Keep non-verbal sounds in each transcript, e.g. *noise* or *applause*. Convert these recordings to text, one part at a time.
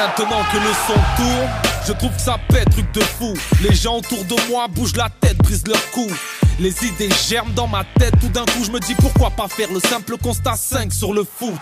Maintenant que le son tourne, je trouve que ça pète, truc de fou. Les gens autour de moi bougent la tête, brisent leur cou. Les idées germent dans ma tête, tout d'un coup je me dis pourquoi pas faire le simple constat 5 sur le foot.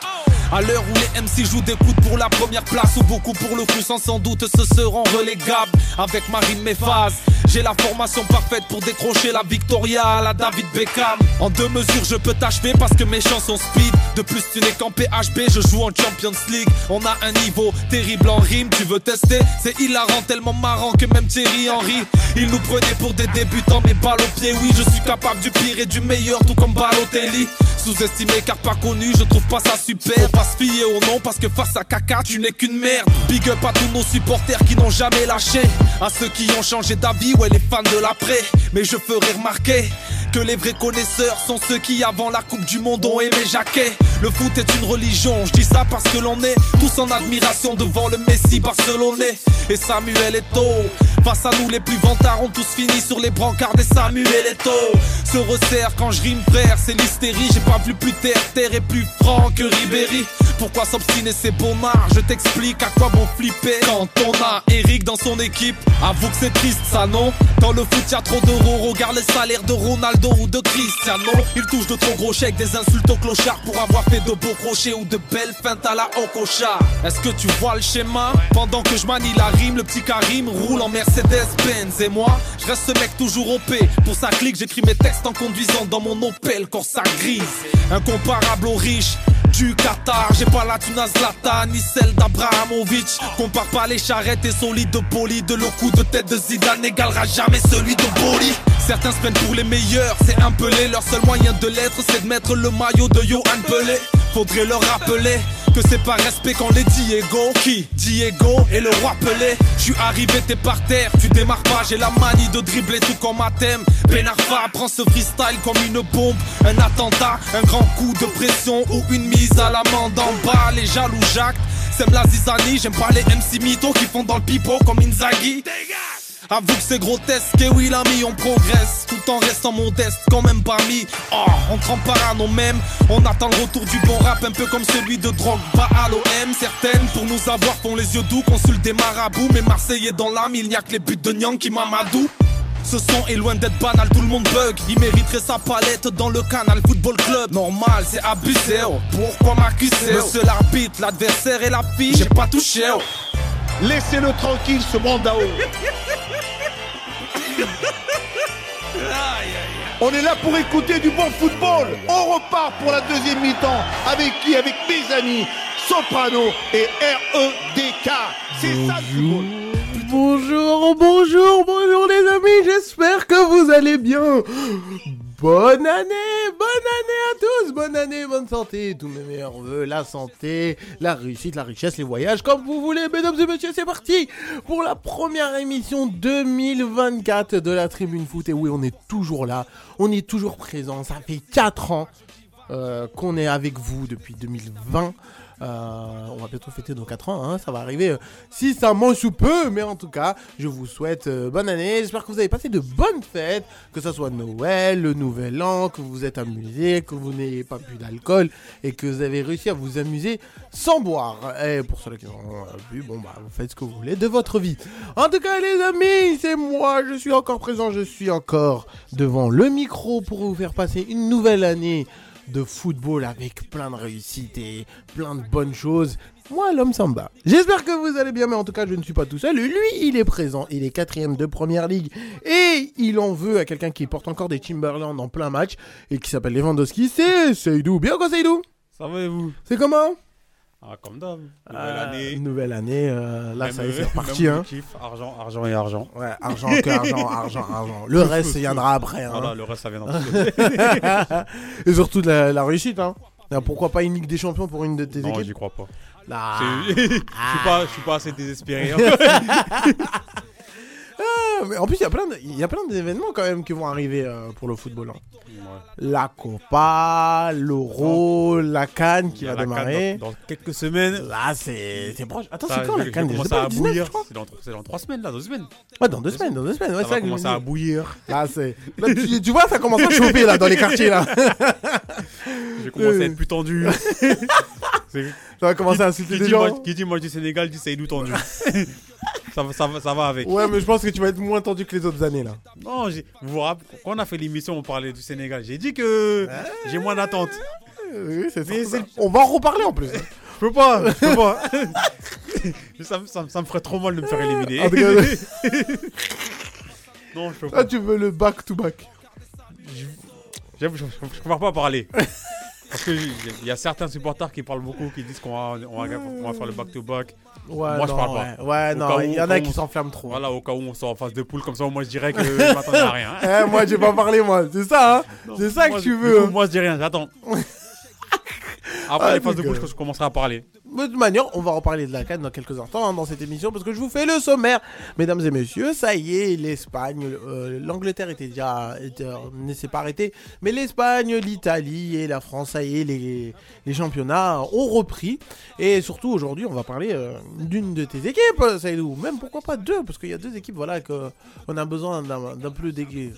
À l'heure où les MC jouent des coups pour la première place ou beaucoup pour le coup sans sans doute se seront relégables avec Marine Méphase. J'ai la formation parfaite pour décrocher la Victoria à la David Beckham. En deux mesures je peux t'achever parce que mes chansons speed. De plus tu n'es qu'en PHB, je joue en Champions League. On a un niveau terrible en rime, tu veux tester? C'est hilarant, tellement marrant que même Thierry Henry. Il nous prenait pour des débutants mais balles au pied, oui je suis capable du pire et du meilleur tout comme Balotelli. Sous-estimé car pas connu, je trouve pas ça super. Pas se fier au nom parce que face à caca, tu n'es qu'une merde. Big up à tous nos supporters qui n'ont jamais lâché. À ceux qui ont changé d'avis, ouais, les fans de l'après. Mais je ferai remarquer que les vrais connaisseurs sont ceux qui avant la Coupe du Monde ont aimé Jacquet. Le foot est une religion, je dis ça parce que l'on est tous en admiration devant le Messi barcelonais et Samuel Eto'o. Face à nous les plus vantards ont tous fini sur les brancards des Samuel Eto'o. Se resserre quand je rime frère, c'est l'hystérie, j'ai pas vu plus terre, terre est plus franc que Ribéry. Pourquoi s'obstiner c'est bon Je t'explique à quoi bon flipper quand on a Eric dans son équipe. Avoue que c'est triste ça non? Dans le foot y'a trop d'euros, regarde les salaires de Ronaldo ou de Cristiano. Il touche de trop gros chèques, des insultes au clochard pour avoir fait de beaux crochets ou de belles feintes à la Okocha. Est-ce que tu vois le schéma? Pendant que je manie la rime, le petit Karim roule en Mercedes-Benz et moi, je reste ce mec toujours OP. Pour sa clique, j'écris mes textes en conduisant dans mon Opel Corsa grise. Incomparable aux riches du Qatar. J'ai pas la tuna Zlatan ni celle d'Abrahamovic. Compare pas les charrettes et son lit de poli. De le coup de tête de Zidane n'égalera jamais celui de Boli. Certains se prennent pour les meilleurs, c'est un pelé. Leur seul moyen de l'être, c'est de mettre le maillot de Johan Pelé. Faudrait leur rappeler que c'est pas respect quand les Diego Qui Diego et le roi Pelé. Je suis arrivé t'es par terre Tu démarres pas. J'ai la manie de dribbler tout comme à thème Benarfa prend ce freestyle comme une bombe Un attentat, un grand coup de pression Ou une mise à l'amende en bas. Les jaloux Jacques Sème la zizanie J'aime pas les MC mythos qui font dans le pipeau comme Inzaghi Avoue que c'est grotesque, et oui l'ami on progresse Tout en restant modeste, quand même parmi Oh, on trempe pas à nos mêmes On attend le retour du bon rap, un peu comme celui de Drogba à l'OM Certaines pour nous avoir font les yeux doux, consultent des marabouts Mais Marseillais dans l'âme, il n'y a que les buts de Nyang qui Mamadou ce son est loin d'être banal, tout le monde bug. Il mériterait sa palette dans le canal Football Club. Normal, c'est abusé. Oh. Pourquoi m'accuser Monsieur l'arbitre, l'adversaire et la fille, j'ai pas touché. Oh. Laissez-le tranquille, ce mandao. *laughs* *laughs* On est là pour écouter du bon football. On repart pour la deuxième mi-temps. Avec qui Avec mes amis Soprano et REDK. C'est ça le football. Bonjour, bonjour, bonjour les amis, j'espère que vous allez bien. Bonne année, bonne année à tous, bonne année, bonne santé, tous mes meilleurs voeux, la santé, la réussite, la richesse, les voyages, comme vous voulez, mesdames et messieurs, c'est parti pour la première émission 2024 de la Tribune Foot. Et oui, on est toujours là, on est toujours présent, ça fait 4 ans euh, qu'on est avec vous depuis 2020. Euh, on va bientôt fêter nos 4 ans, hein, ça va arriver euh, si ça mange sous peu, mais en tout cas, je vous souhaite euh, bonne année. J'espère que vous avez passé de bonnes fêtes, que ce soit Noël, le Nouvel An, que vous vous êtes amusé, que vous n'ayez pas bu d'alcool et que vous avez réussi à vous amuser sans boire. Et pour ceux qui ont bu, bon bah vous faites ce que vous voulez de votre vie. En tout cas, les amis, c'est moi, je suis encore présent, je suis encore devant le micro pour vous faire passer une nouvelle année de football avec plein de réussites et plein de bonnes choses. Moi, l'homme samba. J'espère que vous allez bien, mais en tout cas, je ne suis pas tout seul. Lui, il est présent. Il est quatrième de première ligue. Et il en veut à quelqu'un qui porte encore des Timberland en plein match et qui s'appelle Lewandowski. C'est Seydou. Bien quoi, Seydou? Ça va et vous? C'est comment? Ah, comme d'hab. Nouvelle Ah, année. Nouvelle année. euh, là, Même, ça y est, euh, c'est reparti. Hein. argent, argent et argent. Ouais, argent, que argent, *laughs* argent, argent. Le reste, ça viendra après. hein. Voilà, le reste, ça vient dans *laughs* et surtout de la, la réussite. Hein. Pourquoi pas une Ligue des Champions pour une de tes Non, équipes? j'y crois pas. Ah. C'est- *laughs* Je suis pas, je suis pas assez désespéré. Ah, mais en plus, il y a plein de- il y a plein d'événements quand même qui vont arriver euh, pour le football. hein. La Copa, l'Euro, la Cannes qui va la démarrer. Dans, dans quelques semaines. Là, c'est c'est proche. Attends, c'est quand la Cannes? commence C'est pas à le 19, bouillir. je crois C'est dans, c'est dans trois semaines, là, deux semaines. Ouais, dans deux semaines, dans deux semaines. Ouais, Ça c'est ça va que je me commencer à dis. bouillir. Là, c'est. Là, tu, tu vois, ça commence à chauffer là dans les quartiers là. *laughs* Je vais commencer à être plus tendu. *laughs* C'est- Ça va commencer à insulter des dit, gens. qui dit moi du Sénégal dit Seydou tendu. *laughs* ça, va- ça, ça va avec. Ouais, mais je pense que tu vas être moins tendu que les autres années là. Non, j'ai- vous vous rappelez, quand on a fait l'émission, on parlait du Sénégal. J'ai dit que j'ai moins d'attente. Oui, c'est Mais ça. c'est- On va en reparler en plus. Je peux pas, je peux pas. *laughs* ça, me- ça me- ça me ferait trop mal de me faire éliminer. Cas, non, je peux ah, pas. tu veux le back to back. J'avoue, Je, je, je préfère pas parler. Parce qu'il y a certains supporters qui parlent beaucoup, qui disent qu'on va, on va, on va faire le back-to-back. Ouais, Moi, je parle pas. Ouais, non, il y en a qui s'enflamment trop. Voilà, au cas où on sort en face de poule, comme ça, moi je dirais que je m'attendais à rien. hein. *laughs* Eh, moi, j'ai pas parlé, moi. C'est ça, hein C'est ça Moi, que tu veux. coup. Moi je dis rien, j'attends. *laughs* Après Ah, les phases de bouche, je commencerai à parler. De toute manière, on va reparler de la canne dans quelques instants hein, dans cette émission parce que je vous fais le sommaire. Mesdames et messieurs, ça y est, l'Espagne, euh, l'Angleterre était déjà, euh, ne s'est pas arrêtée, mais l'Espagne, l'Italie et la France, ça y est, les, les championnats ont repris. Et surtout aujourd'hui, on va parler euh, d'une de tes équipes, euh, Saïdou. Même pourquoi pas deux, parce qu'il y a deux équipes, voilà, que on a besoin d'un peu d'éga-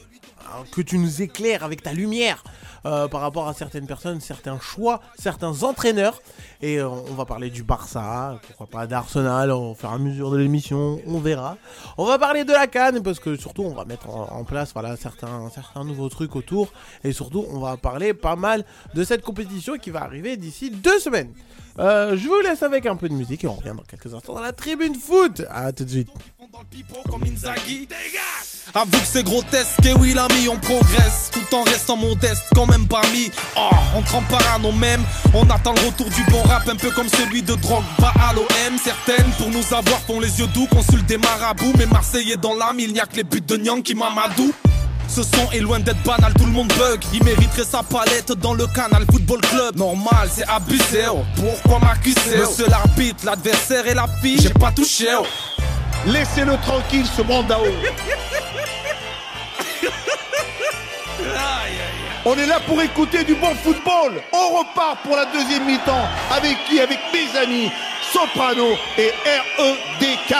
que tu nous éclaires avec ta lumière euh, par rapport à certaines personnes, certains choix, certains entraîneurs. Et euh, on va parler du Barça, pourquoi pas d'Arsenal, au fur et à mesure de l'émission, on verra. On va parler de la Cannes, parce que surtout on va mettre en, place voilà, certains, certains nouveaux trucs autour. Et surtout on va parler pas mal de cette compétition qui va arriver d'ici deux semaines. Euh, je vous laisse avec un peu de musique et on revient dans quelques instants dans la tribune foot. À tout de suite. comme. Avoue que c'est grotesque, et oui l'ami on progresse Tout en restant modeste, quand même parmi Oh, on trempe parano même On attend le retour du bon rap Un peu comme celui de Drogba à l'OM Certaines pour nous avoir font les yeux doux Consultent des marabouts Mais Marseillais dans l'âme, il n'y a que les buts de Nyang Mamadou ce son est loin d'être banal, tout le monde bug. Il mériterait sa palette dans le canal Football Club. Normal, c'est abusé. oh. Pourquoi m'accuser Monsieur l'arbitre, l'adversaire et la fille, j'ai pas touché. oh. Laissez-le tranquille, ce Brandao. *laughs* *laughs* On est là pour écouter du bon football. On repart pour la deuxième mi-temps. Avec qui Avec mes amis Soprano et REDK.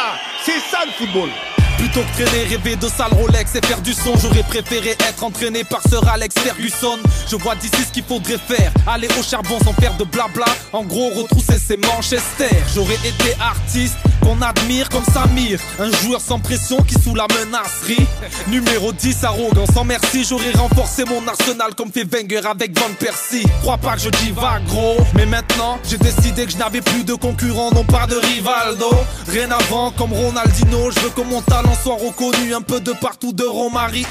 C'est ça le football. Plutôt que traîner, rêver de sale Rolex et faire du son, j'aurais préféré être entraîné par Sir Alex Ferguson. Je vois d'ici ce qu'il faudrait faire, aller au charbon sans faire de blabla. En gros, retrousser ses Manchester. J'aurais été artiste qu'on admire comme Samir, un joueur sans pression qui sous la menacerie. Numéro 10, arrogant sans merci, j'aurais renforcé mon arsenal comme fait Wenger avec Van Persie. Crois pas que je divague gros, mais maintenant j'ai décidé que je n'avais plus de concurrent, non pas de Rivaldo. Rien avant comme Ronaldinho, je veux que mon talent soit reconnu un peu de partout de Romario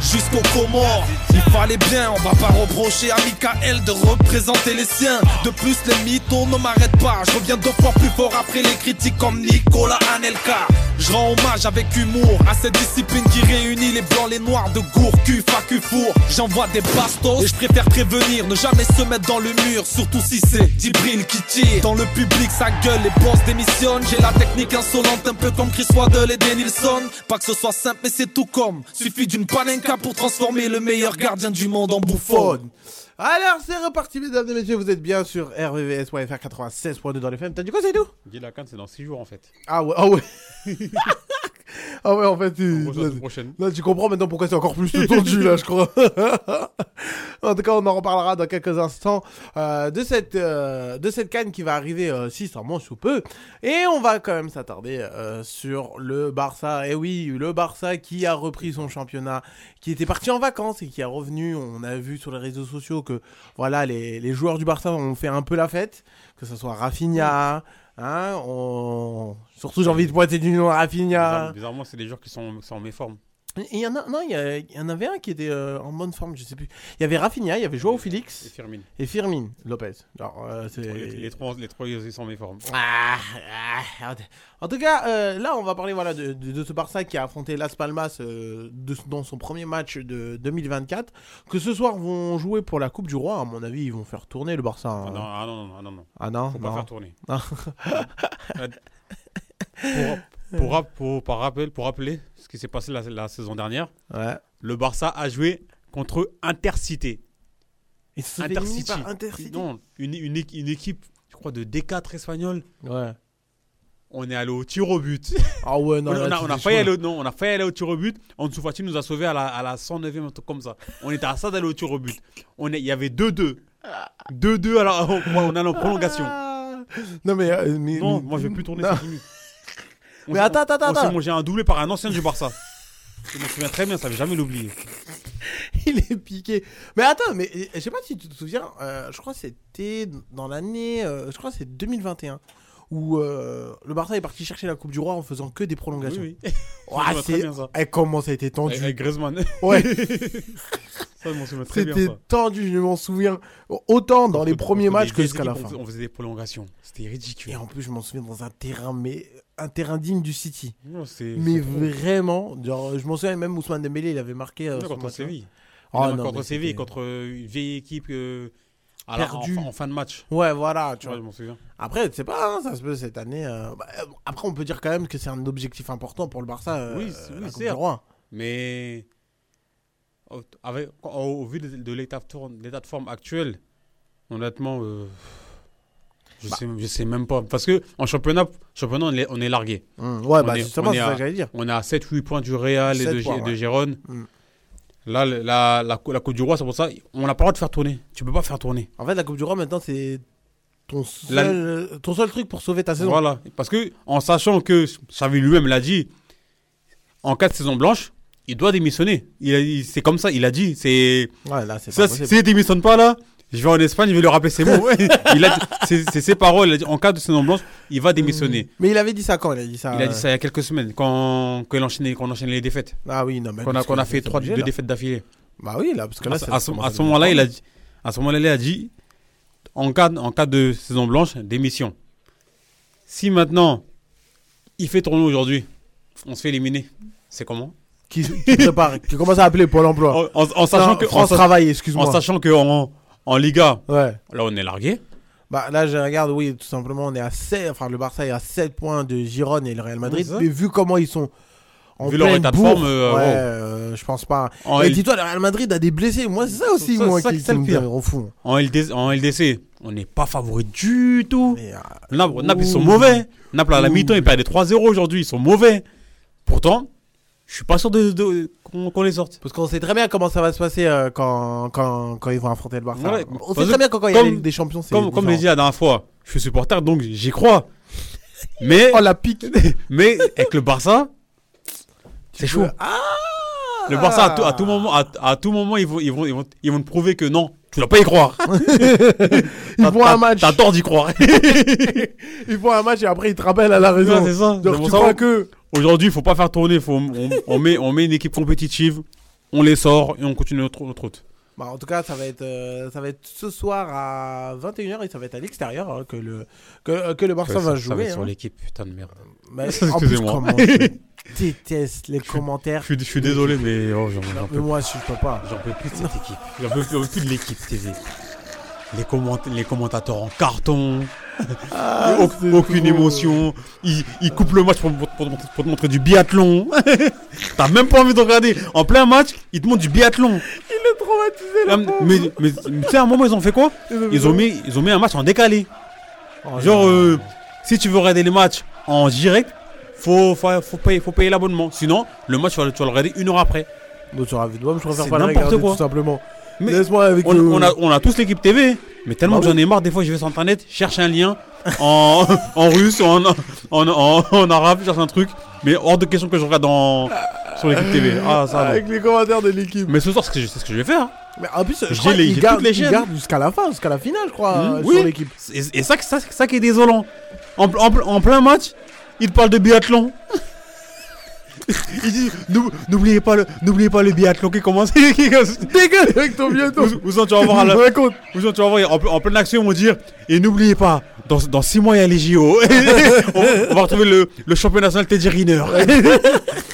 jusqu'au Comores. Il fallait bien, on va pas reprocher à Michael de représenter les siens. De plus, les mythos ne m'arrêtent pas. Je reviens deux fois plus fort après les critiques comme Nicolas Anelka. Je rends hommage avec humour à cette discipline qui réunit les blancs, les noirs de gour, cul, facu, four. J'envoie des bastos et je préfère prévenir, ne jamais se mettre dans le mur, surtout si c'est Djibril qui tire. Dans le public, sa gueule, les boss démissionnent. J'ai la technique insolente, un peu comme Chris Waddle et Denilson. Pas que ce soit simple, mais c'est tout comme. Suffit d'une panenka pour transformer le meilleur gardien du monde en bouffon. Alors, c'est reparti, mesdames et messieurs. Vous êtes bien sur RVVS.fr 96.2 dans les FM. T'as dit quoi, c'est tout Guy Lacan, c'est dans 6 jours en fait. Ah ouais, ah ouais. *laughs* *laughs* ah ouais, en fait, tu... Là, tu comprends maintenant pourquoi c'est encore plus *laughs* tendu, là, je crois. *laughs* en tout cas, on en reparlera dans quelques instants euh, de, cette, euh, de cette canne qui va arriver, euh, si ça sous peu. Et on va quand même s'attarder euh, sur le Barça. Et oui, le Barça qui a repris son championnat, qui était parti en vacances et qui est revenu. On a vu sur les réseaux sociaux que voilà, les, les joueurs du Barça ont fait un peu la fête, que ce soit Rafinha. Hein, on... Surtout, j'ai envie de pointer du nom à Rafinha. Bizarrement, c'est des joueurs qui sont, sont en méforme. Il y en a, non, il y, a- il y en avait un qui était euh, en bonne forme, je sais plus. Il y avait Rafinha, il y avait Joao Et Félix Firmine. et Firmin Lopez. Genre, euh, c'est- Les, les trois, les trois, ils sont en méforme. Ah, ah, en tout cas, euh, là, on va parler voilà de, de- de ce Barça qui a affronté Las Palmas de- dans son premier match de 2024. Que ce soir vont jouer pour la Coupe du Roi. À mon avis, ils vont faire tourner le Barça. hein. Ah non, ah non, non, ah non, non. Ah non, Faut pas non. faire tourner. Non. *laughs* pour, pour, rappel, pour rappeler ce qui s'est passé la, la saison dernière, Ouais. le Barça a joué contre Intercité. Éliminer Intercity. Intercity. Non, une, une, une équipe, je crois, de D4 espagnol. Ouais. On est allé au tir au but. Ah ouais, non. on, là, on a, on a c'était failli aller, au- non, on a failli aller au tir au but. Ansu Fati nous a sauvés à la, à la 109e, un truc comme ça. On était à ça d'aller au tir au but. On est- Il y avait 2-2. 2-2, alors on, on allait en prolongation. Non, mais. euh, mais Non, moi je vais plus tourner, fini. On Mais attends, attends, attends. mangé un doublé par un ancien du Barça. Je me souviens très bien, ça vais jamais l'oublier. *laughs* Il est piqué. Mais attends, mais je sais pas si tu te souviens, euh, je crois que c'était dans l'année, euh, je crois que c'est 2021, où euh, le Barça est parti chercher la Coupe du Roi en faisant que des prolongations. Oui. *laughs* Ouah, c'est- bien ça. Eh, comment ça a été tendu Avec, Griezmann. Ouais, *laughs* ça, je m'en souviens très bien c'était ça. tendu, je m'en souviens. Autant dans les premiers matchs que jusqu'à la fin. On faisait des prolongations. C'était ridicule. Et en plus, je m'en souviens dans un terrain, mais un terrain digne du City. Non, c'est- Mais c'est vraiment, genre, je m'en souviens même Ousmane Dembélé, il avait marqué. euh, Non, ce contre. Séville. Oh, Non, contre Séville, contre une vieille équipe euh, en, Perdue. en fin de match. Ouais, voilà, tu Ouais, vois. je m'en souviens. Après, tu sais pas, hein, ça se peut cette année. euh, bah, euh, après, on peut dire quand même que c'est un objectif important pour le Barça. Oui, c'est- oui. Mais au, avec, au, au vu de, de l'état de forme- de l'état de forme actuel, honnêtement, je, Bah. sais, je sais même pas. Parce que en championnat, championnat on, est, on est largué. Hum, ouais, On bah est- justement, c'est est ça que j'allais dire. On est à 7-8 points du Real et 7 de, points, de ouais. Gérone. Mm. Là, la, la, cou- la Coupe du Roi, c'est pour ça, on n'a pas le droit de faire tourner. Tu peux pas faire tourner. En fait, la Coupe du Roi, maintenant, c'est ton seul, La- ton seul truc pour sauver ta saison. Voilà. Parce que, en sachant que Xavi lui-même l'a dit, en cas de saison blanche, il doit démissionner. Il c'est comme ça, il a dit. C'est Ouais, là, c'est S'il démissionne pas là, je vais en Espagne, je vais lui rappeler ses mots. *laughs* *laughs* il a dit- c'est ses paroles. Il a dit, en cas de saison blanche, il va démissionner. Mais il avait dit ça quand Il a dit ça? Il a dit ça il y a quelques semaines, quand, quand il enchaînait, quand on enchaînait les défaites. Ah oui, non, mais. Qu'on a, qu'on a fait trois, deux là. défaites d'affilée. Bah oui, là, parce que là, à, à ce, à moment-là, il a dit, à ce moment-là, il a dit, en cas, en cas de saison blanche, démission. Si maintenant, il fait tourner aujourd'hui, on se fait éliminer. C'est comment? Qui, qui prépare, qui commence à appeler Pôle emploi. en, en- en sachant Non, que, en, France Travail, en excuse-moi. sachant que en, en Liga, Ouais. là, on est largué. Bah là, je regarde, oui, tout simplement, on est à 7, enfin, le Barça est à 7 points de Gironne et le Real Madrid. Mais vu comment ils sont en Vu leur état de forme, euh, ouais, wow. euh, je pense pas. En, et L- dis-toi, le Real Madrid a des blessés. Moi, c'est ça aussi, Ça, moi, ça, qui, me pire. rend fou. en, LDC, en LDC, on n'est pas favori du tout. Mais, euh, Naples, Naples, ils sont mauvais. Naples, à la mi-temps, ils perdent 3-0 aujourd'hui. Ils sont mauvais. Pourtant, je suis pas sûr de, de- qu'on les sorte. parce qu'on sait très bien comment ça va se passer euh, quand, quand, quand ils vont affronter le Barça. Ouais, on sait très bien quand, quand il y a des champions, Comme, comme je l'ai différent. dit la dernière fois, je suis supporter, donc j'y crois. *laughs* Mais, Oh, la pique. *laughs* mais avec le Barça, c'est chaud. Ah Le Barça, à tout, à tout moment, à, à tout moment ils, vont, ils, vont, ils, vont, ils vont te prouver que non, tu dois pas y croire. *laughs* Ils font un match. T'as tort d'y croire. Ils font un match et après ils te rappellent à la raison. Ouais, c'est ça. Donc tu crois que. Aujourd'hui, il faut pas faire tourner. Faut, on, on met, on met une équipe compétitive, on les sort et on continue notre, notre route. Bah, en tout cas, ça va être, euh, ça va être ce soir à 21h et ça va être à l'extérieur hein, que, le, que, que le Barça va jouer. hein. l'équipe, putain de merde. Mais *laughs* en plus, Excusez-moi. *laughs* déteste les Je commentaires. je suis désolé, mais oh, j'en peux mais moi, je peux pas. J'en peux plus de cette équipe. J'en peux, peux plus de l'équipe TV. Les, comment- les commentateurs en carton, *laughs* Ah, aucune émotion. Ils, ils coupent le match pour, pour- pour te montrer- pour te montrer du biathlon. *laughs* T'as même pas envie de regarder. En plein match, ils te montrent du biathlon. Il est traumatisé, mais mais- mais tu sais, à un moment, ils ont fait quoi? Ils ont, mis, ils ont mis un match en décalé. Oh, Genre, euh, si tu veux regarder les matchs en direct, faut, faut, faut payer, faut payer l'abonnement. Sinon, le match, tu vas, le- tu vas le regarder une heure après. Bon, tu auras vu de moi, je préfère pas le n'importe regarder, quoi. tout simplement. Mais Laisse-moi avec On, le- on a, on a tous l'équipe TV, mais tellement Bah que j'en ai marre, des fois je vais sur internet, cherche un lien en, *laughs* en russe, en, en, en, arabe, cherche un truc, mais hors de question que je regarde en, sur l'équipe TV. Ah, ça. Avec les commentaires de l'équipe. Mais ce soir, c'est ce que je- c'est ce que je vais faire. Mais en plus, je J'ai crois les- gardent, toutes les jusqu'à la fin, jusqu'à la finale, je crois, Mmh, euh, oui. sur l'équipe. Et, et ça, ça, ça qui est désolant. En, en, en plein match, il te parle de biathlon. *laughs* il dit n'ou- n'oubliez pas, le- n'oubliez pas le biathlon qui commence. *laughs* Dégage avec ton. Vous, vous en- tu vas voir à la- tu vas voir, en, ple- en pleine action, ils vont dire Et n'oubliez pas, dans, dans six mois, il y a les JO. *laughs* on, on va retrouver le, le champion national Teddy Riner.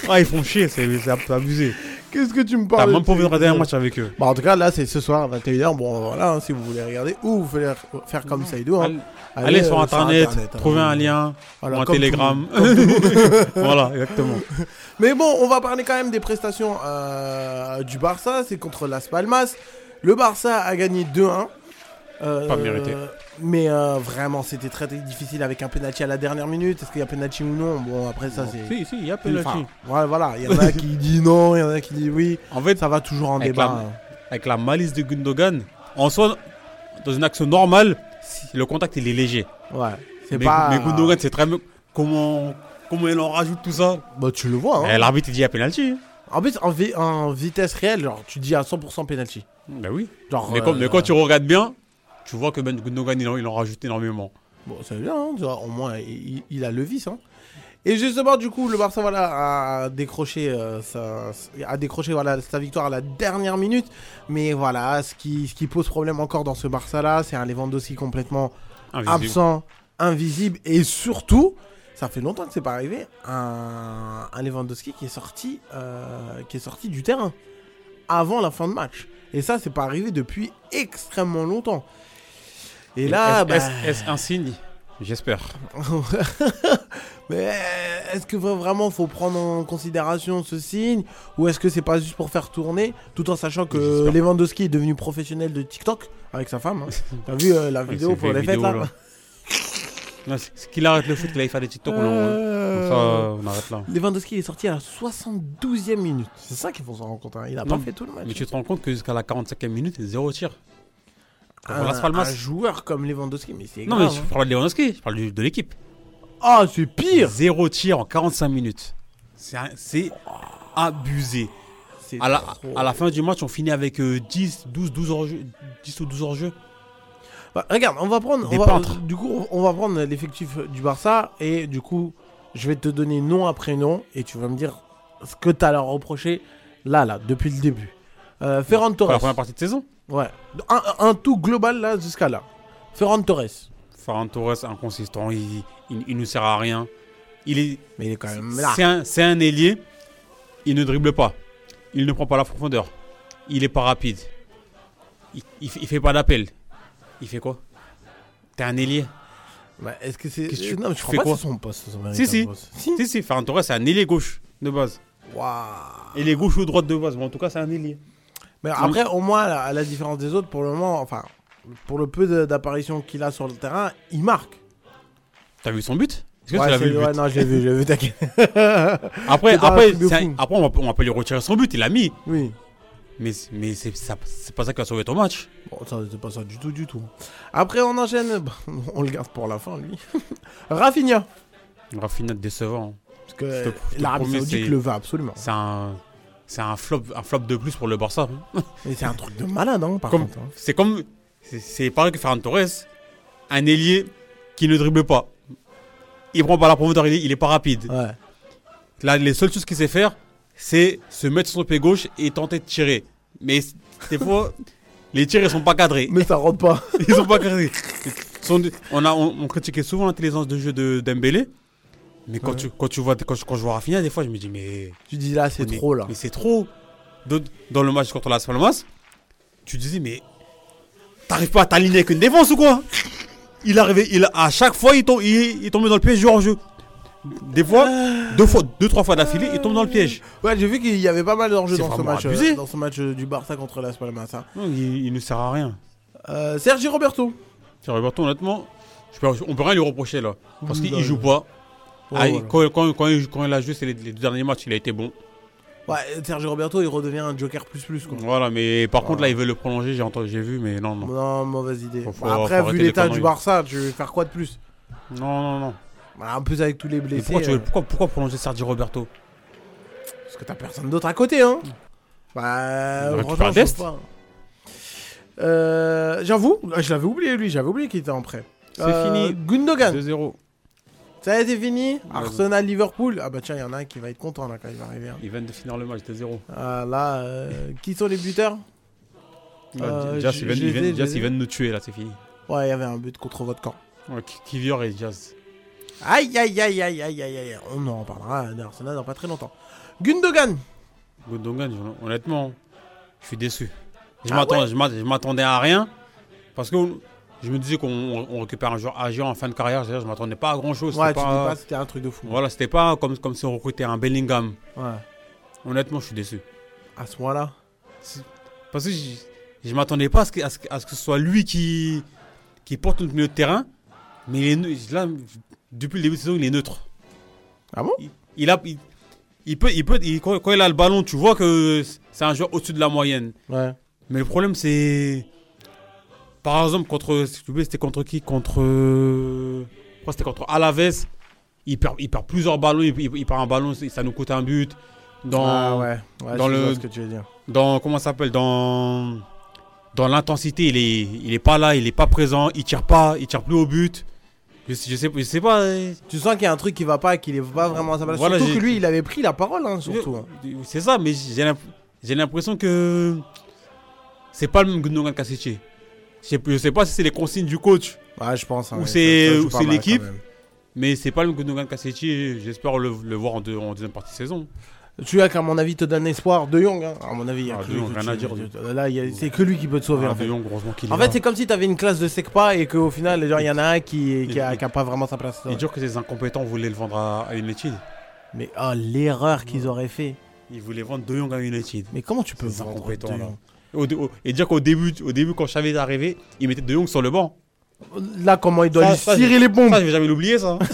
ah, ils font chier, c'est c'est abusé. Qu'est-ce que tu me T'as parles même pas envie de regarder un match avec eux. Bah, en tout cas, là, c'est ce soir à 21h. Bon, voilà, hein, si vous voulez regarder, ou vous voulez faire comme Saïdou. Hein, Allez, allez sur euh, internet, hein. trouvez un lien, Voilà, ou un monde. *laughs* *laughs* voilà, exactement. *laughs* Mais bon, on va parler quand même des prestations euh, du Barça. C'est contre Las Palmas. Le Barça a gagné 2-1. Euh, Pas mérité. Mais euh, vraiment, c'était très, très difficile avec un penalty à la dernière minute. Est-ce qu'il y a penalty ou non? Bon, après ça, c'est. Si, si, il y a Enfin, penalty. ouais, voilà, il y en a qui *laughs* disent non, il y en a qui disent oui. En fait, Ça va toujours en Avec débat. la- hein. avec la malice de Gundogan, en soi, dans une action normale, si le contact il est léger. Ouais. C'est Mais, pas. mais Gundogan, c'est très bien. Comment, comment il en rajoute tout ça? Bah, tu le vois, hein. Eh, L'arbitre il dit à penalty. En plus, en, vi- en vitesse réelle, genre, tu dis à 100% penalty. Bah oui. Genre, Mais, quand, euh, mais quand tu regardes bien, tu vois que Ben Gundogan il en, il en rajoute énormément. Bon, c'est bien, hein, vois, au moins, il, il a le vice. Hein. Et justement, du coup, le Barça voilà, a décroché, euh, sa, a décroché voilà, sa victoire à la dernière minute. Mais voilà, ce qui, ce qui pose problème encore dans ce Barça-là, c'est un Lewandowski complètement Invisible. absent, invisible. Et surtout, ça fait longtemps que c'est pas arrivé, un, un Lewandowski qui est, sorti, euh, qui est sorti du terrain avant la fin de match. Et ça, c'est pas arrivé depuis extrêmement longtemps. Et là, Est-ce- bah... est-ce- un signe? J'espère. *laughs* Mais est-ce que vraiment faut prendre en considération ce signe? Ou est-ce que c'est pas juste pour faire tourner tout en sachant que. Lewandowski est devenu professionnel de TikTok avec sa femme hein? *laughs* T'as vu euh, la vidéo pour les fêtes là, là. *laughs* Non, c'est- c'est qu'il arrête le foot, qu'il aille faire des TikTok. en- Euh, ça, on arrête là. Lewandowski est sorti à la 72e minute. C'est ça qu'il faut s'en rendre compte. hein. Il a Non, pas fait tout le match. Mais tu te rends compte que jusqu'à la 45e minute, zéro tir. Un, Las Palmas. un joueur comme Lewandowski, mais c'est Non, mais je hein. parle de Lewandowski, je parle du- de l'équipe. Ah, c'est pire. Zéro tir en 45 minutes. C'est un- C'est abusé. C'est À la, trop. à la fin du match, on finit avec euh, 10, 12, 12 hors-jeu. 10 ou 12 hors-jeu. Bah, regarde, on va prendre. Des on va- peintres. du coup, on va prendre l'effectif du Barça et du coup, je vais te donner nom après nom et tu vas me dire ce que tu as à leur reprocher là, là, depuis le début. Euh, Ferran Pour la Torres. première partie de saison. Ouais. Un, un tout global là jusqu'à là. Ferran Torres. Ferran Torres, inconsistant, il, il, il nous sert à rien. Il est, Mais il est quand même là. c'est un, un ailier. Il ne dribble pas. Il ne prend pas la profondeur. Il est pas rapide. Il, il, fait- pas d'appel. Il fait quoi? T'es un ailier. Bah, Est-ce que c'est. Qu'est-ce que tu- Non, mais je tu crois fais pas que quoi? c'est son poste. son Si, si. poste. Si. Si, si, Ferran Torres, c'est un ailier gauche de base. Waouh. Ailier gauche ou droite de base. Mais en tout cas, c'est un ailier. Mais après, au moins, à la différence des autres, pour le moment, enfin, pour le peu d'apparitions qu'il a sur le terrain, il marque. T'as vu son but? Est-ce que Ouais, tu l'as vu c'est- le but? ouais, non, j'ai vu, j'ai vu, t'inquiète. *laughs* Après, après, un- après on, va, on va pas lui retirer son but. Il l'a mis. Oui. Mais, mais c'est pas ça qui a sauvé ton match. Bon, ça, c'est pas ça du tout, du tout. Après, on enchaîne. *laughs* bah, on le garde pour la fin, lui. *laughs* Rafinha. Rafinha décevant. Parce que l'Arabie Saoudite le veut absolument. C'est un, c'est un flop, un flop de plus pour le Barça. Mais c'est un truc de malade, hein, par Comme- contre. hein. C'est comme, c'est- pareil que Ferran Torres, un ailier qui ne dribble pas. Il prend pas la profondeur, il il est pas rapide. Ouais. Là, les seules choses qu'il sait faire, c'est se mettre sur son pied gauche et tenter de tirer. Mais des fois, *laughs* les tirs ils sont pas cadrés. Mais ça rentre pas. *laughs* Ils sont pas cadrés. On, a, on, on critiquait souvent l'intelligence de jeu de Dembélé. Mais quand, Ouais. tu, quand, tu vois, quand, je- quand je vois Rafinha, des fois, je me dis, mais Tu dis là, c'est trop, là. Mais c'est trop. Dans, dans le match contre Las Palmas, tu disais, mais t'arrives pas à t'aligner avec une défense ou quoi? Il arrivait, il, à chaque fois, il, tom- il, il tombait dans le piège du hors-jeu. Des fois, deux, fois, deux, trois fois d'affilée, il tombe dans le piège. Ouais, j'ai vu qu'il y avait pas mal d'enjeux dans ce match. euh, dans ce match euh, du Barça contre Las Palmas. hein. Non, il, il ne sert à rien. Euh, Sergi Roberto. Thierry Roberto, honnêtement, je peux, on peut rien lui reprocher là. Parce qu'il bah, joue pas. Ouais, Ah, voilà. quand, quand- quand il, quand il a joué, c'est les, les deux derniers matchs, il a été bon. Ouais, Sergi Roberto, il redevient un Joker plus plus, quoi. Voilà, mais par contre, Voilà. là, il veut le prolonger, j'ai entendu- j'ai vu, mais non, non. Non, mauvaise idée. Faut- faut- Bah, après, faut vu l'état du. Barça, tu veux faire quoi de plus? Non, non, non. Bah, En plus, avec tous les blessés. pourquoi, tu veux- euh, pourquoi, pourquoi prolonger Sergi Roberto? Parce que t'as personne d'autre à côté, hein. Bah, franchement, je sais pas. Euh, J'avoue, je l'avais oublié lui, j'avais oublié qu'il était en prêt. C'est Euh, fini. Gundogan, 2-0. Ça y est, c'est fini. Ouais. Arsenal, Liverpool. Ah bah tiens, il y en a un qui va être content là quand il va arriver. hein. Ils viennent de finir le match, 2-0. Ah, là, euh, qui sont les buteurs Euh, Jazz, je- ils viennent, je ils les viennent- ai, je Jazz, les ai. ils viennent nous tuer là, c'est fini. Ouais, il y avait un but contre votre camp. Ouais, Ki- Kivior et Jazz. Aïe, aïe, aïe, aïe, aïe, aïe, aïe. On en reparlera d'Arsenal dans pas très longtemps. Gundogan. Gundogan, honnêtement, je suis déçu. Je Ah m'attends- je m'attendais à rien. Parce que je me disais qu'on on récupère un joueur âgé en fin de carrière. Je m'attendais pas à grand chose. Ouais, c'était un truc de fou. Voilà, c'était pas comme, comme si on recrutait un Bellingham. Ouais. Honnêtement, je suis déçu. À ce moment-là? Parce que je, je m'attendais pas à ce, que, à, ce, que- à ce que ce soit lui qui, qui porte notre milieu de terrain. Mais il est neu- là, depuis le début de saison, il est neutre. Ah bon? Il, il a, il, il peut, il peut, il- quand il a le ballon, tu vois que c'est un joueur au-dessus de la moyenne. Ouais. Mais le problème, c'est. Par exemple, contre. C'était contre qui? Contre. Je c'était contre Alaves. Il perd, il perd plusieurs ballons. Il, perd un ballon, ça nous coûte un but. Dans, Ah ouais, ouais dans je vois le- ce que tu veux dire. dans comment ça s'appelle? Dans dans l'intensité il est il est pas là il est pas présent il tire pas il tire plus au but je, sais- je sais je sais pas euh, Tu sens qu'il y a un truc qui va pas qu'il est pas vraiment à sa place. Voilà, surtout que lui, il avait pris la parole, hein, surtout. hein. c'est ça mais j'ai l'imp- j'ai l'impression que c'est pas le même Gundogan Kassiti je sais, je sais pas si c'est les consignes du coach Ouais, je pense. hein, Ou ouais, c'est- l'équipe. mais c'est pas le même Gundogan Kassiti j'espère le, le voir en, deux- en deuxième partie de saison Celui-là qui, à mon avis, te donne espoir. De Jong, hein. à mon avis, il y a Ah, que De lui Jong, qui rien à dire, Là, il c'est que lui qui peut te sauver. Ah, en fait, De Jong, heureusement qu'il est En là. fait c'est comme si t'avais une classe de Secpa et qu'au final, il y en a un qui, *laughs* qui, a, Et- qui a pas vraiment sa place. et dire que ces incompétents voulaient le vendre à, à United Mais oh, l'erreur qu'ils auraient fait. ils voulaient vendre De Jong à United Mais comment tu peux vendre incompétents, De là. Jong Au dé- au- et dire qu'au début, au début, quand Xavi est arrivé, il mettait De Jong sur le banc. Là, comment il doit lui tirer les bombes Ça, je vais jamais l'oublier, ça. *laughs*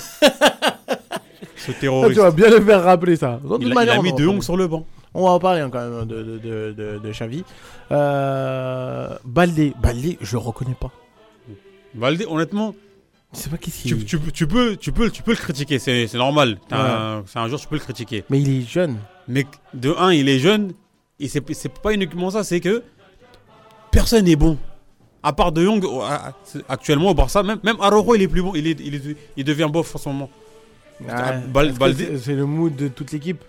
Ce Ah, terroriste. Tu vas bien le faire rappeler ça. De il, a, il mis De Jong sur le banc. On va en parler hein, quand même de, de, de, de, de Xavi. Euh, Baldé, Baldé, je le reconnais pas. Valde, honnêtement, Je sais pas qu'est-ce tu, qu'il tu, tu peux, tu, peux, tu peux le critiquer, c'est c'est normal. C'est un joueur, tu peux le critiquer. Mais il est jeune. Mais de un, il est jeune, et c'est pas uniquement ça, c'est que personne n'est bon. À part De Jong, actuellement au Barça, même, même Araujo, il est plus bon, il, est, il, est- il devient bof en ce moment. Ah, c'est- le mood de toute l'équipe.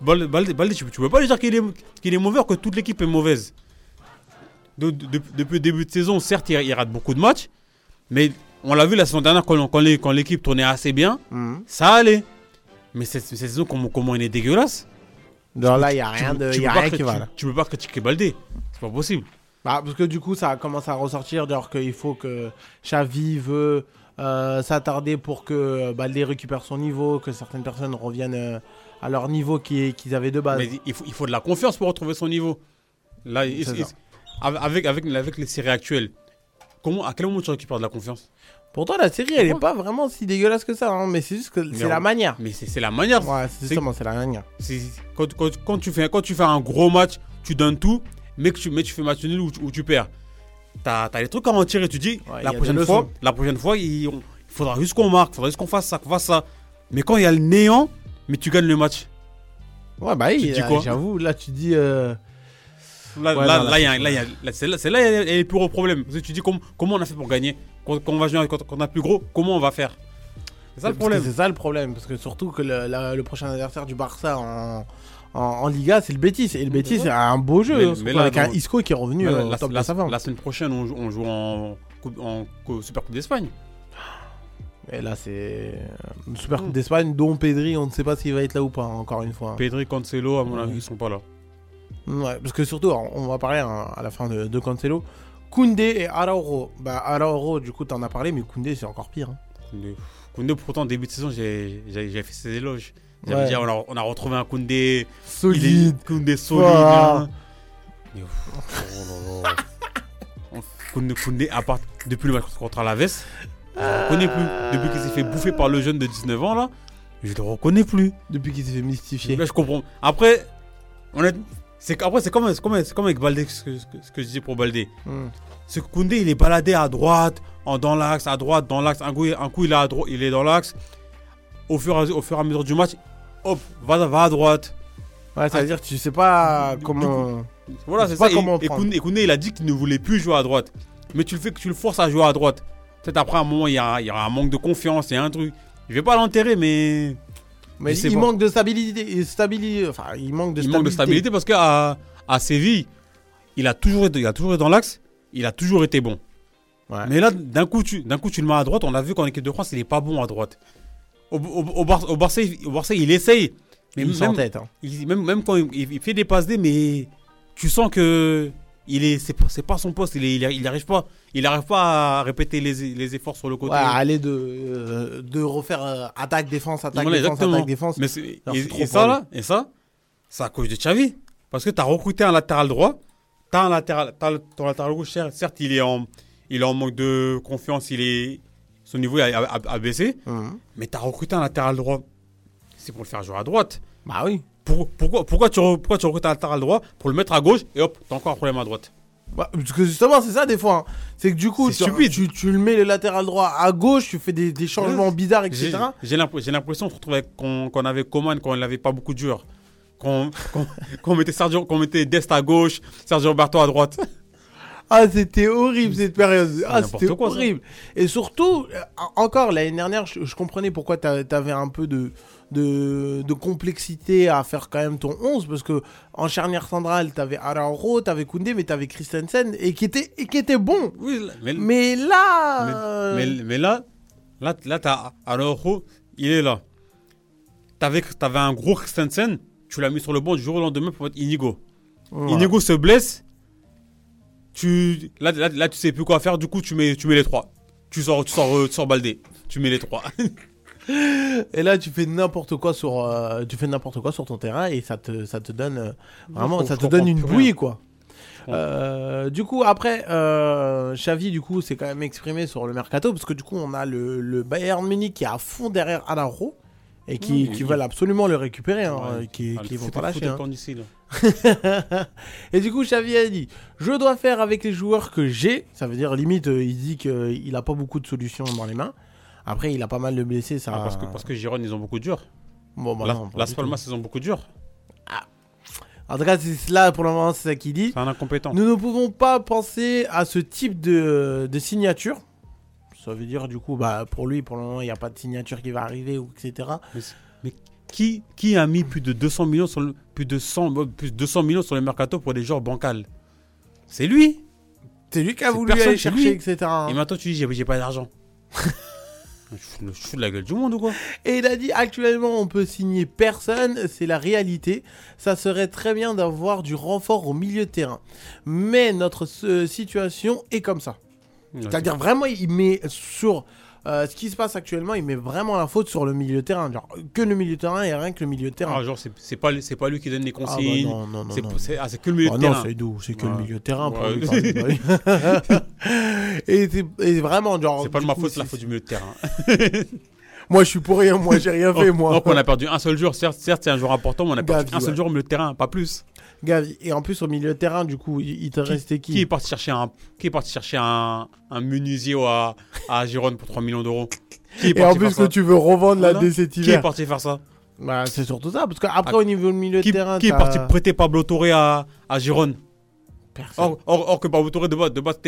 Balde, Balde- Balde, tu, peux pas lui dire qu'il est, qu'il est mauvais que toute l'équipe est mauvaise. De- de- depuis le début de saison, certes, il, il rate beaucoup de matchs, mais on l'a vu la saison dernière quand, l'équipe tournait assez bien, Mhm. ça allait. Mais cette, cette saison, comment, comment il est dégueulasse Genre là, il y a rien, de, y a rien qui va tu- là. Tu peux pas critiquer Baldé, c'est pas possible. Bah, parce que du coup, ça commence à ressortir, genre qu'il faut que Xavi veut euh, s'attarder pour que Baldé récupère son niveau, que certaines personnes reviennent euh, à leur niveau qui- qu'ils avaient de base. Mais il faut, il faut de la confiance pour retrouver son niveau. Là, il- il- avec, avec, avec les séries actuelles, comment, à quel moment tu récupères de la confiance? Pourtant, la série, elle est pas vraiment si dégueulasse que ça, hein, mais c'est juste que c'est la manière. Mais c'est c'est la manière. Ouais, c'est justement, c'est la manière. Quand, quand, quand tu fais, quand tu fais un gros match, tu donnes tout, mais que tu, mais tu fais match nul ou, tu- ou tu perds. T'as as les trucs à en tirer. Tu dis, Ouais, la, des prochaine fois, la prochaine fois, il, on- il faudra juste qu'on marque, il faudra juste qu'on fasse ça, qu'on fasse ça. Mais quand il y a le néant, mais tu gagnes le match. Ouais, bah oui, quoi? j'avoue, là, tu dis. euh, Là, Ouais, là, là, là, il y a- c'est là, il y a- là, c'est là, c'est là, il y a- il y a les plus gros problèmes. Parce que tu dis, comment, comment on a fait pour gagner? Quand, quand on va jouer, quand, quand on a plus gros, comment on va faire? C'est ça le problème. C'est ça le problème, parce que surtout que le, la- le prochain adversaire du Barça en, en, en Liga, c'est le Betis. Et le Betis, c'est un beau jeu, Mais- hein, mais surtout là, avec un Isco qui est revenu Là, la, top la- de la semaine prochaine, on joue, on joue en, coupe- en co- Super Coupe d'Espagne. Et là, c'est une Super. Coupe d'Espagne, dont Pedri, on ne sait pas s'il va être là ou pas, encore une fois. Pedri, Cancelo, à mon avis, ils sont pas là. Ouais, parce que surtout, on on va parler hein, à la fin de, de Cancelo. Koundé et Araujo. Bah, Araujo, du coup, t'en as parlé, mais Koundé, c'est encore pire. hein. Koundé, Koundé, pourtant, début de saison, j'ai fait ses éloges. J'avais Ouais. dit, on a, on a retrouvé un Koundé. Solide. est Koundé solide. Hein. *laughs* Oh là là. Koundé, Koundé, à part depuis le match contre Alaves, je le reconnais plus. Depuis qu'il s'est fait bouffer par le jeune de 19 ans, là, je le reconnais plus. Depuis qu'il s'est fait mystifier. Là, je comprends. Après, honnêtement, c'est après c'est comme, c'est comme, c'est comme avec Baldé, ce que, ce que- que je disais pour Baldé. Hmm. Ce Koundé, il est baladé à droite, en, dans l'axe, à droite, dans l'axe. Un coup, un coup il, est à droite, il est dans l'axe. Au fur, et à, au fur et à mesure du match, hop, va, va à droite. Ouais, ça veut dire que tu sais pas comment. Voilà, c'est ça. Et- comment et. Koundé, et Koundé, il a dit qu'il ne voulait plus jouer à droite. Mais tu le fais que tu le forces à jouer à droite. Peut-être après un moment, il y a, il y a un manque de confiance, il y a un truc. Je vais pas l'enterrer, mais Mais il manque de stabilité. stabilité enfin, il manque de il stabilité. manque de stabilité parce qu'à à Séville, il a, toujours été, il a toujours été dans l'axe, il a toujours été bon. Ouais. Mais là, d'un coup, tu, d'un coup, tu le mets à droite. On a vu qu'en équipe de France, il est pas bon à droite. Au, au, au, Bar- au Barça, il- au Barça, il essaye. Mais il même, tête. hein. il- même, même quand il, il fait des passes D, mais tu sens que il est, c'est pas, c'est pas son poste. Il, est, il, il arrive pas. Il arrive pas à répéter les, les efforts sur le côté. Ouais, aller de, euh, de refaire euh, attaque, défense, attaque, Voilà, défense, exactement. attaque, défense. Mais c'est- Alors, et, ça là, et ça, c'est à cause de Xavi. Parce que tu as recruté un latéral droit, tu un latéral, t'as le- ton latéral gauche, certes, il est en, il est en manque de confiance, il est, son niveau a, a- baissé, Mhm. mais tu as recruté un latéral droit. C'est pour le faire jouer à droite. Bah oui. Pour- pourquoi, pourquoi, tu, pourquoi tu recrutes un latéral droit Pour le mettre à gauche et hop, t'as encore un problème à droite? Bah, parce que justement, c'est ça des fois. hein. C'est que du coup, tu, tu, tu le mets le latéral droit à gauche, tu fais des, des changements bizarres, etc. j'ai l'imp- j'ai l'impression qu'on qu'on avait Coman quand il n'avait pas beaucoup de joueurs. Qu'on *laughs* mettait, Sergio- qu'on mettait Dest à gauche, Sergio Roberto à droite. *laughs* Ah, c'était horrible cette période. Ah, c'était ça. horrible. Et surtout, euh, encore l'année dernière, je, je comprenais pourquoi t'a- t'avais un peu de, de, de complexité à faire quand même ton 11. Parce que en charnière centrale, t'avais Araujo, t'avais Koundé, mais t'avais Christensen et qui était, et qui était bon. Oui, mais, Mais là. mais, mais- mais là, là, là t'as Araujo, il est là. T'avais avais un gros Christensen, tu l'as mis sur le banc du jour au lendemain pour mettre Inigo. voilà. Inigo se blesse, tu, là, là, là, tu sais plus quoi faire, du coup tu mets, tu mets les trois. Tu sors, tu sors, euh, tu sors Baldé, tu mets les trois. *laughs* Et là, tu fais n'importe quoi sur, euh, tu fais n'importe quoi sur ton terrain et ça te, ça te donne euh, vraiment, ça te donne une bouillie quoi. Euh, du coup, après, Xavi, du coup, s'est quand même exprimé sur le mercato parce que du coup, on a le, le Bayern Munich qui est à fond derrière Araujo et qui, qui il- veulent absolument le récupérer, hein, Ouais. qui, qui Allez, vont pas lâcher. hein. *laughs* et du coup, Xavi a dit Je dois faire avec les joueurs que j'ai. Ça veut dire, limite, il dit qu'il a pas beaucoup de solutions dans les mains. Après, il a pas mal de blessés. Ça... Ah, parce, que, parce que Giron, ils ont beaucoup jours. Bon, bah La- non, Las. Palmas, ils ont beaucoup de jours. En tout cas, c'est là pour le moment, c'est ça qu'il dit. C'est un incompétent. Nous ne pouvons pas penser à ce type de, de signature. Ça veut dire, du coup, bah, pour lui, pour le moment, il n'y a pas de signature qui va arriver, ou etc. Qui, qui a mis plus de 200 millions sur le, plus de 100, euh, plus de 200 millions sur le mercato pour des joueurs bancals? C'est lui. C'est lui qui a voulu aller chercher, lui. etc. hein. Et maintenant tu dis j'ai pas d'argent. *laughs* je, fous, le- je fous de la gueule du monde ou quoi? Et il a dit actuellement on peut signer personne, c'est la réalité. Ça serait très bien d'avoir du renfort au milieu de terrain. Mais notre euh, situation est comme ça. C'est-à-dire vraiment il met sur euh, ce qui se passe actuellement, il met vraiment la faute sur le milieu de terrain. Genre que le milieu de terrain et rien que le milieu de terrain. Ah, genre c'est, c'est pas, c'est pas lui qui donne les Ah bah consignes. non, non, non, c'est, non. c'est- ah, c'est que le milieu Ah de non, terrain. c'est doux, c'est que le milieu de terrain pour Ouais. lui parler. *laughs* et, c'est- et vraiment, genre. C'est pas de ma faute, c'est la c'est- faute du milieu de terrain. *laughs* Moi, je suis pour rien, moi, j'ai rien *laughs* fait, moi. Donc on a perdu un seul joueur, certes, certes c'est un joueur important, mais on a perdu Gavi, un seul ouais. joueur au milieu de terrain, pas plus. Gavi. Et en plus, au milieu de terrain, du coup, il, il te restait qui, Qui est parti chercher un, qui est parti chercher un, un menuisier à, à Gironde pour 3 millions d'euros? Qui est Et en parti plus, que tu veux revendre la cet Qui est parti faire ça? Bah, c'est surtout ça. Parce qu'après, Ah, au niveau du milieu Qui, de terrain, qui est parti prêter Pablo Torre à, à Gironde or, or, or que Pablo Torre de base, de base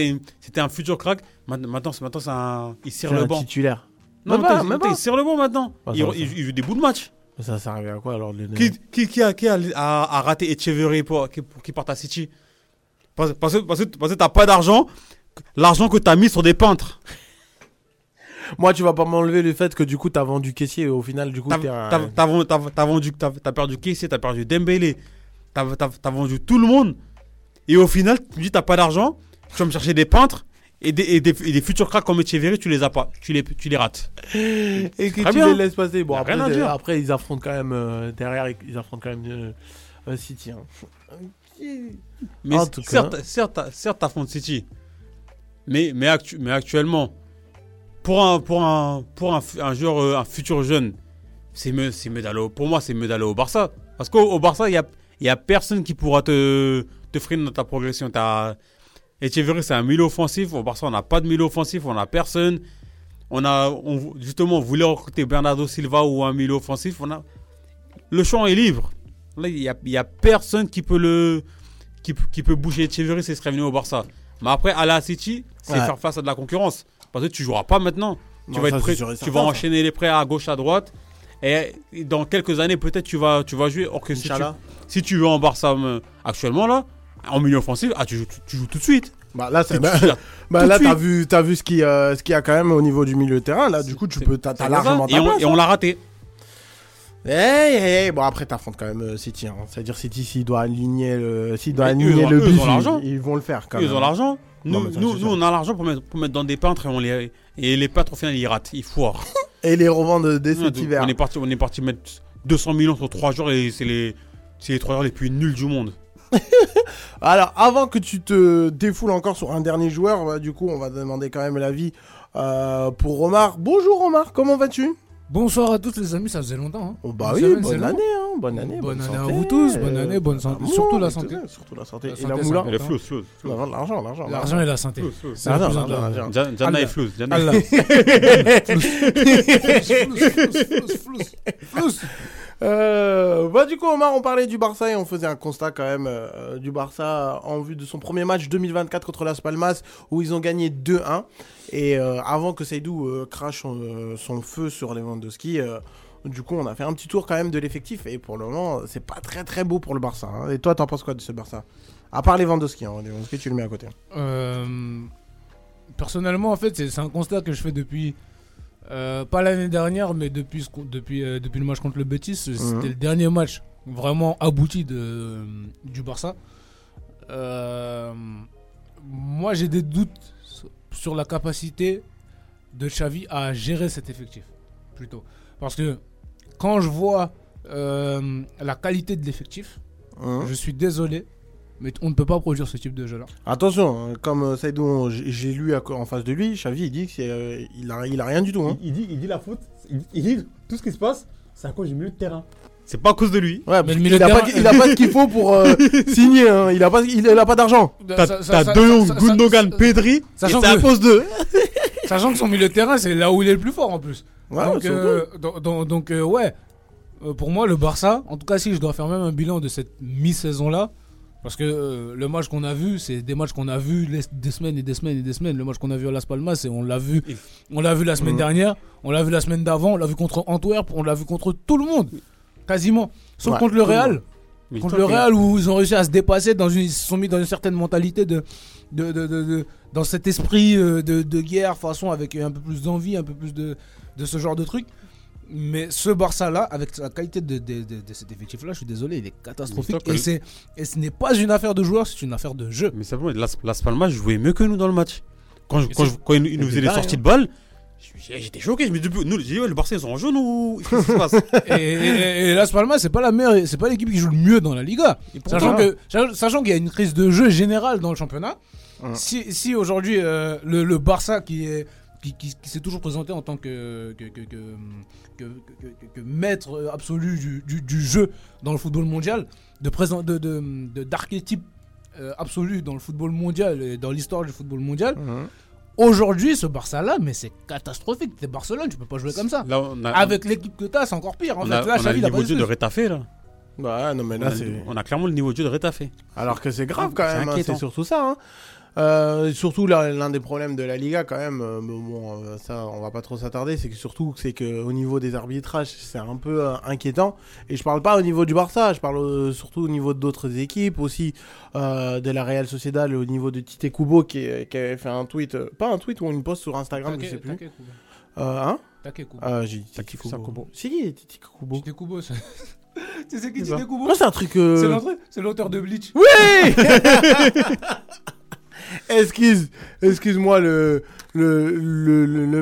c'était, un futur crack. Maintenant, maintenant, un, il serre le un banc. titulaire. Non, pas, il- pas. serre le banc maintenant. Il, il- il joue des bouts de match. Ça servait à quoi alors de le Qui, qui, qui a, qui a, a, a raté Echeverry pour, qui- pour qu'il parte à City? Parce, parce, que- parce, que parce que t'as pas d'argent. L'argent que t'as mis sur des peintres. *laughs* Moi, tu vas pas m'enlever le fait que du coup, t'as vendu caissier et au final, du coup, T'as t'es un- t'as- t'as vendu, t'as- t'as vendu, t'as t'as perdu Kessé, t'as perdu Dembélé, t'as t'as- t'as vendu tout le monde. Et au final, tu me dis t'as pas d'argent, tu vas me chercher des peintres et des, et des, et des futurs cracks comme Echeverry, tu les as pas, tu les, tu les rates. et que tu bien. les laisses passer. Bon, après, rien à c'est- dire. après, ils affrontent quand même euh, derrière, ils affrontent quand même euh, euh, City. hein. Mais En tout cas. certes, certes, Front City. Mais, mais, actu- mais actuellement, pour un, pour un, pour un, fu- un joueur, un futur jeune, c'est mieux, d'aller pour moi, c'est mieux d'aller au Barça. Parce qu'au au Barça, il n'y a, y a personne qui pourra te, te freiner dans ta progression. Echeverry, c'est un milieu offensif. Au Barça, on n'a pas de milieu offensif, on n'a personne. On a, on, justement, on voulait recruter Bernardo Silva ou un milieu offensif. On a, le champ est libre. Là, il n'y a, y a personne qui peut le, qui, qui peut bouger Echeverry s'il serait venu au Barça. Mais après, aller à City, c'est Ouais. faire face à de la concurrence. Parce que tu joueras pas maintenant. Tu vas, ça, être c'est prêt, sûr et tu certain, vas ça. enchaîner les prêts à gauche, à droite. Et dans quelques années, peut-être tu vas, tu vas jouer. Or que si tu, si tu veux en Barça euh, actuellement, là, en milieu offensif, ah, tu, joues, tu, tu joues tout de suite. Bah là, c'est bah, *laughs* bah, là, t'as vu, t'as vu ce qui, euh, ce qu'il y a quand même au niveau du milieu de terrain. Là, du coup, tu peux, t'as, largement ta et on, place, et on hein. l'a raté. Eh, eh, eh, bon après t'affrontes quand même euh, City, hein. c'est-à-dire City s'il doit aligner le, s'il doit aligner ils le ils but, ils, ils vont le faire quand Ils même. ont l'argent. Nous, ça, nous, nous, on a l'argent pour mettre, pour mettre dans des peintres et, on les, et les peintres, au final, ils ratent. Ils foirent. *laughs* Et les revendent dès cet hiver. on, est parti, on est parti mettre 200 millions sur 3 jours et c'est les, c'est les 3 jours les plus nuls du monde. *laughs* Alors avant que tu te défoules encore sur un dernier joueur, bah, du coup on va demander quand même l'avis euh, pour Omar. Bonjour Omar, comment vas-tu? Bonsoir à tous les amis, ça faisait longtemps. Hein. Oh, bah oui, semaine, c'est bonne année, hein, bonne année. Bonne année à vous tous, bonne euh, année, bonne santé, amour, surtout la santé. Surtout la santé. La Et santé, la c'est moula. flouse. Non, L'argent, l'argent. L'argent et la santé. L'argent, l'argent, Jana Allah. est flouse. Jana Euh, bah du coup Omar on parlait du Barça et on faisait un constat quand même euh, du Barça en vue de son premier match 2024 contre Las Palmas où ils ont gagné 2-1 et euh, avant que Seydou euh, crache son, feu sur Lewandowski euh, du coup on a fait un petit tour quand même de l'effectif et pour le moment c'est pas très très beau pour le Barça hein. et toi t'en penses quoi de ce Barça? À part Lewandowski hein. Lewandowski tu le mets à côté personnellement, en fait, c'est un constat que je fais depuis. Euh, pas l'année dernière, mais depuis, ce qu'on- depuis, euh, depuis le match contre le Betis. C'était Mhm. le dernier match vraiment abouti de, du Barça. Euh, moi, j'ai des doutes sur la capacité de Xavi à gérer cet effectif. Plutôt. Parce que quand je vois la qualité de l'effectif, Hein je suis désolé, mais on ne peut pas produire ce type de jeu-là. attention hein, comme euh, Seydou on- j'ai lu à- en face de lui Xavi il dit qu'il a, il a rien du tout hein. Il dit, il dit la faute. Il, il dit tout ce qui se passe, c'est à cause du milieu de terrain. C'est pas à cause de lui. Ouais, Mais a, pas, il a pas ce qu'il faut pour euh, *laughs* signer. hein. Il a pas, il, a pas d'argent. T'as Ça- ça- t'as ça- De Jong, ça- ça- Gundogan, ça- Pedri. C'est à que- cause d'eux. *laughs* Sachant que son milieu de terrain, c'est là où il est le plus fort en plus. Ouais, donc, euh, donc, donc- donc, euh, ouais. Euh, pour moi, le Barça, en tout cas, si je dois faire même un bilan de cette mi-saison-là, parce que euh, le match qu'on a vu, c'est des matchs qu'on a vu les- des semaines et des semaines et des semaines. Le match qu'on a vu à Las Palmas, et on l'a vu, on l'a vu la semaine Mhm. dernière, on l'a vu la semaine d'avant, on l'a vu contre Antwerp, on l'a vu contre tout le monde, quasiment. Sauf Ouais, contre le Real. Mais contre le Real où ils ont réussi à se dépasser, dans une, ils se sont mis dans une certaine mentalité de, de, de- dans cet esprit euh, de, de guerre, façon avec un peu plus d'envie, un peu plus de, de ce genre de truc. Mais ce Barça-là, avec la qualité de, de- de- de cet effectif-là, je suis désolé, il est catastrophique. Et, c'est, et ce n'est pas une affaire de joueurs, c'est une affaire de jeu. Mais simplement, Las, Las Palmas jouait mieux que nous dans le match. Quand, je- quand, je- quand ils nous- les pareil, sorties hein. de balles, j'étais choqué. Je me dis, nous, dit, ouais, le Barça, ils sont en jaune *laughs* ou qu'est-ce qui se passe? Et, et- et Las Palmas, c'est pas la meilleure, c'est pas l'équipe qui joue le mieux dans la Liga. Sachant que, sachant- qu'il y a une crise de jeu générale dans le championnat, Ouais. si, si aujourd'hui euh, le, le Barça qui est qui, qui- qui s'est toujours présenté en tant que que, que, que, que- que- que- que maître absolu du, du- du jeu dans le football mondial, de présent de de- de- d'archétype euh, absolu dans le football mondial et dans l'histoire du football mondial. Mhm. Aujourd'hui, ce Barça-là, mais c'est catastrophique. T'es Barcelone, tu peux pas jouer comme ça. Là, on a, Avec l'équipe que t'as, c'est encore pire. En on fait, a, là, on a Xavi, le niveau de jeu de là. Non, mais On a, c'est. on a clairement le niveau de jeu de Rétafé. Alors que c'est grave C'est quand même. hein. C'est surtout ça. hein. Euh, surtout l'un des problèmes de la Liga quand même. euh, bon, euh, ça, on va pas trop s'attarder. C'est que surtout, c'est que au niveau des arbitrages, c'est un peu euh, inquiétant. Et je parle pas au niveau du Barça. Je parle euh, surtout au niveau d'autres équipes aussi, euh, de la Real Sociedad, au niveau de Tite Kubo qui, qui avait fait un tweet, euh, pas un tweet ou une post sur Instagram, je sais plus. Euh, hein? T'inquiète, Kubo. Ah, j'ai dit ça, Kubo. Si, Titi Kubo. Tite Kubo, ça- *laughs* Tu sais qui. Tite Kubo? C'est un truc. euh, C'est l'auteur de Bleach. Oui *laughs* *laughs* Excuse, excuse-moi le,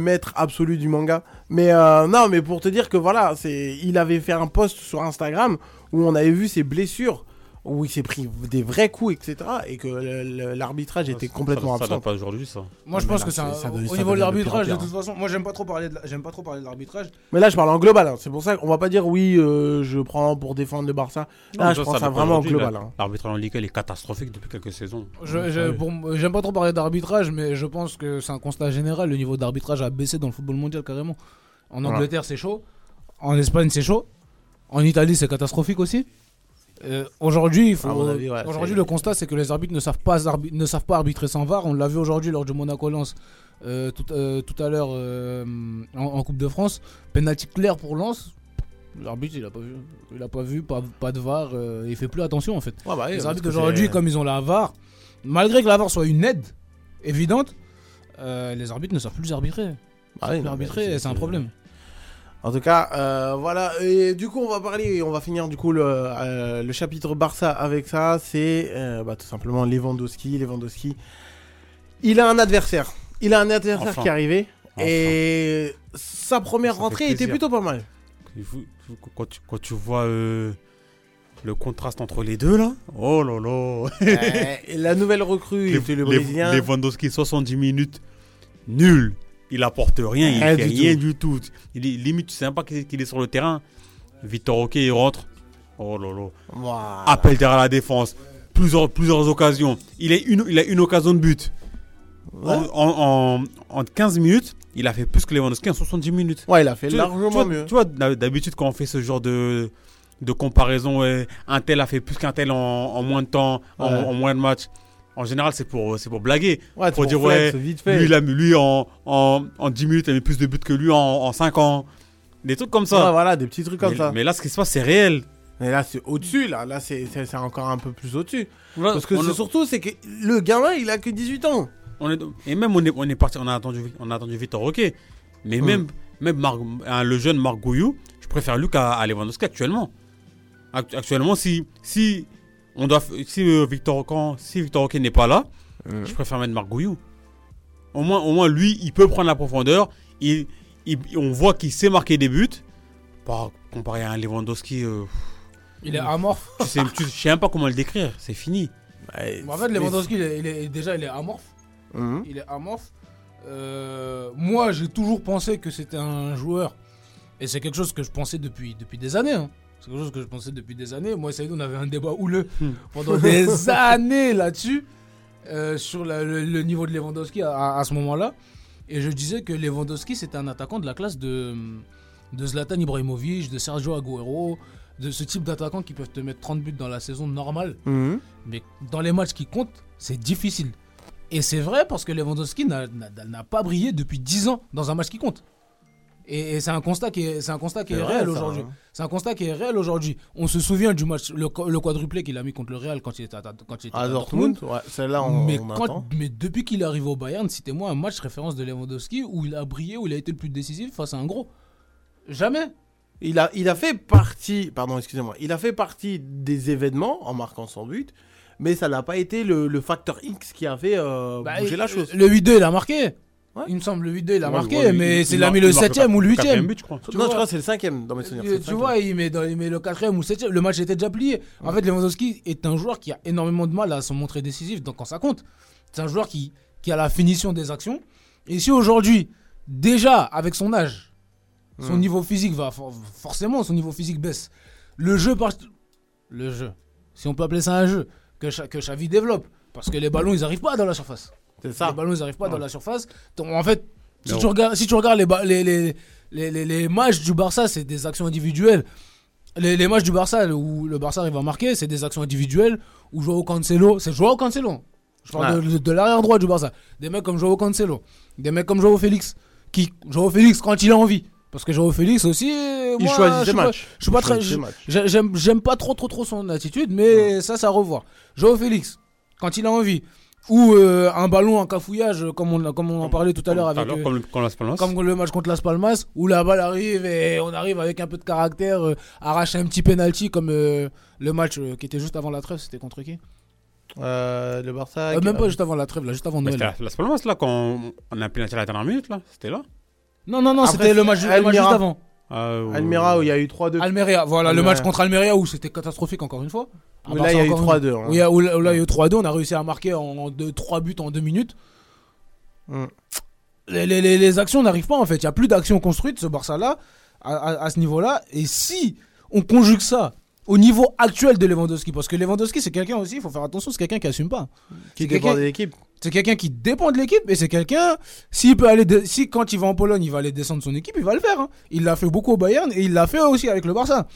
maître absolu du manga. Mais euh, non, mais pour te dire que voilà, c'est, il avait fait un post sur Instagram où on avait vu ses blessures, où il s'est pris des vrais coups, etc. Et que l'arbitrage était complètement ça, ça absent. date pas aujourd'hui, ça. Moi, je pense là, que c'est ça au ça niveau de l'arbitrage. De toute façon, moi, j'aime pas trop parler. de la- J'aime pas trop parler de l'arbitrage. Mais là, je parle en global. hein. C'est pour ça qu'on va pas dire oui, euh, je prends pour défendre le Barça. Là, Non, je ça, prends ça ça vraiment en global. hein. L'arbitrage en Ligue, il est catastrophique depuis quelques saisons. M- J'aime pas trop parler d'arbitrage, mais je pense que c'est un constat général. Le niveau d'arbitrage a baissé dans le football mondial carrément. En Voilà. Angleterre, c'est chaud. En Espagne, c'est chaud. En Italie, c'est catastrophique aussi. Euh, aujourd'hui, il faut- À mon avis, ouais, aujourd'hui, c'est- le constat, c'est que les arbitres ne savent pas, arbi- ne savent pas arbitrer sans VAR. On l'a vu aujourd'hui lors du Monaco-Lens, euh, tout, euh, tout à l'heure en, en Coupe de France. Penalty clair pour Lens. L'arbitre, il a pas vu. Il a pas vu, pas, pas de VAR. il fait plus attention en fait. Ouais, bah, oui, Les arbitres c'est- comme ils ont la VAR, malgré que la VAR soit une aide évidente, les arbitres ne savent plus arbitrer. Bah oui, arbitrer, c'est un problème. En tout cas, euh, voilà. Et du coup, on va parler, et on va finir du coup le, euh, le chapitre Barça avec ça. C'est euh, bah, tout simplement Lewandowski. Lewandowski, il a un adversaire. Il a un adversaire Enfin. qui est arrivé. Enfin. Et sa première Ça rentrée était plutôt pas mal. Quand, tu, quand tu vois le contraste entre les deux, là, oh là là. *laughs* La nouvelle recrue était le Les- Brésilien. Lewandowski, 70 minutes, nul. Il apporte rien, il Rien fait du rien tout. du tout. Il limite, tu sais pas qu'il est sur le terrain. Victor Roquet, il rentre. Oh là là. Voilà. Appel derrière la défense. Plusieurs, plusieurs occasions. Il a une, il a une occasion de but. Ouais. En, en, en- en 15 minutes, il a fait plus que Lewandowski en 70 minutes. Ouais, il a fait Tu- largement vois, mieux. Tu vois, d'hab- d'habitude, quand on fait ce genre de, de comparaison, ouais, un tel a fait plus qu'un tel en, en moins de temps, Ouais. en moins de matchs. En général, c'est pour, c'est pour blaguer. Ouais, Pour dire, flex, ouais, vite fait. Lui, il a, lui en, en, en 10 minutes, il a mis plus de buts que lui en, en 5 ans. Des trucs comme Ouais, ça. voilà, des petits trucs comme mais, ça. mais là, ce qui se passe, c'est réel. Mais là, c'est au-dessus, là. Là, c'est c'est- c'est encore un peu plus au-dessus. Voilà, Parce que c'est est- surtout, c'est que le gamin, il a que 18 ans. on est- et même, on est, on est parti, on a attendu, on a attendu Victor Roquet. Mais même, même hein, le jeune Marc Gouillou, je préfère lui qu'à à Lewandowski actuellement. Act- Actuellement, si, si, on doit, f- si, euh, Victor, quand, si Victor Roquet n'est pas là, je préfère mettre Marc Gouillou. Au moins, au moins, lui, il peut prendre la profondeur. Il, il- on voit qu'il sait marquer des buts. Par, comparé à un Lewandowski, euh, Il est amorphe. tu sais, tu- je sais même pas comment le décrire. C'est fini. En fait, Lewandowski, il est, il est- déjà, il est amorphe. Mhm. Il est amorphe. Euh, moi, j'ai toujours pensé que c'était un joueur. Et c'est quelque chose que je pensais depuis, depuis des années. hein. C'est quelque chose que je pensais depuis des années. Moi et Saïd, on avait un débat houleux Hmm. pendant des *laughs* années là-dessus. euh, sur la- le, le niveau de Lewandowski à, à- à ce moment-là. Et je disais que Lewandowski, c'était un attaquant de la classe de, de Zlatan Ibrahimovic, de Sergio Aguero, de ce type d'attaquant qui peuvent te mettre 30 buts dans la saison normale. Mhm. Mais dans les matchs qui comptent, c'est difficile. Et c'est vrai parce que Lewandowski n'a pas brillé depuis 10 ans dans un match qui compte. Et, c'est un constat qui est, c'est un constat qui est, réel aujourd'hui. hein. C'est un constat qui est réel aujourd'hui. On se souvient du match, le, le quadruplé qu'il a mis contre le Real quand il était à, quand il était À à Dortmund, ouais, celle-là, on, mais, on quand- attend. mais depuis qu'il est arrivé au Bayern, citez-moi un match référence de Lewandowski où il a brillé, où il a été le plus décisif face à un gros. Jamais. Il a, il a fait partie, pardon, excusez-moi, il a fait partie des événements en marquant son but, mais ça n'a pas été le, le facteur X qui a fait euh, Bah, bouger la chose. Le 8-2, il a marqué. Ouais. Il me semble, le 8-2, il a Ouais, marqué, ouais, mais il- c'est il a mis le il marque 7ème ou le quatrième 8ème. but, je crois. tu non, vois. je crois que c'est le cinquième dans mes souvenirs. Tu, vois, il met, dans- il met le quatrième ou le septième. Le match était déjà plié. En fait, Lewandowski est un joueur qui a énormément de mal à se montrer décisif donc quand ça compte. C'est un joueur qui, qui a la finition des actions. Et si aujourd'hui, déjà avec son âge, son Hmm. niveau physique va for- forcément, son niveau physique baisse. Le jeu, par... le jeu, si on peut appeler ça un jeu, que, que Xavi développe, parce que les ballons, ils arrivent pas dans la surface. C'est ça. Les ballons, ils n'arrivent pas dans la surface. Donc, en fait, si Non. tu regardes, si tu regardes les, les, les, les, les- les matchs du Barça, c'est des actions individuelles. Les, les matchs du Barça où le Barça arrive à marquer, c'est des actions individuelles. Où Joao Cancelo, c'est Joao Cancelo. Je parle de, de l'arrière droit du Barça. Des mecs comme Joao Cancelo. Des mecs comme Joao Félix. Qui, Joao Félix, quand il a envie. Parce que Joao Félix aussi. Il moi, choisit je ses suis pas- matchs. Je suis pas très. j'aime pas trop, trop, trop son attitude, mais ça, ça à revoir. Joao Félix, quand il a envie. Ou euh, un ballon, un cafouillage, comme on, comme on en parlait tout à l'heure avec. euh, Comme, le- comme Las Palmas. comme le match contre Las Palmas, où la balle arrive et on arrive avec un peu de caractère, euh, arracher un petit penalty comme euh, le match euh, qui était juste avant la trêve, c'était contre qui? Euh, le Barça. Euh, Même pas juste avant la trêve, là, juste avant Noël. c'était Las Palmas, là, quand on a un penalty à la dernière minute, là. C'était là. Non, non, non, c'était le match, le match Almira. juste avant. Ah, Almira où il y a eu 3-2. Almeria, voilà, le Almeria. match contre Almeria où c'était catastrophique encore une fois. Part là, il y a eu encore une- 3-2. hein. Où il y a- où là, où là, il y a eu 3-2, on a réussi à marquer en 3 buts en 2 minutes. Mm. Les, les- les- les actions n'arrivent pas en fait. Il n'y a plus d'actions construites, ce Barça-là, à, à- à ce niveau-là. Et si on conjugue ça au niveau actuel de Lewandowski, parce que Lewandowski, c'est quelqu'un aussi, il faut faire attention, c'est quelqu'un qui assume pas. Qui dépend de l'équipe. C'est quelqu'un qui dépend de l'équipe et c'est quelqu'un, s'il peut aller, de- si quand il va en Pologne, il va aller descendre son équipe, il va le faire. hein. Il l'a fait beaucoup au Bayern et il l'a fait aussi avec le Barça.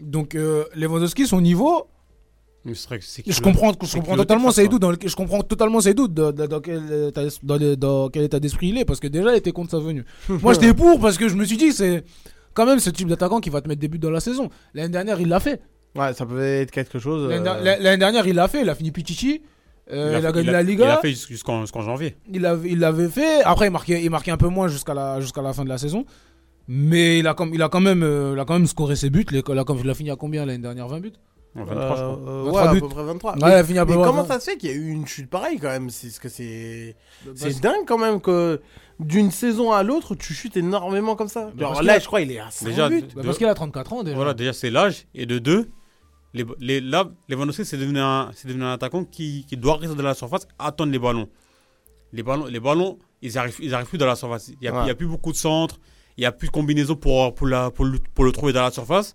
Donc euh, Lewandowski, son niveau, je comprends, je totalement doutes. Dans je comprends totalement dans, quel état, dans le- dans quel état d'esprit il est parce que déjà il était contre sa venue. *laughs* Moi j'étais pour parce que je me suis dit c'est quand même ce type d'attaquant qui va te mettre des buts dans la saison. L'année dernière il l'a fait. Ouais, ça peut être quelque chose. L'année euh, L'année dernière il l'a fait. Il a fini Pichichi. Euh, il, a, gagné la Liga. Il a fait jus- jusqu'en jusqu'en janvier. Il avait, il l'avait fait. Après, il marquait, il marquait un peu moins jusqu'à la, jusqu'à la fin de la saison. Mais il a, comme, il a quand même, euh, il a quand même scoré ses buts. Il a, il a- il a fini à combien l'année dernière? 20 buts? En 23, je crois. euh, 23 ouais, à peu près 23. Ouais, Mais- il a peu Mais près comment 20. ça se fait qu'il y a eu une chute pareille quand même? C'est ce que c'est. Bah, C'est dingue quand même que d'une saison à l'autre, tu chutes énormément comme ça. Bah, Genre là, a- je crois il est à 5 Déjà, buts. Bah, de- parce qu'il a 34 ans déjà. Voilà, déjà c'est l'âge. Et de deux, les, les, là, Lewandowski, c'est devenu, devenu un attaquant qui, qui doit rester dans la surface, attendre les ballons. les ballons, les ballons ils arrivent, ils arrivent plus dans la surface. Il n'y a, Ouais. plus beaucoup de centres, il n'y a plus de combinaisons pour, pour, la, pour, le, pour le trouver dans la surface.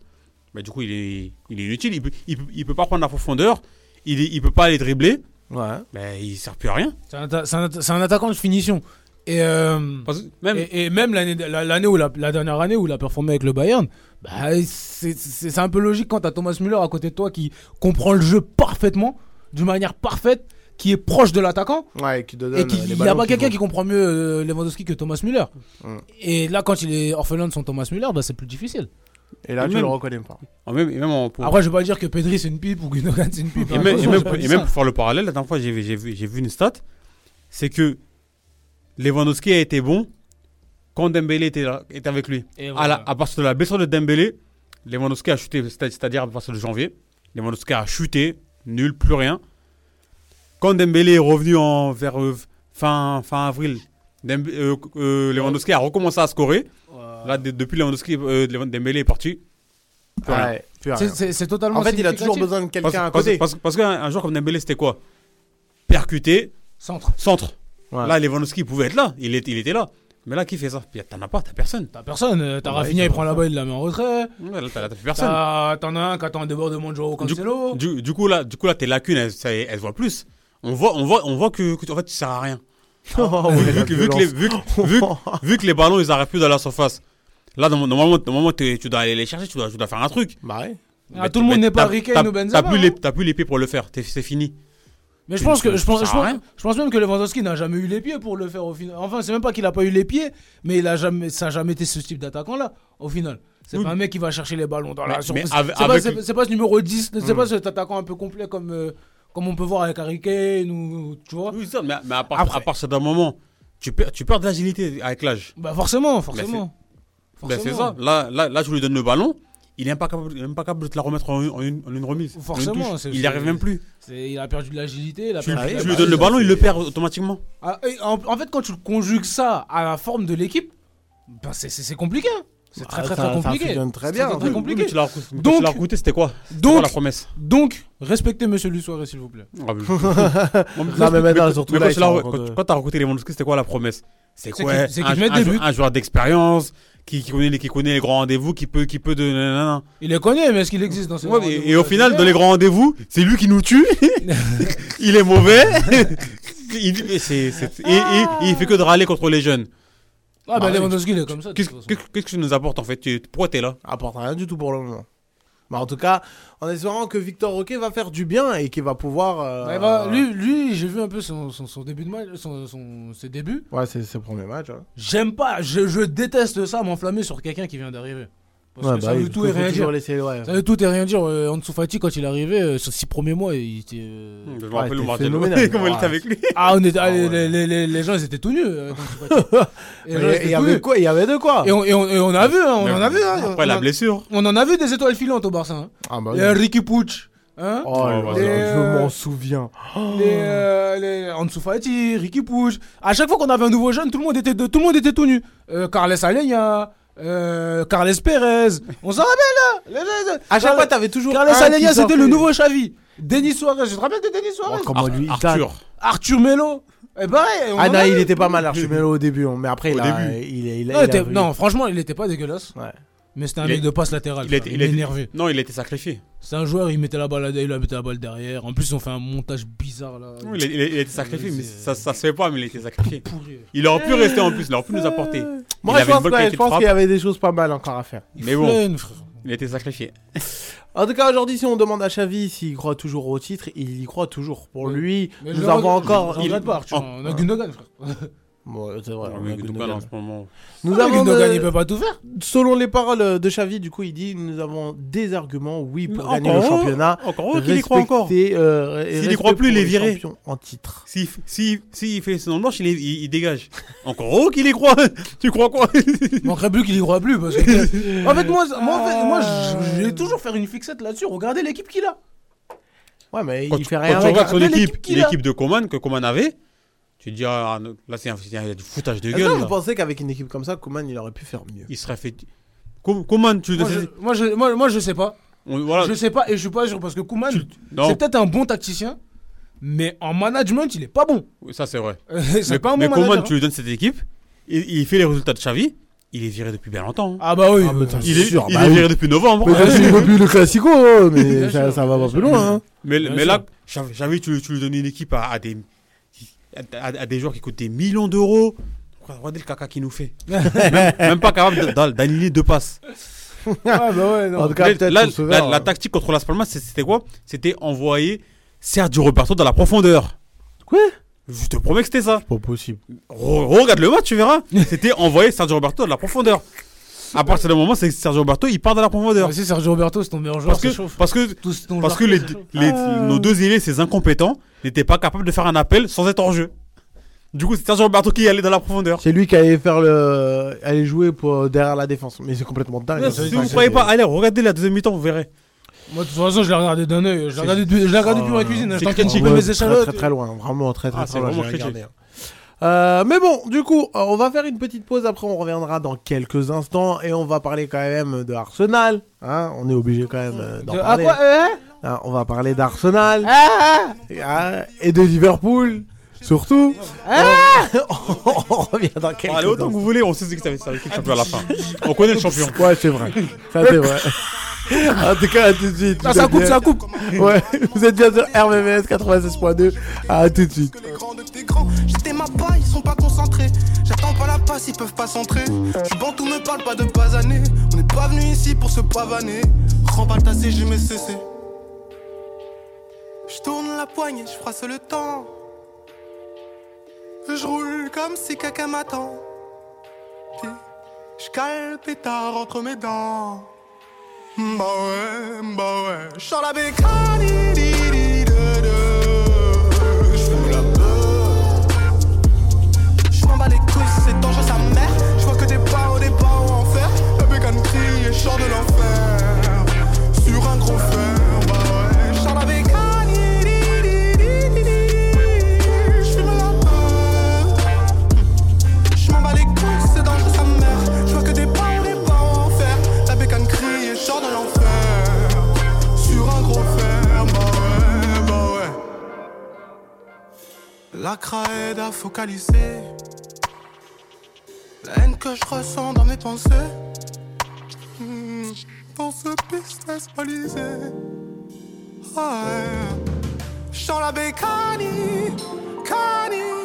Mais du coup, il est, il est inutile. Il peut, il, peut, il peut pas prendre la profondeur, il, il peut pas aller dribbler, Ouais. mais il sert plus à rien. C'est un, atta- c'est un atta- c'est un attaquant de finition. Et, euh, même, et, et même l'année la, l'année où la, la dernière année où il a performé avec le Bayern, bah, c'est c'est- c'est un peu logique quand t'as Thomas Müller à côté de toi qui comprend le jeu parfaitement, d'une manière parfaite, qui est proche de l'attaquant. Ouais, qui donne Et qu'il les n'y a pas quelqu'un qui comprend mieux euh, Lewandowski que Thomas Müller. Mm. Et là, quand il est orphelin de son Thomas Müller, bah, c'est plus difficile. Et là, Et tu même- le reconnais pas. en même, et même en- pour- Après, je vais pas dire que Pedri c'est une pipe ou Gundogan c'est une pipe. Et hein, même, et ça. pour faire le parallèle, la dernière fois, j'ai vu, j'ai vu, j'ai vu une stat. C'est que Lewandowski a été bon quand Dembélé était, là- était avec lui. À, la- à partir de la blessure de Dembélé, Lewandowski a chuté, c'est- c'est-à-dire à partir de janvier. Lewandowski a chuté, nul, plus rien. Quand Dembélé est revenu en, vers euh, fin, fin avril, Demb- euh, euh, Lewandowski a recommencé à scorer. Là, de- depuis Lewandowski, euh, Lewan- Dembélé est parti. Ouais, C'est- totalement En fait, il a toujours besoin de quelqu'un à côté. parce- parce qu'un un joueur comme Dembélé, c'était quoi? Percuté, Centre. centre. Ouais. Là, Lewandowski pouvait être là. Il, est- il était là. Mais là, qui fait ça? T'en as pas, t'as personne. T'as personne. euh, T'as Ouais, Rafinha, il prend la balle, il la met en retrait. Ouais, là, t'as personne. T'en as un qui attend un débordement de Joao Cancelo. Du, du coup, là, du coup, là, tes lacunes, elles, ça- elles se voient plus. On voit, on voit, on voit que, que en fait, tu sers à rien. *laughs* Oh, vu, que, vu que les, violence. vu, que- vu que- vu que les ballons, ils arrivent plus dans la surface. Là, normalement, normalement, tu dois aller les chercher, tu dois, tu dois faire un truc. Bah ouais. Ah, Mais tout le monde n'est pas t'as- ou Benzema, T'as plus hein. les, t'as plus les pieds pour le faire. T'es- C'est fini. Mais je pense que je pense, Ça je pense, je pense même que Lewandowski n'a jamais eu les pieds pour le faire au final. Enfin, c'est même pas qu'il a pas eu les pieds, mais il a jamais, ça a jamais été ce type d'attaquant là. Au final, c'est Oui. pas un mec qui va chercher les ballons dans Mais- la surface. C'est pas, ce numéro 10, c'est pas cet attaquant un peu complet comme euh, comme on peut voir avec Harry Kane ou tu vois. Oui, ça, mais, mais à, part, Après. à partir d'un moment, tu perds, tu perds de l'agilité avec l'âge. Bah forcément, forcément. Ben, c'est ça. Là, là, là, je lui donne le ballon. Il est même pas capable, de te la remettre en, une- en une, en une remise. une Forcément, Il n'y arrive même plus. Il a perdu de l'agilité. Tu, lui donnes le ballon, il le perd automatiquement. Ah, en, en fait, quand tu conjugues ça à la forme de l'équipe, ben c'est- compliqué. C'est très Ah, très ça- très ça compliqué. fonctionne très C'est bien. Très, très compliqué. Tu l'as recruté. Donc- tu l'as recruté, c'était quoi C'était Donc- quoi la promesse Donc, respectez Monsieur Lusoiré, s'il vous plaît. Ah, mais- *laughs* Non, mais maintenant, surtout mais là, quand t'as recruté les Lewandowski, c'était quoi la promesse C'est quoi un, joueur d'expérience qui, qui connaît les, qui connaît les grands rendez-vous, qui peut, qui peut de. nanana. Il les connaît, mais est-ce qu'il existe dans ces Ouais, rendez-vous et, et au final, dans les grands rendez-vous, c'est lui qui nous tue. *laughs* il est mauvais. *laughs* il, et, c'est- c'est- et- et- et il fait que de râler contre les jeunes. Ah, bah Ah, Lewandowski, il est comme ça. Qu'est-ce que tu nous apportes en fait Tu- Pourquoi t'es là? Apporte rien du tout pour le moment. Mais en tout cas, en espérant que Victor Roquet va faire du bien et qu'il va pouvoir. euh, Ouais, bah, lui, lui j'ai vu un peu son, son, son début de match, son, son- ses débuts. Ouais, c'est c'est le premier match. hein. J'aime pas, je, je déteste ça, m'enflammer sur quelqu'un qui vient d'arriver. Parce Ouais, que bah ça veut tout et rien dire. laisser- ouais. Ça veut tout et rien dire. Euh, Ansu Fati, quand il est arrivé, euh, sur six premiers mois, il était. euh, Je me rappelle au Martello. phénoménal. Comment il était avec lui Ah, on était, ah, les, ouais. les, les, les gens, ils étaient tout nus. euh. *laughs* Il y avait quoi Il y avait de quoi Et on, et, on, et on a vu, hein, on Mais en a vu. Hein, Après on, la blessure. on en a vu des étoiles filantes au Barça. Hein. Ah bah. Ricky Puig, hein Oh les, je m'en souviens. les, euh, les Ansu Fati, Ricky Puig. À chaque fois qu'on avait un nouveau jeune, tout le monde était, tout, le monde était tout nu. Euh, Carles Alenia, euh, Carles Perez. On s'en rappelle là les- les- À chaque Carles- fois, t'avais toujours. Carles un qui Alenia, c'était le nouveau Xavi. Denis Suarez, je te rappelle de Denis Oh, Suarez comment lui, il Arthur. Arthur Melo. Et pareil. on Ah en non, a il était pas mal Archimelo au début, hein, mais après, il Au a. début. Il, il, il, Non, il il était- a- non, franchement, il était pas dégueulasse. Ouais. Mais c'était un Il mec est- de passe latérale. Il était, Il il était- énervé. Non, il a été sacrifié. C'est un joueur, il mettait la balle, il mettait la balle derrière. En plus, ils ont fait un montage bizarre là. Oui, Il a, il il été sacrifié, mais ça, ça se fait pas, mais il a été sacrifié. pourri. Il aurait pu rester en plus, il aurait pu nous apporter. Moi, Il je avait pense, une bonne ouais, qualité je de pense frappe. qu'il y avait des choses pas mal encore à faire. Mais bon, il a été sacrifié. En tout cas, aujourd'hui, si on demande à Xavi s'il croit toujours au titre, il y croit toujours. Pour Oui. lui, Mais nous avons encore. il- pas, Arthur. Oh. On a Gundogan, frère. *laughs* Bon, c'est vrai. on a Mais Gundogan. Gundogan, en ce moment. Nous Ah, avons Gundogan, de- il peut pas tout faire. Selon les paroles de Xavi, du coup, il dit nous avons des arguments, oui, pour Mais gagner le championnat. Encore heureux qu'il y croit encore. Euh, S'il y croit plus, il est les viré. En titre. S'il si, si, il fait son blanche, il, est- il, il dégage. Encore heureux qu'il y croit. *laughs* tu crois quoi? Il manquerait plus qu'il y croit plus. Parce que... *laughs* en fait, moi, moi, en fait, moi je je vais toujours faire une fixette là-dessus. Regardez l'équipe qu'il a. Ouais, mais Quand, il tu- fait quand rien. tu avec- regardes son équipe, l'équipe de Coman, que Coman avait, tu dis, ah, là, c'est un, il y a du foutage de Est-ce que gueule. vous là. pensez qu'avec une équipe comme ça, Koeman, il aurait pu faire mieux Il serait fait. Com- Coman, tu Moi, je, moi, je, moi, moi, je sais pas. voilà. Je sais pas et je suis pas sûr parce que Koeman, Tu- c'est peut-être un bon tacticien. Mais en management, il est pas bon. Oui, Ça, c'est vrai. *laughs* c'est Mais, pas un mais bon Coman, manager. tu lui donnes cette équipe, il, il fait les résultats de Xavi, il est viré depuis bien longtemps. hein. Ah bah oui. Ah, il est, sûr, il bah est oui. viré depuis novembre. Hein. c'est depuis le Classico, hein, mais ça, sûr. ça va pas plus loin. Hein. Mais, là, Xavi, Xavi, tu, tu lui donnes une équipe à, à des, à, à des joueurs qui coûtent des millions d'euros. Regardez le caca qu'il nous fait. *laughs* même, même pas capable d'a- d'aligner deux passes. *laughs* Ah bah ouais, non. En tout cas, la, tactique contre Las Palmas, c'est- c'était quoi? C'était envoyer Sergio Roberto dans la profondeur. Quoi? Je te promets que c'était ça. Pas possible. Re- regarde le match, tu verras. C'était envoyer Sergio Roberto dans la profondeur. À partir du moment, c'est que Sergio Roberto, il part dans la profondeur. Ah, si Sergio Roberto, c'est ton meilleur joueur, Parce que, chauffe. parce que, c'est parce que les, les- Ah. nos deux ailiers, ces incompétents, n'étaient pas capables de faire un appel sans être en jeu. Du coup, c'est Sergio Roberto qui allait dans la profondeur. C'est lui qui allait faire le, allait jouer pour derrière la défense. Mais c'est complètement dingue. Non, si c'est- vous ne c'est- croyez pas, allez, regardez la deuxième mi-temps, vous verrez. Moi, de toute façon, je l'ai regardé d'un œil. Je l'ai regardé depuis, je l'ai regardé depuis ma cuisine. c'est Je t'inquiète, Ouais, mes très, échalotes. très très loin, vraiment très très, Ah, très c'est loin. Hein. Euh, mais bon, du coup, euh, on va faire une petite pause. Après, on reviendra dans quelques instants et on va parler quand même de Arsenal. Hein, on est obligé quand même euh, d'en De- Ah parler. quoi euh, Hein, on va parler d'Arsenal Ah, et de Liverpool, surtout. on, *laughs* on revient dans quelques Allez, autant que vous voulez, on sait ce que ça va être le champion à la fin. On connaît le champion. Ouais, c'est vrai. Ça, c'est vrai. en tout cas, à tout de suite. Ah, Vous ça coupe, bien- ça coupe. Ouais, vous êtes bien sur RMMS 96.2. À tout de suite. les grands de tes grands. J'étais ma paille, ils sont pas concentrés. J'attends pas la passe, ils peuvent pas centrer. Je bantou me parle pas de basaner. On n'est pas venu ici pour se pavaner. Remballe ta CG, mais cessé. Je tourne la poignée, je froisse le temps. Je roule comme si caca m'attend. Je cale pétard entre mes dents. Bah ouais, bah ouais. J'sors la bécane, c'est dangereux sa mère. J'vois que des barreaux, des barreaux en fer. La bécane crie et chante de l'enfer. La craie à focaliser. La haine que je ressens dans mes pensées. Hmm, Dans ce business balisé. Ah ouais. La bécanie, cani.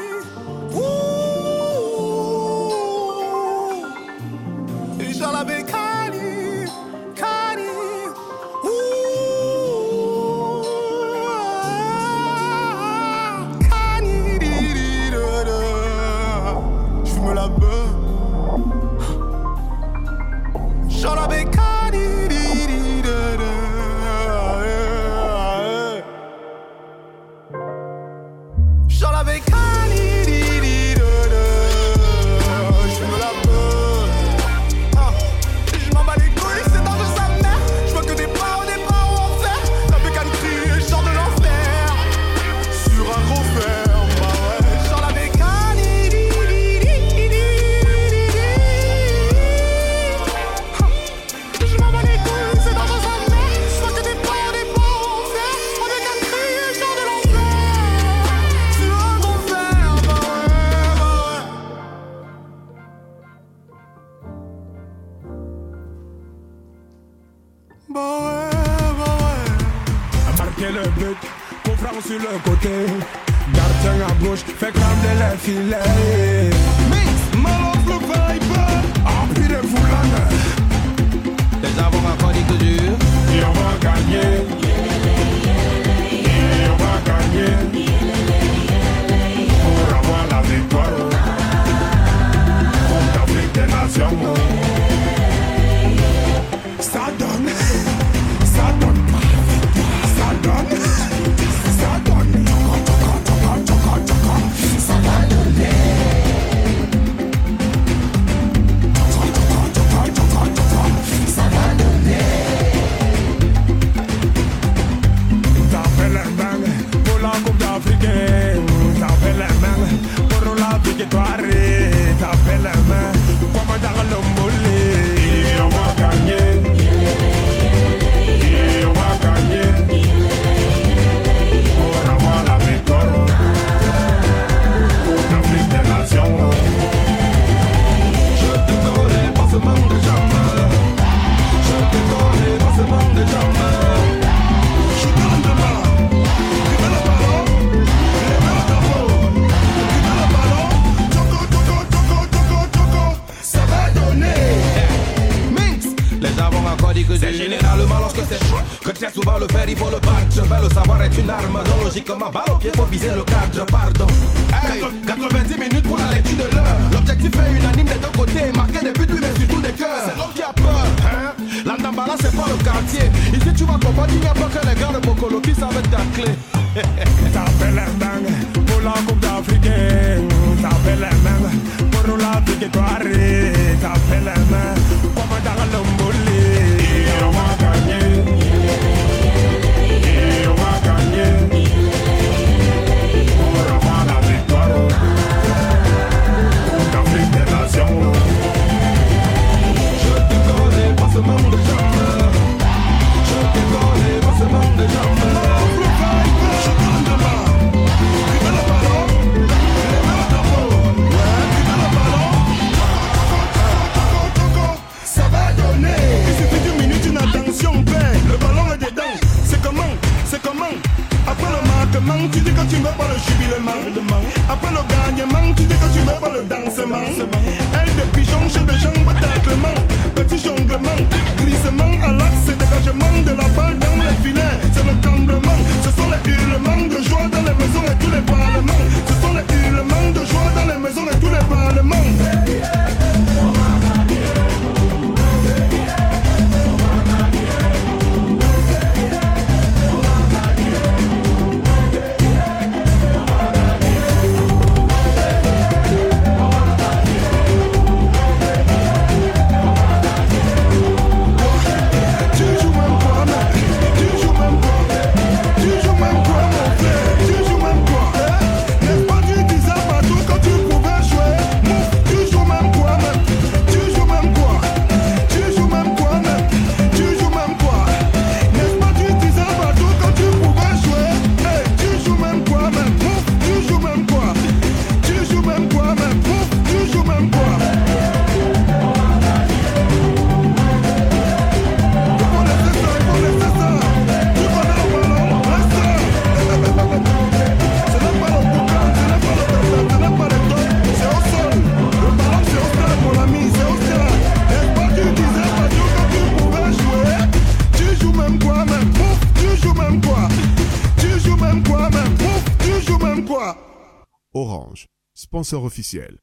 tu dis que tu veux pas le jubilement. Après le gagnement, tu dis que tu veux pas le dansement. Elle de pigeon, chez de jambes, taclement. Petit jonglement, glissement à l'axe, dégagement de la balle dans les filets. C'est le tremblement, ce sont les hurlements de joie dans les maisons et tous les parlements. Ce sont les hurlements de joie dans les maisons et tous les parlements. Orange, sponsor officiel.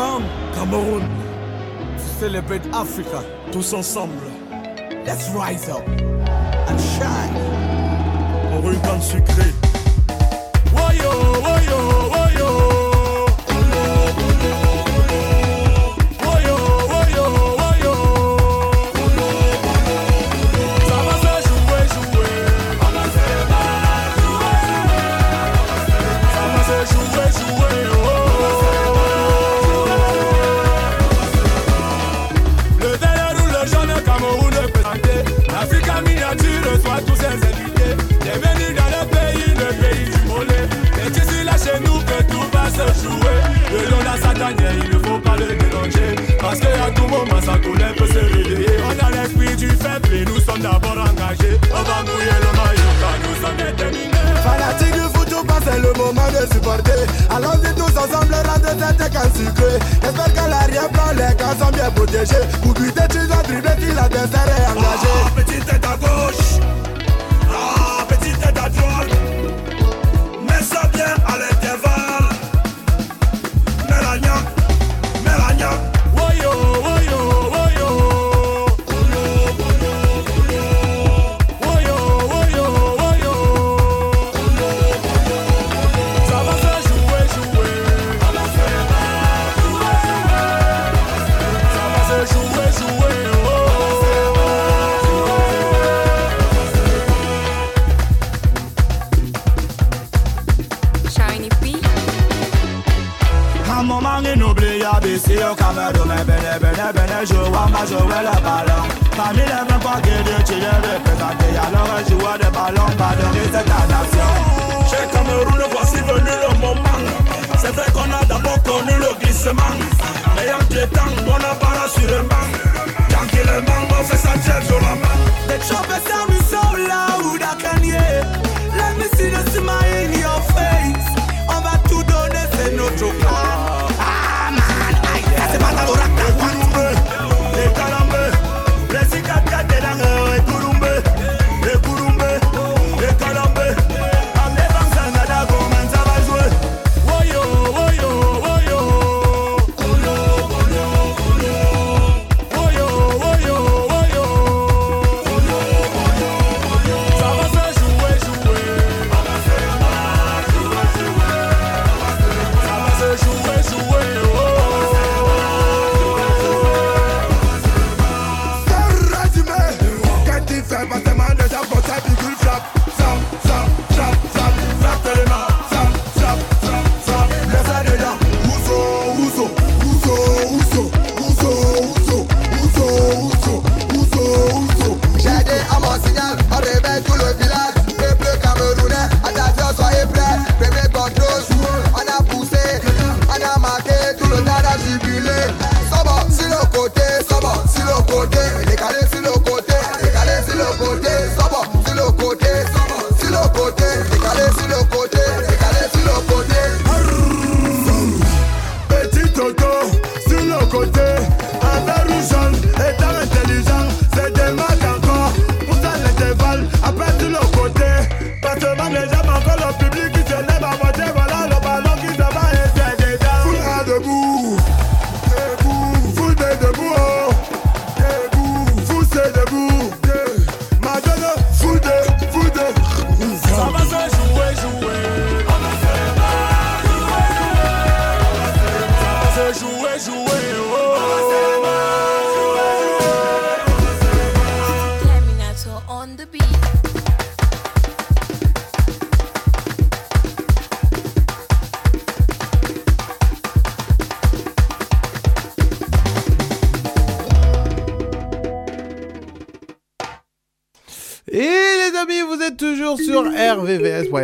Pakistan, Cameroun, celebrate Africa tous ensemble. Let's rise up and shine. il ne faut pas le déranger. Parce qu'à tout moment, sa colère peut se réveiller. On a l'esprit du peuple et nous sommes d'abord engagés. On va mouiller le maillot car nous sommes déterminés. Fanatique du football, c'est le moment de supporter. Allons-y tous ensemble, rendre tête qu'en sucré. J'espère qu'à l'arrière-plan, les camps sont bien protégés. Pour buter, tu dois dribbler, tu la desserre et engagé. Oh, petite tête à gauche.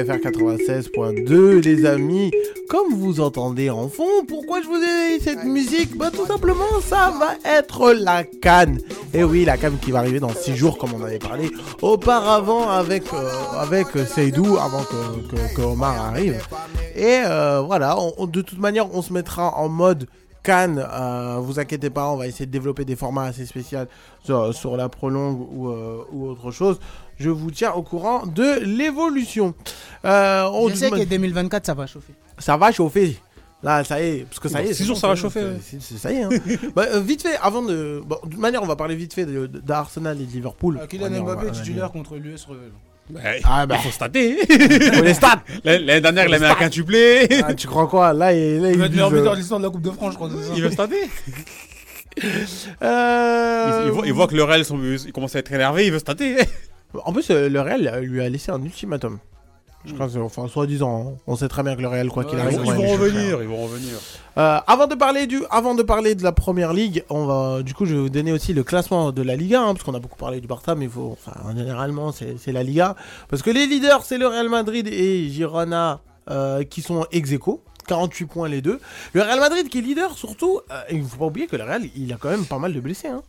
FR96.2, les amis. Comme vous entendez en fond, pourquoi je vous ai cette musique? Bah tout simplement, ça va être la canne. Et oui, la canne qui va arriver dans 6 jours comme on avait parlé auparavant avec euh, avec Seydou avant que, Omar arrive. Et euh, voilà, on, de toute manière, on se mettra en mode Cannes, euh, vous inquiétez pas, on va essayer de développer des formats assez spéciaux sur, la prolongue ou, autre chose. Je vous tiens au courant de l'évolution. Euh, on Je sais que 2024, ça va chauffer. Ça va chauffer. Là, ça y est, parce que ça y est. C'est sûr, ça va chauffer. Ça y est. Hein. *laughs* Bah, euh, vite fait, avant de. Bon, de toute manière, on va parler vite fait d'Arsenal de, et de Liverpool. Euh, Kylian Mbappé, titulaire contre l'US Revel. Bah, ah bah. Faut stater. Faut les stats. *laughs* L'année dernière, il a mis un quintuplé. Ah, tu crois quoi? Là, il, là, il, va être meilleur de l'histoire euh, de la Coupe de France, je crois. Il veut stater. *laughs* euh... il, voit, que le Real il commence à être énervé, il veut se. En plus, le Real lui a laissé un ultimatum. Je crois que c'est, enfin, soi-disant, hein. on sait très bien que le Real, quoi qu'il Ouais, arrive, Ils ouais, vont mais je- revenir, ils vont revenir. Euh, avant de parler du, avant de parler de la première ligue, on va, du coup, je vais vous donner aussi le classement de la Liga, hein, parce qu'on a beaucoup parlé du Barça, mais il faut, enfin, généralement, c'est, la Liga, parce que les leaders, c'est le Real Madrid et Girona, euh, qui sont ex aequo, 48 points les deux. Le Real Madrid qui est leader, surtout, euh, il faut pas oublier que le Real, il a quand même pas mal de blessés, hein.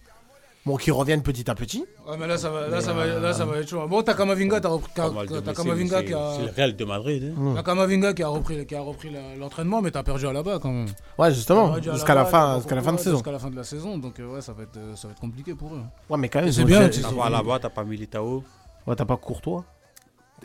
Bon, qui reviennent petit à petit. Ouais, mais là, ça va, là, ça va, euh, là, ça va être chaud. Bon, t'as Kamavinga, t'as repris, t'as Kamavinga qui a. C'est le Real de Madrid. hein. T'as Kamavinga qui a repris, qui a repris la- l'entraînement, mais t'as perdu à la bas quand même. Ouais, justement, à jusqu'à la bas, fin, jusqu'à la fin de saison. Jusqu'à la fin de la saison, donc euh, ouais, ça va être, euh, ça va être compliqué pour eux. Ouais, mais quand même, C'est ils ont- bien, sais. pas là-bas, t'as pas Militao. Ouais, t'as pas Courtois.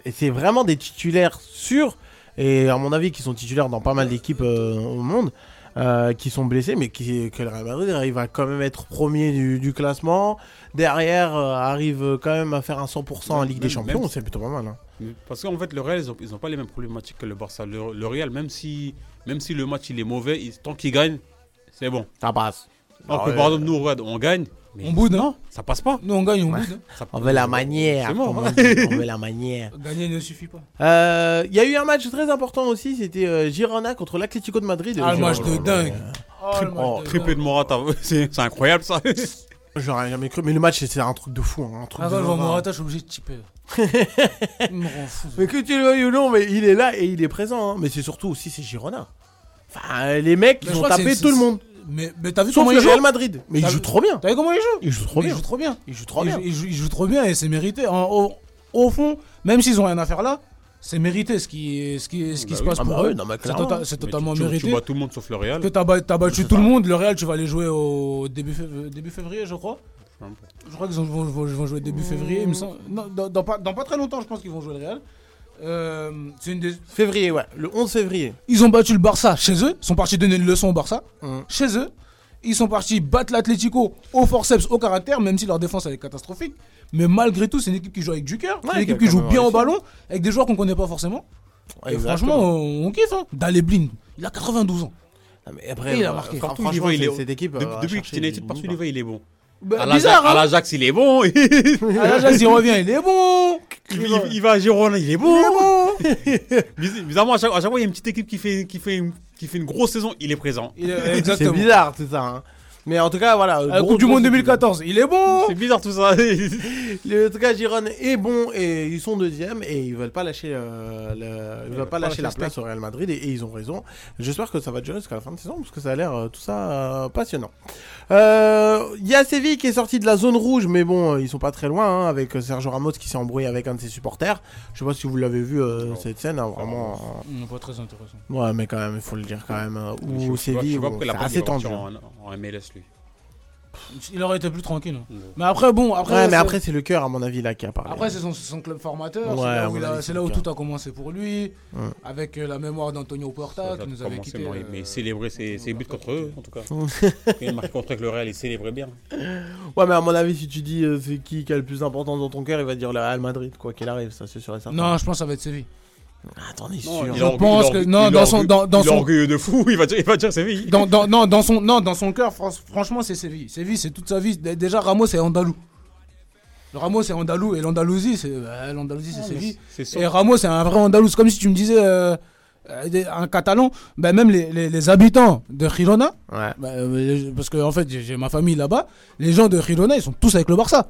Et c'est vraiment des titulaires sûrs, et à mon avis, qui sont titulaires dans pas mal d'équipes euh, au monde, euh, qui sont blessés, mais qui, que le Real Madrid arrive à quand même être premier du, du classement. Derrière, euh, arrive quand même à faire un 100% en Ligue des Champions, c'est plutôt pas mal. hein. Parce qu'en fait, le Real, ils ont, ils ont pas les mêmes problématiques que le Barça. Le, le Real, même si, même si le match il est mauvais, il- tant qu'il gagne, c'est bon. Ça passe. Alors Ah que par exemple, nous, on gagne, mais On boude, non ça passe pas. Nous, on gagne, on Ouais. boude. hein. Ça- On veut la manière. Mort. comme on dit. on veut la *laughs* manière. Gagner ne suffit pas. Euh, Il y a eu un match très important aussi, c'était euh, Girona contre l'Atlético de Madrid. Ah, le match de dingue. Oh, oh, Triplé de Morata, *laughs* c'est incroyable ça. *laughs* J'aurais jamais cru, mais le match c'est un truc de fou. hein, un truc Ah, de. Morata, je suis obligé de typer. Il me rend fou. Mais que tu le veuilles ou non, mais il est là et il est présent. hein. Mais c'est surtout aussi c'est Girona. Enfin, les mecs, ils ont tapé tout le monde. Mais, mais t'as vu Sauf comment le il joue Real Madrid. Mais il joue trop bien. T'as vu comment il joue Il joue trop Il bien. joue trop bien. Il joue trop Il bien. joue, il joue- il joue trop bien et c'est mérité. En- au, au fond, même s'ils ont rien à faire là, c'est mérité ce qui, ce qui, ce qui Bah se oui. passe Ah pour bah eux. oui, non, mais C'est clairement. tota- c'est Mais totalement tu, tu- mérité. Tu bats tout le monde sauf le Real. Que t'as ba- t'as battu tout ça. le monde. Le Real, tu vas aller jouer au début, fév- début février, je crois. Je crois qu'ils ont- vont, vont- vont jouer début février. il me semble. Non, dans, dans pas, dans pas très longtemps, je pense qu'ils vont jouer le Real. Euh, c'est une des... Février, ouais. Le 11 février. Ils ont battu le Barça chez eux. Ils sont partis donner une leçon au Barça. Mhm. Chez eux. Ils sont partis battre l'Atlético au forceps, au caractère, même si leur défense elle est catastrophique. Mais malgré tout, c'est une équipe qui joue avec du cœur. Ouais, une équipe qui a joue quand bien au réussi. ballon, avec des joueurs qu'on connaît pas forcément. Ouais, Et franchement, on, on kiffe. Hein. Dale Blind, il a 92 ans. Ah, mais après, il a euh, marqué. fran- Partout où il franchement, va, il c'est- est- cette équipe. Depuis euh, depuis chercher United, partout où il va, il est bon. Bah, À bizarre, hein l'Ajax, il est bon. *laughs* À l'Ajax, il revient, il est bon. il- il va à Girona, il est bon. *laughs* Biz- Bizarrement, à chaque, à chaque fois, il y a une petite équipe qui fait, qui fait, une- qui fait une grosse saison, il est présent. C'est bizarre tout ça. hein. Mais en tout cas, voilà. La gros- Coupe du gros- Monde 2014, il est bon. C'est bizarre tout ça. *laughs* Le, en tout cas, Giron est bon et ils sont deuxième et ils veulent pas lâcher, euh, le- ils veulent pas lâcher la place au Real Madrid et, et ils ont raison. J'espère que ça va durer jusqu'à la fin de saison parce que ça a l'air euh, tout ça euh, passionnant. Euh, Il y a Séville qui est sorti de la zone rouge, mais bon, ils sont pas très loin hein, avec Sergio Ramos qui s'est embrouillé avec un de ses supporters. Je sais pas si vous l'avez vu euh, cette scène, hein, vraiment. euh, Non, pas très intéressant. Ouais, mais quand même, il faut le dire quand même. euh, Je- Ou Séville, c'est assez tendu. hein. En, en MLS. Il aurait été plus tranquille. hein. Mais après, bon, après. Ouais, mais c'est- après, c'est le cœur, à mon avis, là, qui a parlé. Après, c'est son, c'est son club formateur. Ouais, c'est là à où, mon il a- avis, c'est c'est là le où cas. tout a commencé pour lui. Avec euh, la mémoire d'Antonio Porta qui nous avait quitté. bon, euh, mais célébrer ses, ses buts contre eux, en tout cas. il a marqué contre le Real, il célébrait bien. Ouais, mais à mon avis, si tu dis euh, c'est qui qui a le plus d'importance dans ton cœur, il va dire le Real Madrid, quoi qu'il arrive, ça c'est sûr et certain. Non, je pense que ça va être Séville. On est Non, Je pense que- non, il est dans son- dans- son- orgueilleux de fou, *laughs* il va dire, il va dire Séville. Dans, dans, non, dans son, non, dans son cœur, fran- franchement, c'est Séville. Séville, c'est toute sa vie. Déjà, Ramos est andalou. Le Ramos est andalou et l'Andalousie, c'est euh, l'Andalousie, c'est Séville. C'est Et. Ramos, c'est un vrai andalou. C'est comme si tu me disais euh, euh, un catalan. Ben, même les, les, les habitants de Girona, Ouais. ben, parce que en fait, j'ai j'ai ma famille là-bas. Les gens de Girona, ils sont tous avec le Barça.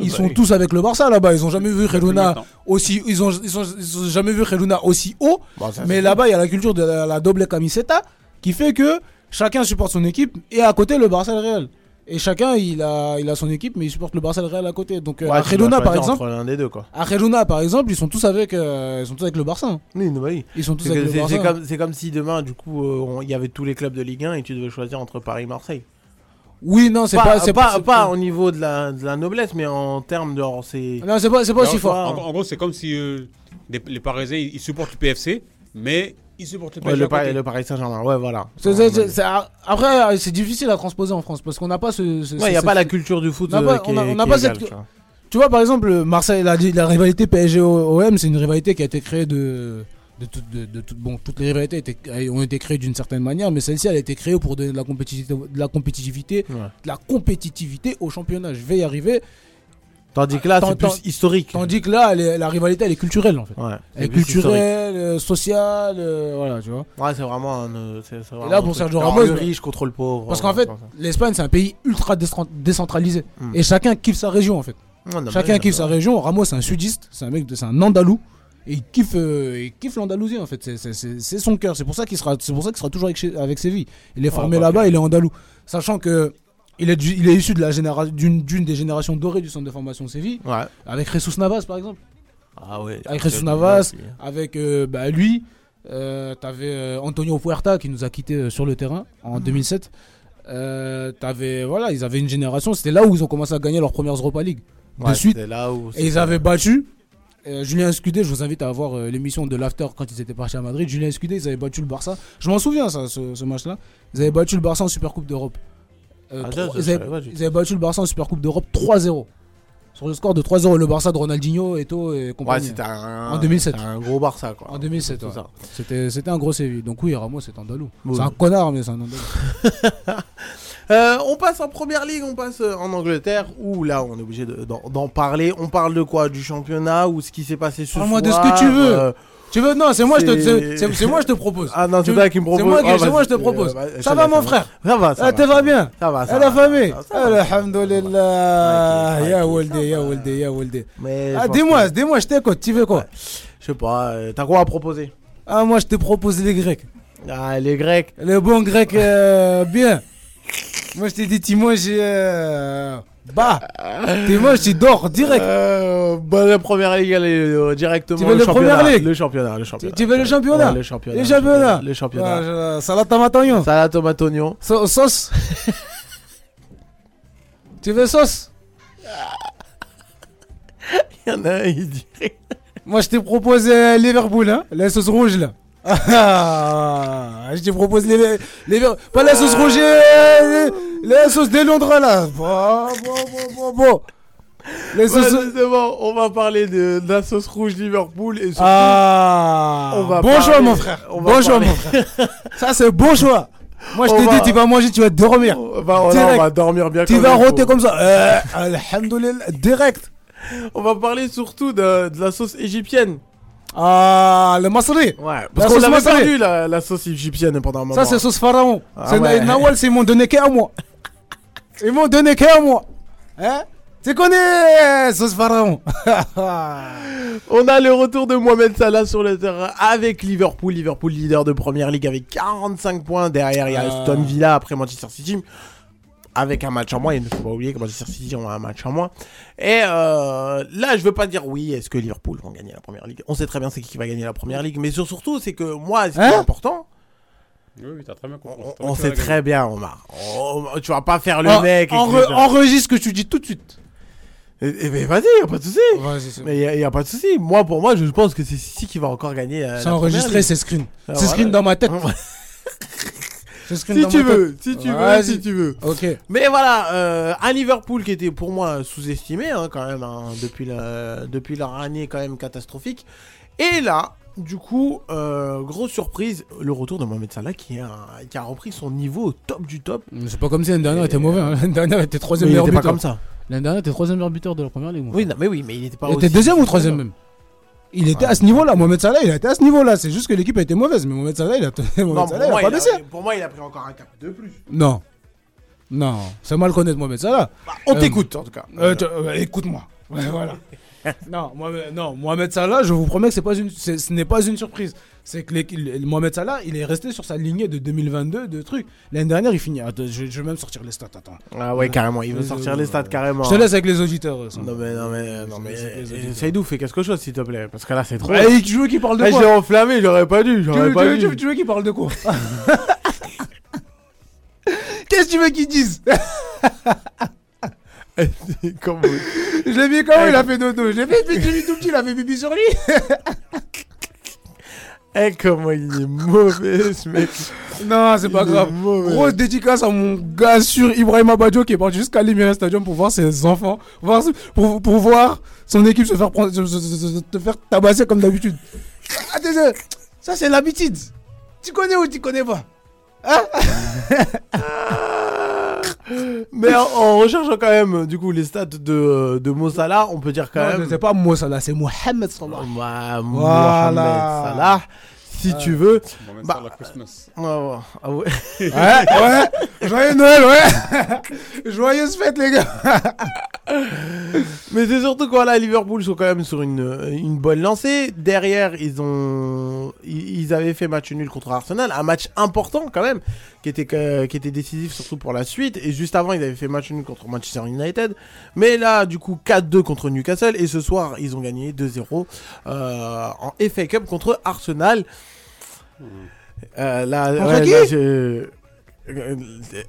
Ils Bah sont tous avec le Barça là-bas. Ils ont jamais vu maintenant. aussi. Ils ont, ils, ont, ils ont jamais vu Girona aussi haut. Bon, ça, Mais là-bas, il y a la culture de la, la double camiseta qui fait que chacun supporte son équipe et à côté le Barça et le Real. Et chacun, il a, il a son équipe, mais il supporte le Barça et le Real à côté. Donc euh, Ouais, à Girona, par exemple, entre l'un des deux, quoi. à Girona, par exemple, ils sont tous avec, euh, ils sont tous avec le Barça. hein. Oui, non, bah oui. Ils sont tous C'est avec que- le c'est- Barça. c'est comme, si demain, du coup, euh, il y avait tous les clubs de Ligue 1 et tu devais choisir entre Paris et Marseille. Oui, non, c'est Pas, pas, c'est pas, pas au niveau de la, de la noblesse, mais en termes de. C'est... Non, c'est pas, c'est pas aussi fort. En, en gros, c'est comme si euh, les Parisiens ils ils supportent le PFC, mais il supporte le Ouais, le. Paris, le Paris Saint-Germain, ouais, voilà. C'est- c'est- c'est- après, difficile à transposer en France parce qu'on n'a pas ce. ce- Ouais, il n'y a pas la culture du foot. On n'a euh, pas- qui on a- est- on n'a qui pas est cette. tu vois. Tu vois, par exemple, Marseille, la, la rivalité PSG-OM, c'est une rivalité qui a été créée de. De, tout- de, de tout- bon, toutes les rivalités étaient- ont été créées d'une certaine manière, mais celle-ci, elle a été créée pour donner de la compétitivité, de la compétitivité, Ouais. de la compétitivité au championnat. Je vais y arriver. Tandis que là, c'est plus historique. Tandis que là, elle la rivalité, elle est culturelle en fait. Ouais, Elle est culturelle, euh, sociale, euh, voilà, tu vois. Ouais, c'est vraiment un. euh, vraiment là, pour. Sergio Ramos, Le riche contre le pauvre. Parce qu'en ouais, fait, l'Espagne, c'est un pays ultra décent- décentralisé. Mm. Et chacun kiffe sa région, en fait. Non, chacun kiffe sa région. Ramos, c'est un sudiste, c'est un mec, c'est un andalou. Et il kiffe, euh, il kiffe l'Andalousie, en fait. C'est- son cœur. C'est pour ça qu'il sera, c'est pour ça qu'il sera toujours avec, chez- avec Séville. Il est formé bah, là-bas, il est andalou. Sachant que. Il est, il est issu de la génération d'une des générations dorées du centre de formation Séville, Ouais. avec Jesus Navas par exemple. Ah ouais. Avec Jesus Navas, c'est- avec euh, bah, lui, euh, t'avais euh, Antonio Puerta qui nous a quittés euh, sur le terrain en 2007. Euh, t'avais, voilà, ils avaient une génération, c'était là où ils ont commencé à gagner leurs premières Europa League. De Ouais, suite. c'était là où. Et ils avaient battu. Euh, Julien Scudé, je vous invite à voir euh, l'émission de l'After quand ils étaient partis à Madrid. Julien Scudé, ils avaient battu le Barça. Je m'en souviens, ça, ce, ce match-là. Ils avaient battu le Barça en Supercoupe d'Europe. Euh, Ah, ça, ils, avaient, ils battu le Barça en Supercoupe d'Europe 3-0. Sur le score de 3-0, le Barça de Ronaldinho, et Ouais, compagnie. c'était un. En 2007. c'était un gros Barça, quoi. En 2007, C'est ouais. ça. C'était, un gros Séville. Donc oui, Ramos c'est andalou. Oui. C'est un connard, mais c'est un andalou. *laughs* Euh, on passe en première ligue, on passe euh, en Angleterre, où là on est obligé de- d'en parler. On parle de quoi? Du championnat ou ce qui s'est passé ce Parle-moi de ce que tu veux. euh, tu veux Non, c'est moi, je te, c'est- c'est, moi je te propose. Ah non, c'est toi qui me C'est propose. moi, qui- Ah, c'est vas-y, moi je te euh, propose. bah, ça va, mon frère Ça va, ça Ah, va. bien Ça va, ça Ah, la va. famille. Alhamdulillah Ya ya ya Ah, dis-moi, dis-moi, je t'écoute, tu veux quoi Je sais pas, euh, t'as quoi à proposer? Ah, moi je te propose les Grecs. Ah, les Grecs. Les bons Grecs, euh, bien. Moi je t'ai dit, tu manges. Euh, bah manges, tu dors direct. Euh, bah, la première ligue, elle est euh, directement. Tu veux le le championnat. Première Ligue Le championnat, le championnat. tu veux le championnat Ouais, le championnat. Le championnat Le championnat. Ah, je- Salade tomate oignon. Salade tomate oignon. Sau- sauce *laughs* Tu veux sauce Il y en a un, il dirait. Moi je t'ai proposé euh, Liverpool, hein La sauce rouge là. Ah, je t'ai proposé les, les Pas la sauce rouge, euh, les, les sauces des Londres là. Bon, bon, bon, bon, bon. Les Ouais, sauces. c'est bon, on va parler de, de la sauce rouge Liverpool et surtout. Ah on va Bon parler- choix mon frère. on va Bon choix mon frère. Ça c'est bon choix. Moi je t'ai dit tu vas manger, tu vas dormir. On va, on va dormir bien Tu comme vas roter comme ça. Euh, alhamdoulilah, direct. On va parler surtout de, de la sauce égyptienne. Ah, le masri. Ouais, parce qu'on l'avait perdu la, la sauce égyptienne pendant un moment. Ça c'est sauce pharaon. Ah c'est ouais. Nawal, c'est ils m'ont donné qu'à moi. *laughs* Ils m'ont donné qu'à moi. Hein? Tu connais euh, sauce pharaon? *laughs* On a le retour de Mohamed Salah sur le terrain avec Liverpool. Liverpool leader de première ligue avec 45 points. Derrière, il y a Ah. Aston Villa après Manchester City. Avec un match en moins, il ne faut pas oublier que Manchester City ont un match en moins. Et euh, là, je veux pas dire oui, est-ce que Liverpool vont gagner la première ligue? On sait très bien c'est qui qui va gagner la première ligue, mais sur- surtout, c'est que moi, ce qui est Hein? important, Oui, oui, t'as très bien compris. on, bien sait très bien, Omar. On- tu vas pas faire le En- mec. en- Enregistre ce que tu dis tout de suite. Eh, eh ben, vas-y, y a pas de souci. Mais y a, y a pas de souci. Moi, pour moi, je pense que c'est City qui va encore gagner. euh, C'est enregistré, c'est screen. Ah, c'est screen dans ma tête. *laughs* Si tu veux, si tu veux, si tu veux. Ok. Mais voilà, euh, un Liverpool qui était pour moi sous-estimé hein, quand même hein, depuis, la, depuis leur année quand même catastrophique. Et là, du coup, euh, grosse surprise, le retour de Mohamed Salah qui a, qui a repris son niveau au top du top. C'est pas comme si l'année dernière était mauvais. hein. L'année dernière était troisième meilleur était pas buteur. comme ça. L'année dernière était troisième meilleur buteur de la première ligue. Oui, non, mais oui, mais il était pas Il était aussi- deuxième ou troisième même Il était à ce niveau-là. Mohamed Salah, il a été à ce niveau-là. C'est juste que l'équipe a été mauvaise. Mais Mohamed Salah, il a, *laughs* Mohamed Non, Salah, pour, il a moi, pas il a, baissé. pour moi, il a pris encore un cap de plus. Non. Non. C'est mal connaître Mohamed Salah. On Euh, t'écoute en tout cas. Euh, euh, Écoute-moi. Ouais, voilà. *laughs* *laughs* non, Mohamed, non, Mohamed Salah, je vous promets que pas une, ce n'est pas une surprise. C'est que les- le- Mohamed Salah, il est resté sur sa lignée de 2022 de trucs. L'année dernière, il finit. Attends, je, je vais même sortir les stats. Attends. Ah ouais, carrément, il veut Euh, sortir les stats carrément. Je te laisse avec les auditeurs. euh, ça. Non mais non mais non mais Je les euh. Saïdou fais quelque chose s'il te plaît parce que là c'est trop. Et tu veux qu'il parle de Ah, quoi j'ai enflammé, j'aurais pas dû, j'aurais pas tu dû. tu veux- tu veux qu'il parle de quoi *laughs* Qu'est-ce que tu veux qu'il dise *laughs* *laughs* Comme Je l'ai mis comment il a fait dodo Je l'ai mis tout petit, il a fait pipi sur lui *laughs* Eh, comment il est mauvais, ce mec. Non, c'est pas Il grave. Grosse dédicace à mon gars sûr Ibrahim Abadjo qui est parti jusqu'à l'Emirates Stadium pour voir ses enfants, voir, pour, pour voir son équipe se faire prendre, se, se- se- se- te faire tabasser comme d'habitude. Attends, ça c'est l'habitude. Tu connais ou tu connais pas? *laughs* *laughs* Mais en, en recherchant quand même, du coup, les stats de, de Mo Salah, on peut dire quand Non, même. C'est pas moi Salah, c'est Mohamed Salah. Voilà. Mohamed Salah, si tu veux. Mohamed Bah, Salah Christmas. ouais, ouais, ah ouais. Ouais, ouais. Joyeux Noël, ouais. *laughs* Joyeuse fête, les gars. *laughs* Mais c'est surtout quoi là, Liverpool sont quand même sur une, une bonne lancée. Derrière, ils ont, ils, ils avaient fait match nul contre Arsenal, un match important quand même, qui était que- qui était décisif surtout pour la suite. Et juste avant, ils avaient fait match nul contre Manchester United. Mais là, du coup, 4-2 contre Newcastle. Et ce soir, ils ont gagné 2-0 euh, en FA Cup contre Arsenal. Euh, là, Contre ouais, qui là, je- euh,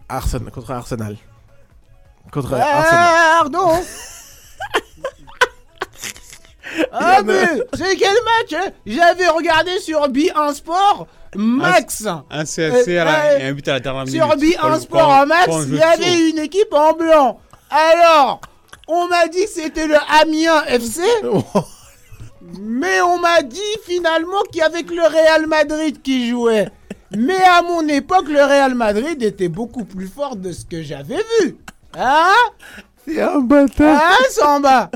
Arsenal, contre Arsenal. Contre Arsenal. Pardon. *laughs* Ah mais c'est quel match hein? J'avais regardé sur B1 Sport Max Un à Euh, et un but à la dernière minute. Sur Quand B1 le- Sport quand- en Max, il y avait une équipe en blanc. Alors, on m'a dit que c'était le Amiens FC. *laughs* Mais on m'a dit finalement qu'il y avait que le Real Madrid qui jouait. Mais à mon époque, le Real Madrid était beaucoup plus fort de ce que j'avais vu. Hein? C'est un bâtard. Hein, Samba?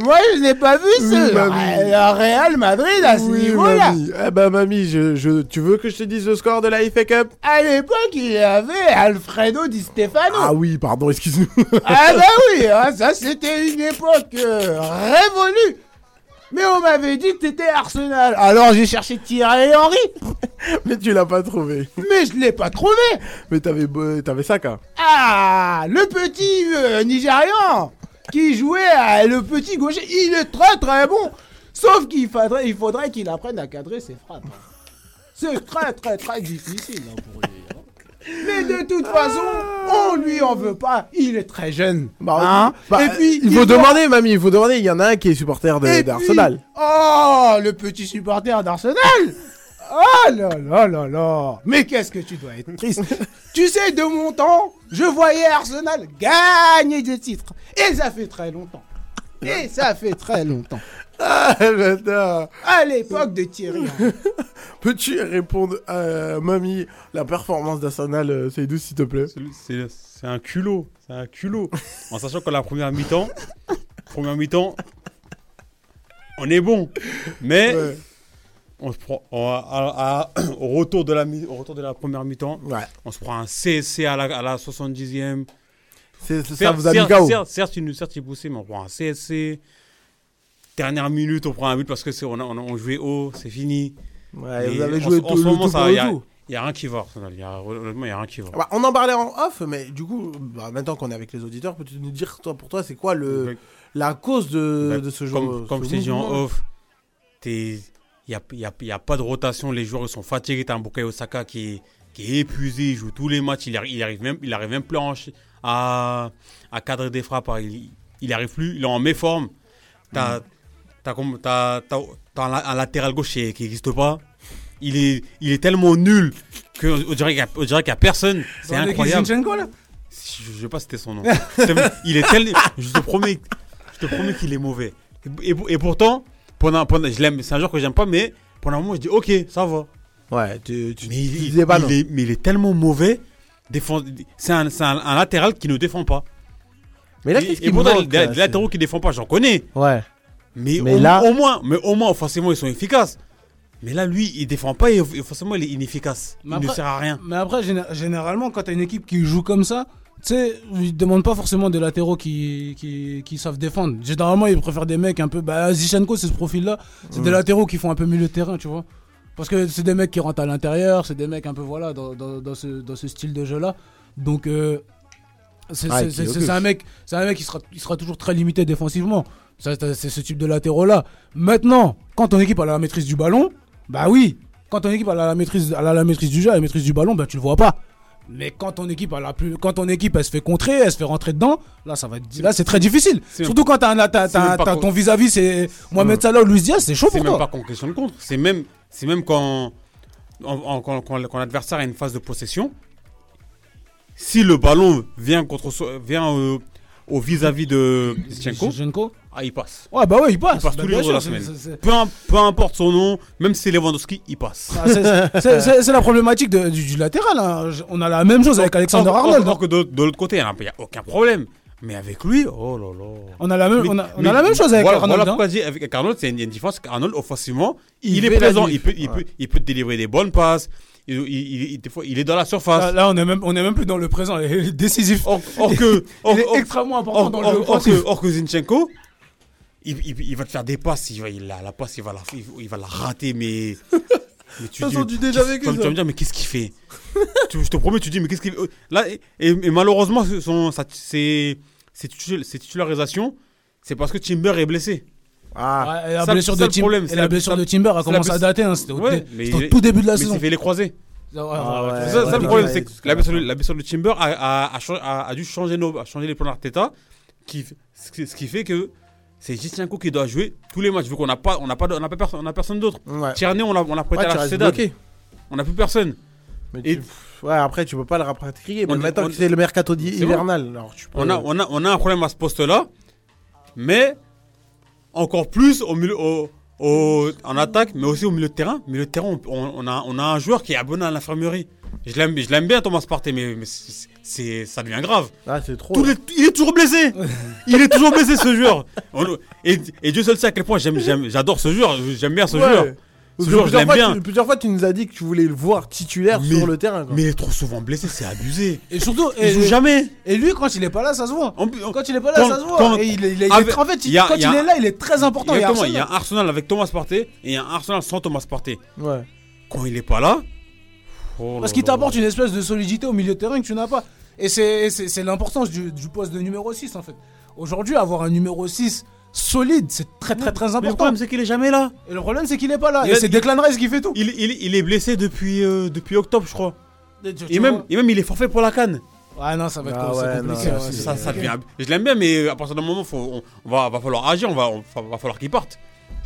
Moi, je n'ai pas vu Oui, ce mamie. le Real Madrid à ce Oui, niveau-là. Eh ben, mamie, je, je- tu veux que je te dise le score de la FA Cup? À l'époque, il y avait Alfredo Di Stefano. Ah oui, pardon, excuse-nous. *laughs* Ah bah oui, hein, ça c'était une époque euh, révolue. Mais on m'avait dit que t'étais Arsenal. Alors j'ai cherché Thierry Henry, *laughs* Mais tu l'as pas trouvé. mais je l'ai pas trouvé. Mais t'avais, t'avais Saka. Ah, le petit euh, Nigérian qui jouait à le petit gaucher, il est très très bon. Sauf qu'il faudrait, il faudrait qu'il apprenne à cadrer ses frappes. hein. C'est très très très difficile hein, pour lui. hein. Mais de toute façon, on lui en veut pas. Il est très jeune. hein. Bah, Et puis il faut demander, mamie, il faut demander. Il y en a un qui est supporter d'Arsenal. puis- Oh, le petit supporter d'Arsenal Oh là là là là Mais qu'est-ce que tu dois être triste *laughs* Tu sais, de mon temps, je voyais Arsenal gagner des titres. Et ça fait très longtemps. Et ça fait très longtemps. *laughs* Ah, j'adore. À l'époque de Thierry. *laughs* Peux-tu répondre à mamie la performance d'Arsenal, euh, Seydou, s'il te plaît? C'est c'est un culot. C'est un culot. en sachant que la première mi-temps, première mi-temps, on est bon. Mais Ouais. On se prend, on- à- à- au, retour de la, au retour de la première mi-temps, Ouais. on se prend un CSC à la, à la 70e. C'est- ça Certes- vous a mis KO. certes- Certes, il nous certes, il poussait, mais on prend un CSC. Dernière minute, on prend un but parce que c'est on, on, on jouait haut, c'est fini. Ouais, vous avez en- joué en, tout, ce moment, ça, pour il le y a, il rien qui va. Il y a, honnêtement, il y a rien qui va. Bah, on en parlait en off, mais du coup, bah, maintenant qu'on est avec les auditeurs, peux-tu nous dire, toi, pour toi, c'est quoi le, la cause de, de ce jeu Comme, comme ce je t'ai dit en off, il n'y a, y a- y a pas de rotation. Les joueurs sont fatigués. T'as un Bukayo Osaka qui est, qui est épuisé. Il joue tous les matchs. Il arrive, il arrive, même, il arrive même plus à, à, cadrer des frappes. Il, il arrive plus. Il est en méforme. T'as t'as un, latéral gauche qui n'existe pas. Il est, il est tellement nul qu'on dirait qu'il n'y a, y a personne. C'est incroyable. Je ne sais pas c'était son nom. *laughs* Il est tel, je te promets, je te promets qu'il est mauvais. Et, et- et pourtant, pendant, pendant, je l'aime, c'est un joueur que j'aime pas, mais pendant un moment, je dis ok, ça va. Ouais, tu, tu, Mais tu il, pas est, mais il est tellement mauvais. défend- C'est un, c'est un- un latéral qui ne défend pas. Mais là, qu'est-ce et qui pourtant, manque, des, latéraux qui défendent pas, j'en connais. Ouais. Mais, Mais au, là- au moins, mais au moins, offensivement, ils sont efficaces. Mais là, lui, il défend pas et offensivement, il est inefficace. Mais il ne sert à rien. Mais après, géné- généralement, quand t'as une équipe qui joue comme ça, tu sais, ils demandent pas forcément des latéraux qui, qui, qui savent défendre. Généralement, ils préfèrent des mecs un peu. Bah, Zichenko, c'est ce profil-là. C'est Mm. des latéraux qui font un peu milieu de terrain, tu vois. Parce que c'est des mecs qui rentrent à l'intérieur, c'est des mecs un peu, voilà, dans, dans, dans ce, dans ce style de jeu-là. Donc, euh, c'est Ah, qui un mec, un mec qui sera, il sera toujours très limité défensivement. C'est ce type de latéraux-là. Maintenant, quand ton équipe a la maîtrise du ballon, bah oui. Quand ton équipe a la maîtrise, elle a la maîtrise du jeu, la maîtrise du ballon, bah tu le vois pas. Mais quand ton équipe a la plus, quand ton équipe elle se fait contrer, elle se fait rentrer dedans, là ça va être, là c'est très difficile. C'est Surtout quand t'as c'est même ton vis-à-vis c'est Mohamed Salah ou Luis Diaz, c'est chaud C'est pour même toi. pas qu'on question de contre. C'est même c'est même quand, quand, l'adversaire a une phase de possession, si le ballon vient, contre, vient euh, au vis-à-vis de Zinchenko, ah, il passe. Ouais, bah ouais, il passe. Il passe Bah, tous les jours de la semaine. c'est- c'est- Peu, im- peu importe son nom, même si c'est Lewandowski, il passe. Ah, c'est- la problématique de- du, du latéral. hein. Je- On a la même chose avec Alexander Arnold. or que de, de l'autre côté, il n'y a, aucun problème. Mais avec lui, oh là là. On a la même, Mais- on a, on mais a la même chose avec voilà, Arnold. Voilà hein. pourquoi je dis avec Arnold, c'est une, une différence. qu'Arnold, offensivement, Il est présent. Il peut, il, Ouais. peut, il peut te délivrer des bonnes passes. Il, il- il- des fois, il est dans la surface. Là, là, on est même, on est même plus dans le présent. Il est décisif. Or, or que, or, il est extrêmement important or- dans le que, or que Zinchenko, il, va te faire des passes. Il va, il a la passe, il va la, il, il va la rater, mais. *laughs* mais tu dis, déjà vas me dire, mais qu'est-ce qu'il fait? Tu- Je te promets, tu dis, mais qu'est-ce qu'il Là, et, et malheureusement, son, sa- ses, ses titularisations, c'est parce que Timber est blessé. Ah, Ouais, et la Ça- blessure, de, Tim- problème, la la- blessure de Timber a commencé à dater. hein. C'était au, Ouais, tout début de la mais saison. il fait les croisés. Ah ouais, ça, le problème, ouais. c'est que la blessure, de- la blessure de Timber a, a- a a- a dû changer, nos, a les plans d'Arteta, qui, ce qui- fait que c'est Zinchenko qui doit jouer tous les matchs, vu qu'on n'a pas, on n'a pas, on pas personne, on n'a personne d'autre. Tierney, on l'a, on l'a prêté à la bloqué. On n'a plus personne. Mais Et- tu- Ouais, après, tu peux pas le rapatrier. Mais On maintenant on- que c'est le mercato bon. hivernal, alors tu peux. On a, on, a, on a un problème à ce poste-là, mais encore plus au milieu, au- au- en attaque, mais aussi au milieu de terrain. Milieu de terrain, on, a, on a un joueur qui est abonné à l'infirmerie. Je l'aime, je l'aime bien, Thomas Partey, mais, mais c'est, ça devient grave. Ah, c'est trop. Les- il est toujours blessé. *laughs* il est toujours blessé ce joueur. Et, et Dieu seul sait à quel point j'aime- j'adore ce joueur. J'aime bien ce Ouais. joueur. Plusieurs fois, bien. tu- plusieurs fois, tu nous as dit que tu voulais le voir titulaire Mais- sur le terrain. quoi. Mais il est trop souvent blessé, c'est abusé. Et surtout, Il et, joue jamais. et lui, quand il est pas là, ça se voit. En- Quand il est pas là, Quand- ça se voit. quand- et il, est- il en fait, il- a- quand il a- est là, il est très important. Il y a Arsenal. un Arsenal avec Thomas Partey et il y a un Arsenal sans Thomas Partey. Ouais. Quand il est pas là. oh Parce qu'il t'apporte une espèce de solidité au milieu de terrain que tu n'as pas. Et c'est l'importance du, du poste de numéro 6 en fait. Aujourd'hui, avoir un numéro 6 solide, c'est très très très Mais le important. problème, c'est qu'il est jamais là. Et le problème, c'est qu'il est pas là. Et c'est Declan Rice qui fait tout. Il, il- il est blessé depuis, euh, depuis octobre, je crois. Et, tu- tu Et même, vois et même, il est forfait pour la canne. Ouais, non, ça va être Ah c'est ouais, compliqué. non, ouais, c'est- c'est- Ça, ça devient. Je l'aime bien, mais à partir d'un moment, faut, on, on va, va falloir agir. On va, on- va, falloir qu'il parte.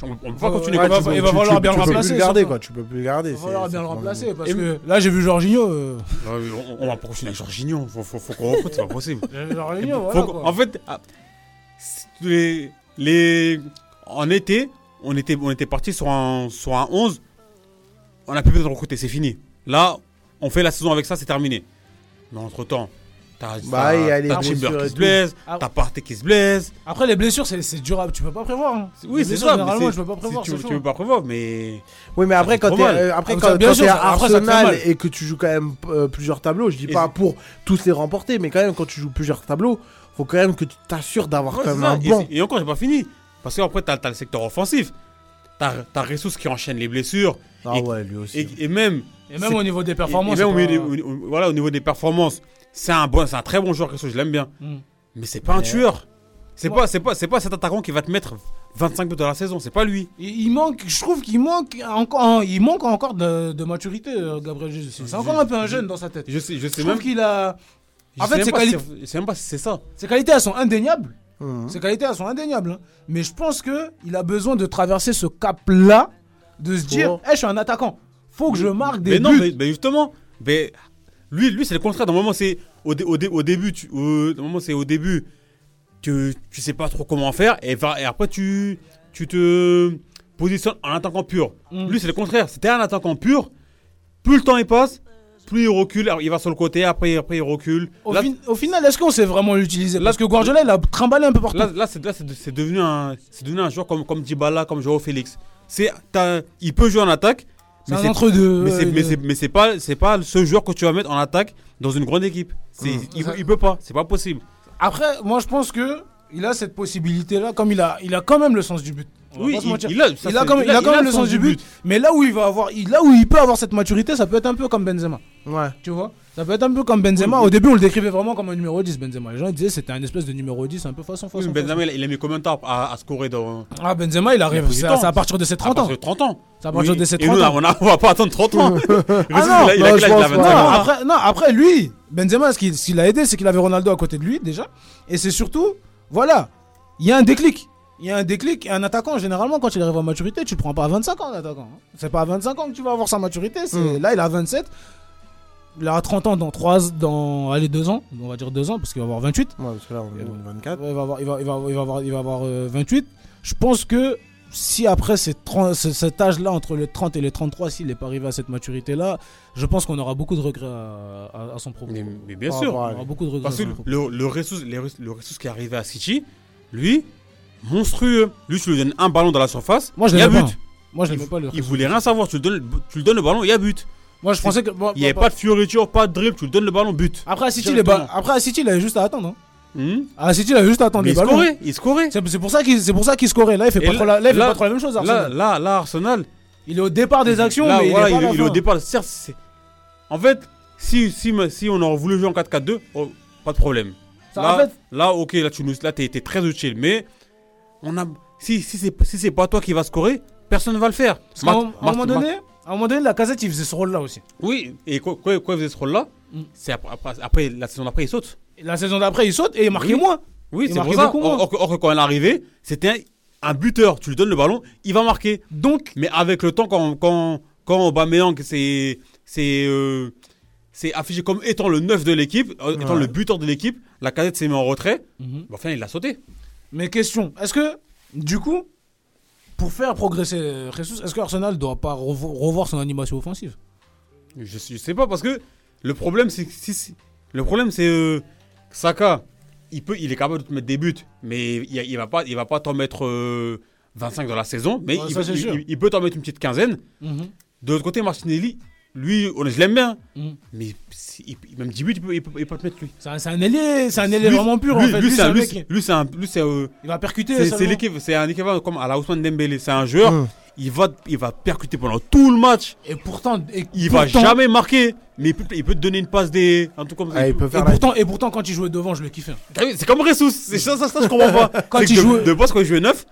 On, on peut pas continuer ouais, comme il ça. va- Tu- il va tu- falloir tu- bien tu le peux plus remplacer, le garder, quoi. Tu peux plus le garder. Il va falloir bien le remplacer parce Et- que là j'ai vu Jorginho. euh, on, on va pas continuer avec Jorginho. Faut, faut, faut qu'on recrute, c'est pas possible. Jorginho, voilà, quoi. en fait, ah, les, les, en été, on était, on était parti sur un, sur un 11. On a plus besoin de recruter, c'est fini. Là, on fait la saison avec ça, c'est terminé. Mais entre temps, t'as Bah, il y a les t'as Timber qui se blesse, Ah. t'as Partey qui se blesse. Après les blessures c'est c'est durable, tu peux pas prévoir. hein. Oui, c'est ça. mais Généralement, je peux pas prévoir. Tu, tu peux pas prévoir, mais. Oui, mais après, quand t'es euh, après, Ah, quand, sûr, à après, fait Arsenal et que tu joues quand même euh, plusieurs tableaux, je dis Et pas pour tous les remporter, mais quand même, quand tu joues plusieurs tableaux, faut quand même que tu t'assures d'avoir Ouais, quand même ça. un Et c'est- Et, encore, j'ai pas fini. Parce qu'après, t'as as le secteur offensif. T'as as Ressus qui enchaîne les blessures. Ah et, ouais, lui aussi. et, et même. Et même au niveau des performances. et même au, c'est niveau pas- des, au- au- voilà, au niveau des performances, c'est un, bon, c'est un très bon joueur, Ressus, je l'aime bien. Mm. Mais c'est pas un tueur. C'est Ouais. pas, c'est pas, c'est pas cet attaquant qui va te mettre 25 buts dans la saison. C'est pas lui. Il, il manque, je trouve qu'il manque encore, il manque encore de, de maturité, euh, Gabriel Jesus. C'est encore un peu un jeune dans sa tête. Je sais, je Je sais trouve même. qu'il a. je en fait, ses pas quali- si c'est- Je sais même pas si c'est ça. Ses qualités, elles sont indéniables. Mhm. Ses qualités, elles sont indéniables. hein. Mais je pense que il a besoin de traverser ce cap-là, de se dire, Pour- Eh, je suis un attaquant. Faut que je marque des Mais non, buts. mais, mais justement, mais lui, lui c'est le contraire. Dans le moment, c'est au, dé- au, dé- au début, tu, au, dans le moment, c'est au début, tu, tu sais pas trop comment faire, et, va- et après tu, tu te positionnes en attaquant pur. Mm. Lui, c'est le contraire. C'était un attaquant pur. Plus le temps il passe, plus il recule. Il va sur le côté, après, après il recule. Au, Là, fin- au final, est-ce qu'on sait vraiment l'utiliser Parce que Guardiola, il a trimballé un peu partout. là, là, c'est, devenu un, c'est devenu un joueur comme, comme Dybala, comme Joao Félix. Il peut jouer en attaque. mais c'est- c'est, ouais, mais c'est, pas, c'est pas ce joueur que tu vas mettre en attaque dans une grande équipe. C'est, il, il peut pas, c'est pas possible. Après, moi, je pense que il a cette possibilité-là, comme il a, il a quand même le sens du but. Oui, il, a, il a quand même, il a quand même le sens du but. but. Mais là où il va avoir, là où il peut avoir cette maturité, ça peut être un peu comme Benzema. Ouais. Tu vois? Ça peut être un peu comme Benzema. Au début, on le décrivait vraiment comme un numéro 10, Benzema. Les gens ils disaient c'était un espèce de numéro 10, un peu façon Oui, façon. mais Benzema, il a- il a mis combien de temps à, à scorer dans. Ah, Benzema, il arrive. A C'est à partir de ses 30 à ans. partir de 30 ans. C'est à partir de ses et 30 nous, ans. on, a- on va pas attendre 30 ans. *laughs* Ah a- non, il a non, quel je âge Il a pense 25 pas. Non, ans. là. après, non, après lui, Benzema, ce qui, ce qui l'a aidé, c'est qu'il avait Ronaldo à côté de lui déjà. Et c'est surtout, voilà, il y a un déclic. Il y a un déclic et un attaquant, généralement, quand il arrive à maturité, tu le prends pas à 25 ans, l'attaquant. hein. C'est pas à 25 ans que tu vas avoir sa maturité. c'est- Mm. Là, il a 27. Il aura 30 ans dans 3, dans, allez, 2 ans. On va dire 2 ans, parce qu'il va avoir 28. Ouais, parce que là, on est en 24. Ouais, il va avoir, il va, il va, il va avoir, il va avoir euh, 28. Je pense que si après ces 30 ce- cet âge-là, entre les 30 et les 33, s'il n'est pas arrivé à cette maturité-là, je pense qu'on aura beaucoup de regrets à, à- à son propos. Mais, mais bien sûr. On aura beaucoup de regrets Parce que le, le ressource, les le ressource qui est arrivé à City, lui, monstrueux. Lui, tu lui donnes un ballon dans la surface. Moi, je il y a but. pas. Moi, je il, pas, le il voulait rien savoir. Tu lui donnes, tu lui donnes le ballon, il y a but. Moi, je pensais que. Il n'y avait pas de fioriture, pas de dribble. Tu lui donnes le ballon, but. Après, à City, les Directement. ba- Après, à City, il avait juste à attendre. hein. Hmm À City, il avait juste Mais les il scorait, il scorait. C'est c'est pour ça qu'il c'est pour ça qu'il scorait. Là, il fait pas trop la, là, il fait là- pas trop la même chose. Arsenal. là, là, Arsenal. Il est au départ des actions, Là, mais voilà, il est il au départ. Certes, c'est- en fait, si, si, si on aurait voulu jouer en 4-4-2, oh, pas de problème. Ça, là, en fait- là, ok, là, tu nous, là, t'es, très utile. Mais on a, si, si c'est, si c'est pas toi qui va scorer, personne ne va le faire. Un- à un moment donné, à un moment donné, la casette, il faisait ce rôle-là aussi. Oui, et quoi, quoi, quoi il faisait ce rôle-là? C'est après, après, après, la saison d'après, il saute. La saison d'après, il saute et il marquait Oui. moins. Oui, Il c'est pour ça. Or, or- or que quand elle est arrivée, c'était un, buteur. Tu lui donnes le ballon, il va marquer. Donc, mais avec le temps, quand, quand, quand Aubameyang c'est, c'est, euh, affiché comme étant le 9 de l'équipe, euh, étant le buteur de l'équipe, la casette s'est mis en retrait. Mhm. Enfin, il l'a sauté. Mais question, est-ce que, du coup, pour faire progresser euh, Jesus, est-ce que Arsenal doit pas revo- revoir son animation offensive? Je, je sais pas parce que le problème c'est que si, si- le problème c'est euh, Saka, il peut, il est capable de te mettre des buts, mais il, il va pas, il va pas t'en mettre euh, 25 dans la saison, mais Ouais, il, ça, peut- il- il- t'en mettre une petite quinzaine. Mhm. De l'autre côté, Martinelli, lui, on- je l'aime bien, Mhm. mais si- il- même 10 buts, il peut, il peut, il peut te mettre lui. C'est un, ailier, c'est un ailier vraiment pur lui- en fait. Lui, c'est un, lui, un, lui, c'est, euh, il va percuter. c'est- un équivalent comme à la Ousmane Dembélé. C'est un joueur. Il va, il va percuter pendant tout le match. Et pourtant, et Il pourtant- va jamais marquer, mais il peut, il peut te donner une passe des, un truc comme ça. Ah, il peut Et faire la- pourtant, et pourtant, quand il jouait devant, je le kiffais. Vu, C'est comme Ressus, c'est ça, ça, ça, je comprends pas. Quand C'est il de- jouait- De base, quand il jouait neuf,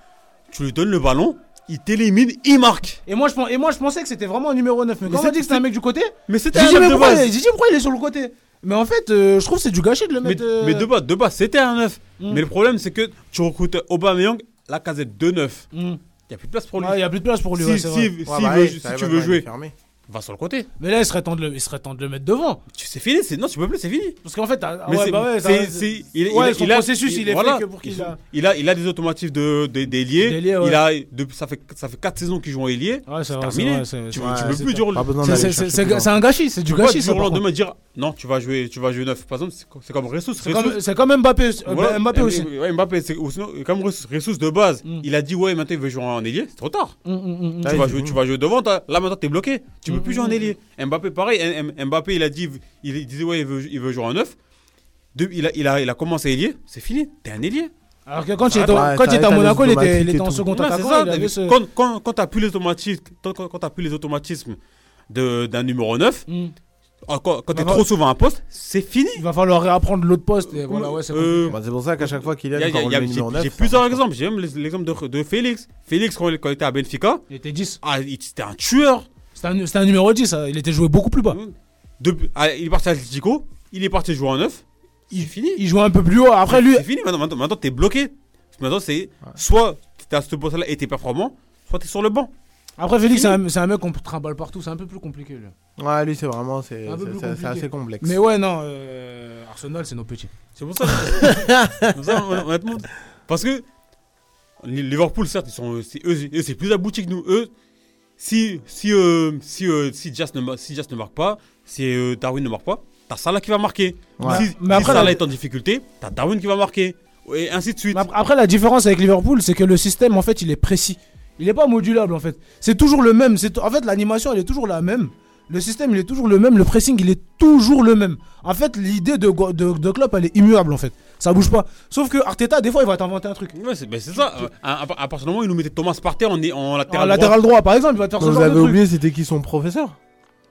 tu lui donnes le ballon, il t'élimine, il marque. Et moi, je, pen- et moi, je pensais que c'était vraiment un numéro 9. Mais, Mais quand on c'est- dit que c'était un mec du côté, Mais c'était un dit, mais neuf de pourquoi, base. j'ai dit, pourquoi il est sur le côté? Mais en fait, euh, je trouve que c'est du gâchis de le Mais, mettre. euh, mais de base, de base, c'était un neuf. Mm. Mais le problème, c'est que tu recrutes Aubameyang, la casette de neuf. Mm. Il n'y a plus de place pour lui. Ouais, il y a plus de place pour lui. Si, ouais, si, veut- bah si tu veux jouer, fermé. Va sur le côté. Mais là, il serait temps de le, il serait temps de le mettre devant. Tu- C'est fini, c'est non, tu peux plus, c'est fini. Parce qu'en fait, ah ouais, bah ouais, c'est- il, ouais, il- son il a- processus, il est voilà, fait que pour qu'il il- a- il a, il a des automatismes de, de, d'ailier. D'ailier, ouais. Il a, de- ça fait, ça fait 4 saisons qu'il joue en ailier. Ouais, c'est terminé. vrai, Tu, c'est- tu ouais, peux plus pas- du rôle. Pas besoin C'est- un gâchis, c'est du Tu peux pas gâchis par lendemain contre. dire non, tu vas jouer, tu vas jouer neuf. Par exemple, c'est co- c'est comme Ressus. C'est comme- Mbappé, euh. Mbappé aussi. ouais, Mbappé, c'est comme Ressus de base, Mm. il a dit ouais, maintenant il veut jouer en ailier, c'est trop tard. Mm, mm, tu, vas jouer, tu vas jouer devant, là maintenant t'es bloqué. Tu peux plus mm, jouer en mm. ailier. Mbappé, pareil, Mbappé, il a dit, il, disait ouais, il veut, il veut jouer en neuf. De- il, a, il, a, il a commencé ailier, c'est fini, t'es un ailier. Alors que quand il Ah, était à Monaco, il était il était en second attaquant. ce- Quand, quand, quand t'as plus les automatismes, quand, quand, quand t'as plus les automatismes de- d'un numéro 9, Mm. quand, quand t'es Bah, trop souvent à un poste, c'est fini. Il va falloir réapprendre l'autre poste. Et voilà, ouais, c'est Euh. Bah, c'est pour ça qu'à chaque fois qu'il y a a- y a- y a- le numéro J'ai 9. j'ai plusieurs exemples. J'ai même l'exemple de, de Félix. Félix, quand il, quand il était à Benfica, Il était 10. ah, il- c'était un tueur. C'était un, un numéro 10, ça. il était joué beaucoup plus bas. De- ah, il est parti à Atletico, il est parti jouer en 9. Il est fini. Il jouait un peu plus haut. Après, lui, C'est fini. Maintenant, maintenant, maintenant t'es bloqué. Maintenant, c'est soit t'es à ce poste-là et t'es performant, soit t'es sur le banc. après Félix, c'est un, c'est un mec qu'on trimballe partout. C'est un peu plus compliqué, lui. Ouais, lui, c'est vraiment. C'est assez complexe. Mais ouais, non. euh, Arsenal, c'est nos petits. C'est pour ça. *laughs* c'est pour ça, hon- honnêtement. Parce que Liverpool, certes, ils sont, eux, c'est plus abouti que nous. Eux, si, si, euh, si, euh, si Jas ne, si ne marque pas, si euh, Darwin ne marque pas, t'as Salah qui va marquer. Ouais. Si, Mais si après, Salah la- est en difficulté, t'as Darwin qui va marquer. Et ainsi de suite. Après, la différence avec Liverpool, c'est que le système, en fait, il est précis. Il n'est pas modulable, en fait. C'est toujours le même. En fait, l'animation, elle est toujours la même. Le système, il est toujours le même. Le pressing, il est toujours le même. En fait, l'idée de, de, de Klopp, elle est immuable, en fait. Ça bouge pas. Sauf que Arteta, des fois, il va t'inventer un truc. Ouais, c'est ben, c'est ça. À, à- à partir du moment où il nous mettait Thomas Partey en, en En latéral, latéral droit, par exemple, il va te faire ce Vous genre avez de truc. oublié, c'était qui son professeur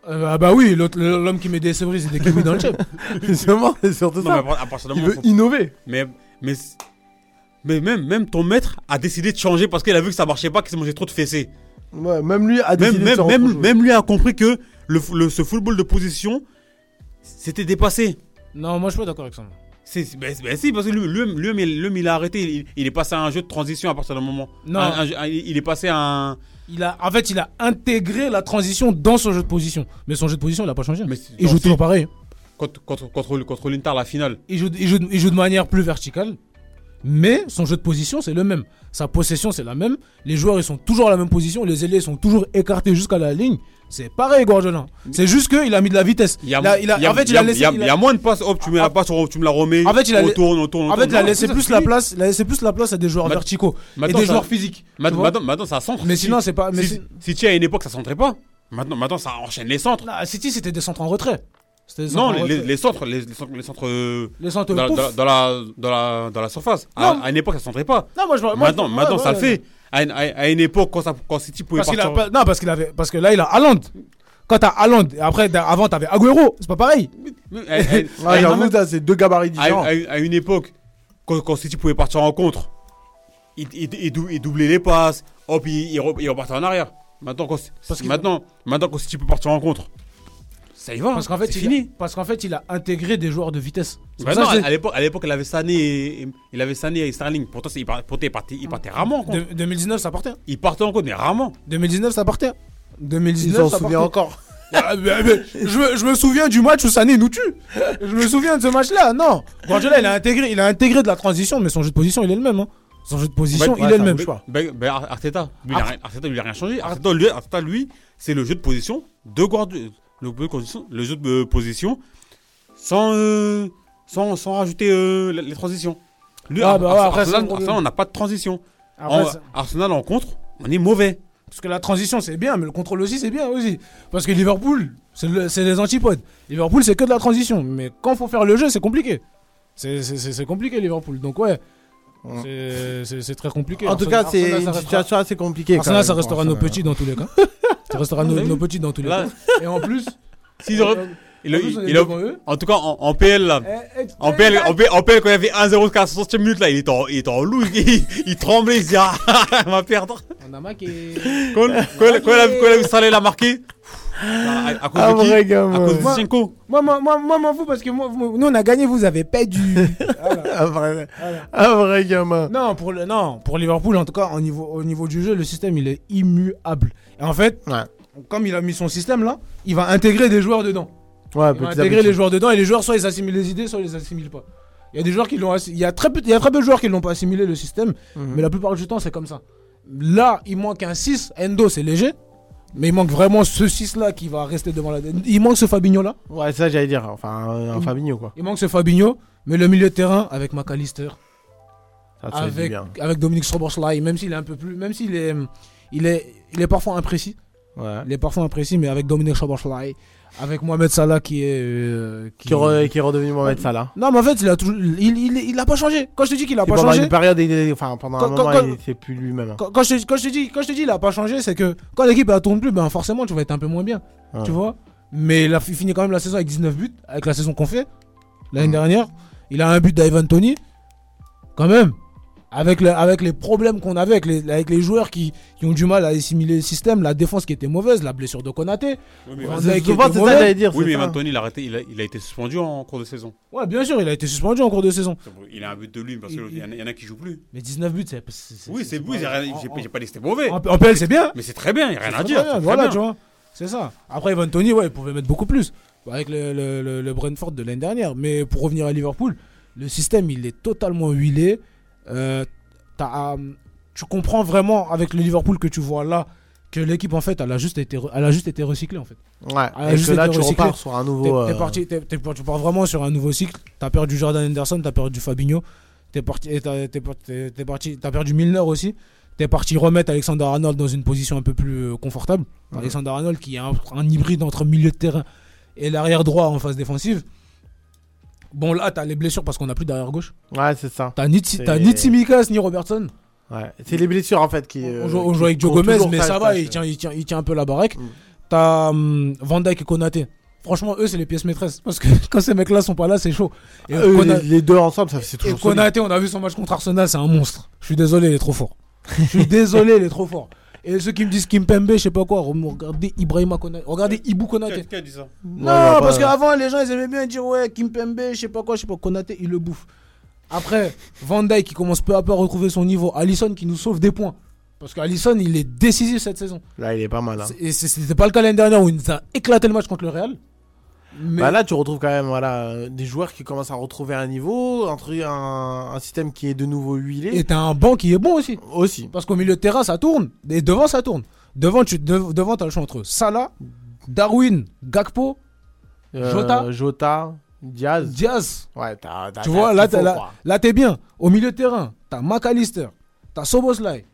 Euh, ah bah oui, l'homme qui met des cerises et des kiwis dans le chef. *laughs* Justement, c'est surtout Non, ça. à par- à partir du Il veut faut- innover. Mais, mais, mais même, même ton maître a décidé de changer parce qu'il a vu que ça marchait pas, qu'il s'est mangé trop de fessées. Ouais, même lui a Même, décidé de même, se même, même lui a compris que le, le- ce football de position, c'était dépassé. Non, moi, je suis pas d'accord avec ça. C'est, ben, ben si, parce que lui, lui, lui, il- lui, il a arrêté. Il, il est passé à un jeu de transition à partir d'un moment. Non. Un- un il est passé à un. Il a, en fait, il a intégré la transition dans son jeu de position. Mais son jeu de position, il a pas changé. Mais il joue toujours pareil. Contre, contre, contre, contre l'Inter, la finale. Il joue, il, joue, il joue de manière plus verticale. Mais son jeu de position, c'est le même. Sa possession, c'est la même. Les joueurs, ils sont toujours à la même position. Les ailiers sont toujours écartés jusqu'à la ligne. C'est pareil, Guardiola. C'est juste qu'il a mis de la vitesse. Il y a, moins de passes. Hop, tu mets la passe, tu me la remets. En fait, il a, on la- tourne, on tourne, on en fait, il a tourne. laissé plus la place, il a laissé plus la place à des joueurs verticaux et des ça- joueurs physiques. Maintenant, ça centre. Mais Si- sinon, c'est pas- mais Si, c'est- si tu es à une époque, ça centrait pas. Maintenant, maintenant, ça enchaîne les centres. City, c'était des centres en retrait. Non, les, centres, les, les centres, les centres, euh, Les centres dans, pouf. dans- dans la, dans la, dans la surface. À, une époque, ça centrait pas. Non, moi, je moi, maintenant, je- maintenant, ouais, ça ouais, le fait. À une, à- une époque, quand, ça, quand City pouvait Parce qu'il a partir. non, parce qu'il avait, parce que là, il a Haaland. Quand t'as Haaland, et après, avant, t'avais Agüero. C'est pas pareil. à- *laughs* j'avoue, c'est deux gabarits différents. à- à une époque, quand, quand City pouvait partir en contre, il, il, il dou- il doublait les passes, hop, il, il, re- il repartait en arrière. Maintenant, quand, Parce qu'il- maintenant, maintenant, quand City peut partir en contre, ça y va. Parce qu'en fait, c'est il a- fini. parce qu'en fait, il a intégré des joueurs de vitesse. Bah non, ça à l'époque, à l'époque, il avait Sané et, il avait Sané et Sterling. Pourtant, c'est- il, par- pourtant, il partait, il partait rarement. en j'ai- contre. de- 2019, ça partait. Il partait en contre, mais rarement. 2019, ça partait. Ils 2019, s'en ça souviennent partait. encore. Ah, mais- mais je, me, je me souviens du match où Sané nous tue. Je me souviens de ce match-là. Non. Guardiola, il a intégré, il a intégré de la transition, mais son jeu de position, il est le même. hein. Son jeu de position, Ouais, il ouais, est le même. choix. Ben, ben, Ar- Arteta, lui, il a rien- Arteta, lui, il a rien changé. Arteta, lui, Arteta, lui, c'est le jeu de position de Guardiola. Le, jeu de position- le jeu de position sans, euh, sans, sans rajouter euh, les, les transitions. Lui, Ah, bah ouais, après, Arsenal, on n'a pas de transition. Après, En- c'est- Arsenal en contre, on est mauvais. Parce que la transition, c'est bien, mais le contrôle aussi, c'est bien aussi. Parce que Liverpool, c'est le- les antipodes. Liverpool, c'est que de la transition. Mais quand faut faire le jeu, c'est compliqué. C'est compliqué, Liverpool. Donc, ouais. C'est- très compliqué. En tout Arsenal- cas, c'est une ça restera- situation assez compliquée. Arsenal, ça restera nos petits dans tous les cas. *laughs* ça restera nos, nos petits dans tous les Là- cas. Et en plus, *laughs* S'ils auraient- il a- en il tout cas, en, en PL, là. Eh, eh, En PL, eh, en, PL, en PL, quand il y avait 1-0 jusqu'à la 60e minute, là, il était en, il était en loup. *laughs* Il, il tremblait, il se disait, ah, on va perdre. On a marqué. Quand, quand, quand quand il a vu Salah l'a marqué, à, à cause Ah, de qui? vrai gamin. À cause de Moi- Zinchenko. Moi, moi, moi, moi, m'en fous parce que moi, moi- nous, on a gagné, vous avez perdu. *laughs* Un vrai, un vrai gamin. Non, pour le, non, pour Liverpool, en tout cas, au niveau, au niveau du jeu, le système, il est immuable. Et en fait, Ouais. comme il a mis son système là, il va intégrer des joueurs dedans. Ouais, Il va intégrer les joueurs dedans et les joueurs, soit ils assimilent les idées, soit ils les assimilent pas. Il y a des joueurs qui l'ont assi- il y a très peu il y a très peu de joueurs qui l'ont pas assimilé le système, Mhm. mais la plupart du temps c'est comme ça. Là, il manque un 6, Endo c'est léger, mais il manque vraiment ce 6 là qui va rester devant la il manque ce Fabinho là, Ouais, ça j'allais dire. Enfin, un un. Fabinho quoi. il manque ce Fabinho, mais le milieu de terrain avec McAllister, Ça, avec bien. avec Dominique Szoboszlai, même s'il est un peu plus même s'il est il est il est parfois imprécis, Ouais. il est parfois imprécis mais avec Dominique Szoboszlai, avec Mohamed Salah qui est euh, Qui, re- qui est redevenu Mohamed Salah. Non, mais en fait, il a toujours, il, il, il a pas changé. Quand je te dis qu'il a pas pendant changé, une période, il enfin pendant Quand- un moment, quand- il était plus lui-même. hein. quand, quand je, quand je te dis, quand je te dis, il a pas changé, c'est que quand l'équipe elle tourne plus, ben forcément, tu vas être un peu moins bien, Ouais. tu vois? Mais il a fi- fini quand même la saison avec 19 buts, avec la saison qu'on fait l'année dernière. Il a un but d'Ivan Tony, quand même. Avec, le- avec les problèmes qu'on avait avec les, avec les joueurs qui, qui ont du mal à assimiler le système, la défense qui était mauvaise, la blessure de Konaté. mais Van C'est ça mauvais. que j'allais dire. Oui, mais ça. Anthony, il a, arrêté, il, a, il a été suspendu en cours de saison. Ouais, bien sûr, il a été suspendu en cours de saison. Il a un but de lui parce qu'il Il- y, en a- il y en a qui jouent plus. Mais 19 buts, c'est. c'est- Oui, c'est oui, pas- j'ai pas dit que c'était mauvais. En, en PL, c'est bien. Mais c'est très bien, il n'y a rien à dire. bien, voilà, bien. tu vois. C'est ça. Après, Evan Tony, ouais, il pouvait mettre beaucoup plus. Avec le, le, le, le Brentford de l'année dernière. Mais pour revenir à Liverpool, le système, il est totalement huilé. Euh, euh, tu comprends vraiment avec le Liverpool que tu vois là que l'équipe, en fait, elle a juste été, elle a juste été recyclée, en fait. Ouais, Elle a et juste que là, tu recyclée. repars sur un nouveau. t'es euh, parti, t'es- t'es- tu pars vraiment sur un nouveau cycle. T'as perdu Jordan Henderson, t'as perdu Fabinho. T'es parti, t'es, par- t'es- t'es parti, t'as perdu Milner aussi. T'es parti remettre Alexander Arnold dans une position un peu plus confortable. Mhm. Alexander Arnold qui est un, un hybride entre milieu de terrain et l'arrière droit en phase défensive. Bon là t'as les blessures parce qu'on a plus d'arrière gauche. Ouais, c'est ça. T'as ni, t'as ni Tsimikas ni Robertson. Ouais. C'est les blessures en fait qui. euh, on, joue, on joue avec Joe Gomez mais ça va, il tient, il, tient, il tient un peu la baraque. Mm. T'as hum, Van Dijk et Konaté. Franchement eux c'est les pièces maîtresses parce que *laughs* quand ces mecs là sont pas là c'est chaud. Et Eux, Kona- les, les deux ensemble, ça c'est Et toujours. solide. Konaté, on a vu son match contre Arsenal, c'est un monstre. Je suis désolé, il est trop fort. Je suis désolé, il est trop fort. Et ceux qui me disent Kimpembe, je sais pas quoi, regardez Ibrahima Konaté. Regardez Ibu Konaté. Qui a dit ça Non, Ouais, parce qu'avant, les gens, ils aimaient bien dire, ouais, Kimpembe, je sais pas quoi, je sais pas, Konaté, il le bouffe. Après, Van Dyke qui commence peu à peu à retrouver son niveau. Allison qui nous sauve des points. Parce qu'Allison, il est décisif cette saison. Là, il est pas mal. hein. Et c'est- c'était pas le cas l'année dernière où il nous a éclaté le match contre le Real. Mais Bah là, tu retrouves quand même voilà, des joueurs qui commencent à retrouver un niveau, un, truc- un, un système qui est de nouveau huilé. et t'as un banc qui est bon aussi. Aussi. Parce qu'au milieu de terrain, ça tourne. Et devant, ça tourne. Devant, tu de- devant, t'as le choix entre Salah, Darwin, Gakpo, Euh, Jota Jota, Diaz. Diaz. Ouais, t'as. t'as- Tu vois, là, faut, là, quoi. là, t'es bien. Au milieu de terrain, t'as McAllister, t'as Soboslai,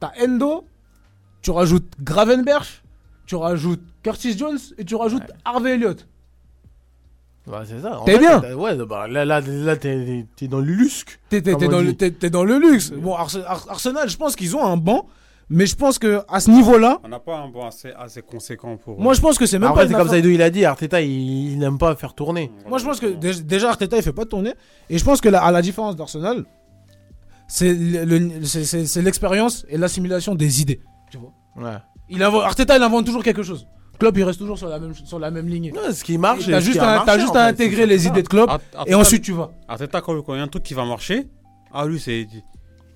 t'as Endo, tu rajoutes Gravenberch, tu rajoutes Curtis Jones et tu rajoutes Harvey Elliott. Ouais, c'est ça. En T'es bien. Ouais, bah, là, là, là t'es dans le lusque. T'es dans, le- dans le luxe. Bon, Arse- Ar- Arsenal, je pense qu'ils ont un banc, mais je pense que à ce niveau-là, On n'a pas un banc assez, assez conséquent pour. moi je pense que c'est même Après, pas comme Saïdou, il a dit, Arteta, il, il n'aime pas faire tourner. Moi, je pense que dé- déjà Arteta il fait pas tourner et je pense que la, à la différence d'Arsenal, le- c'est l'expérience et l'assimilation des idées. Tu vois. Ouais. Il invente, Arteta il invente toujours quelque chose. Klopp il reste toujours sur la même sur la même ligne. Ouais, ce qui marche. T'as juste, à, marché, juste à intégrer les idées de Klopp et ensuite tu vas. Arteta, quand quand il y a un truc qui va marcher, ah lui, c'est.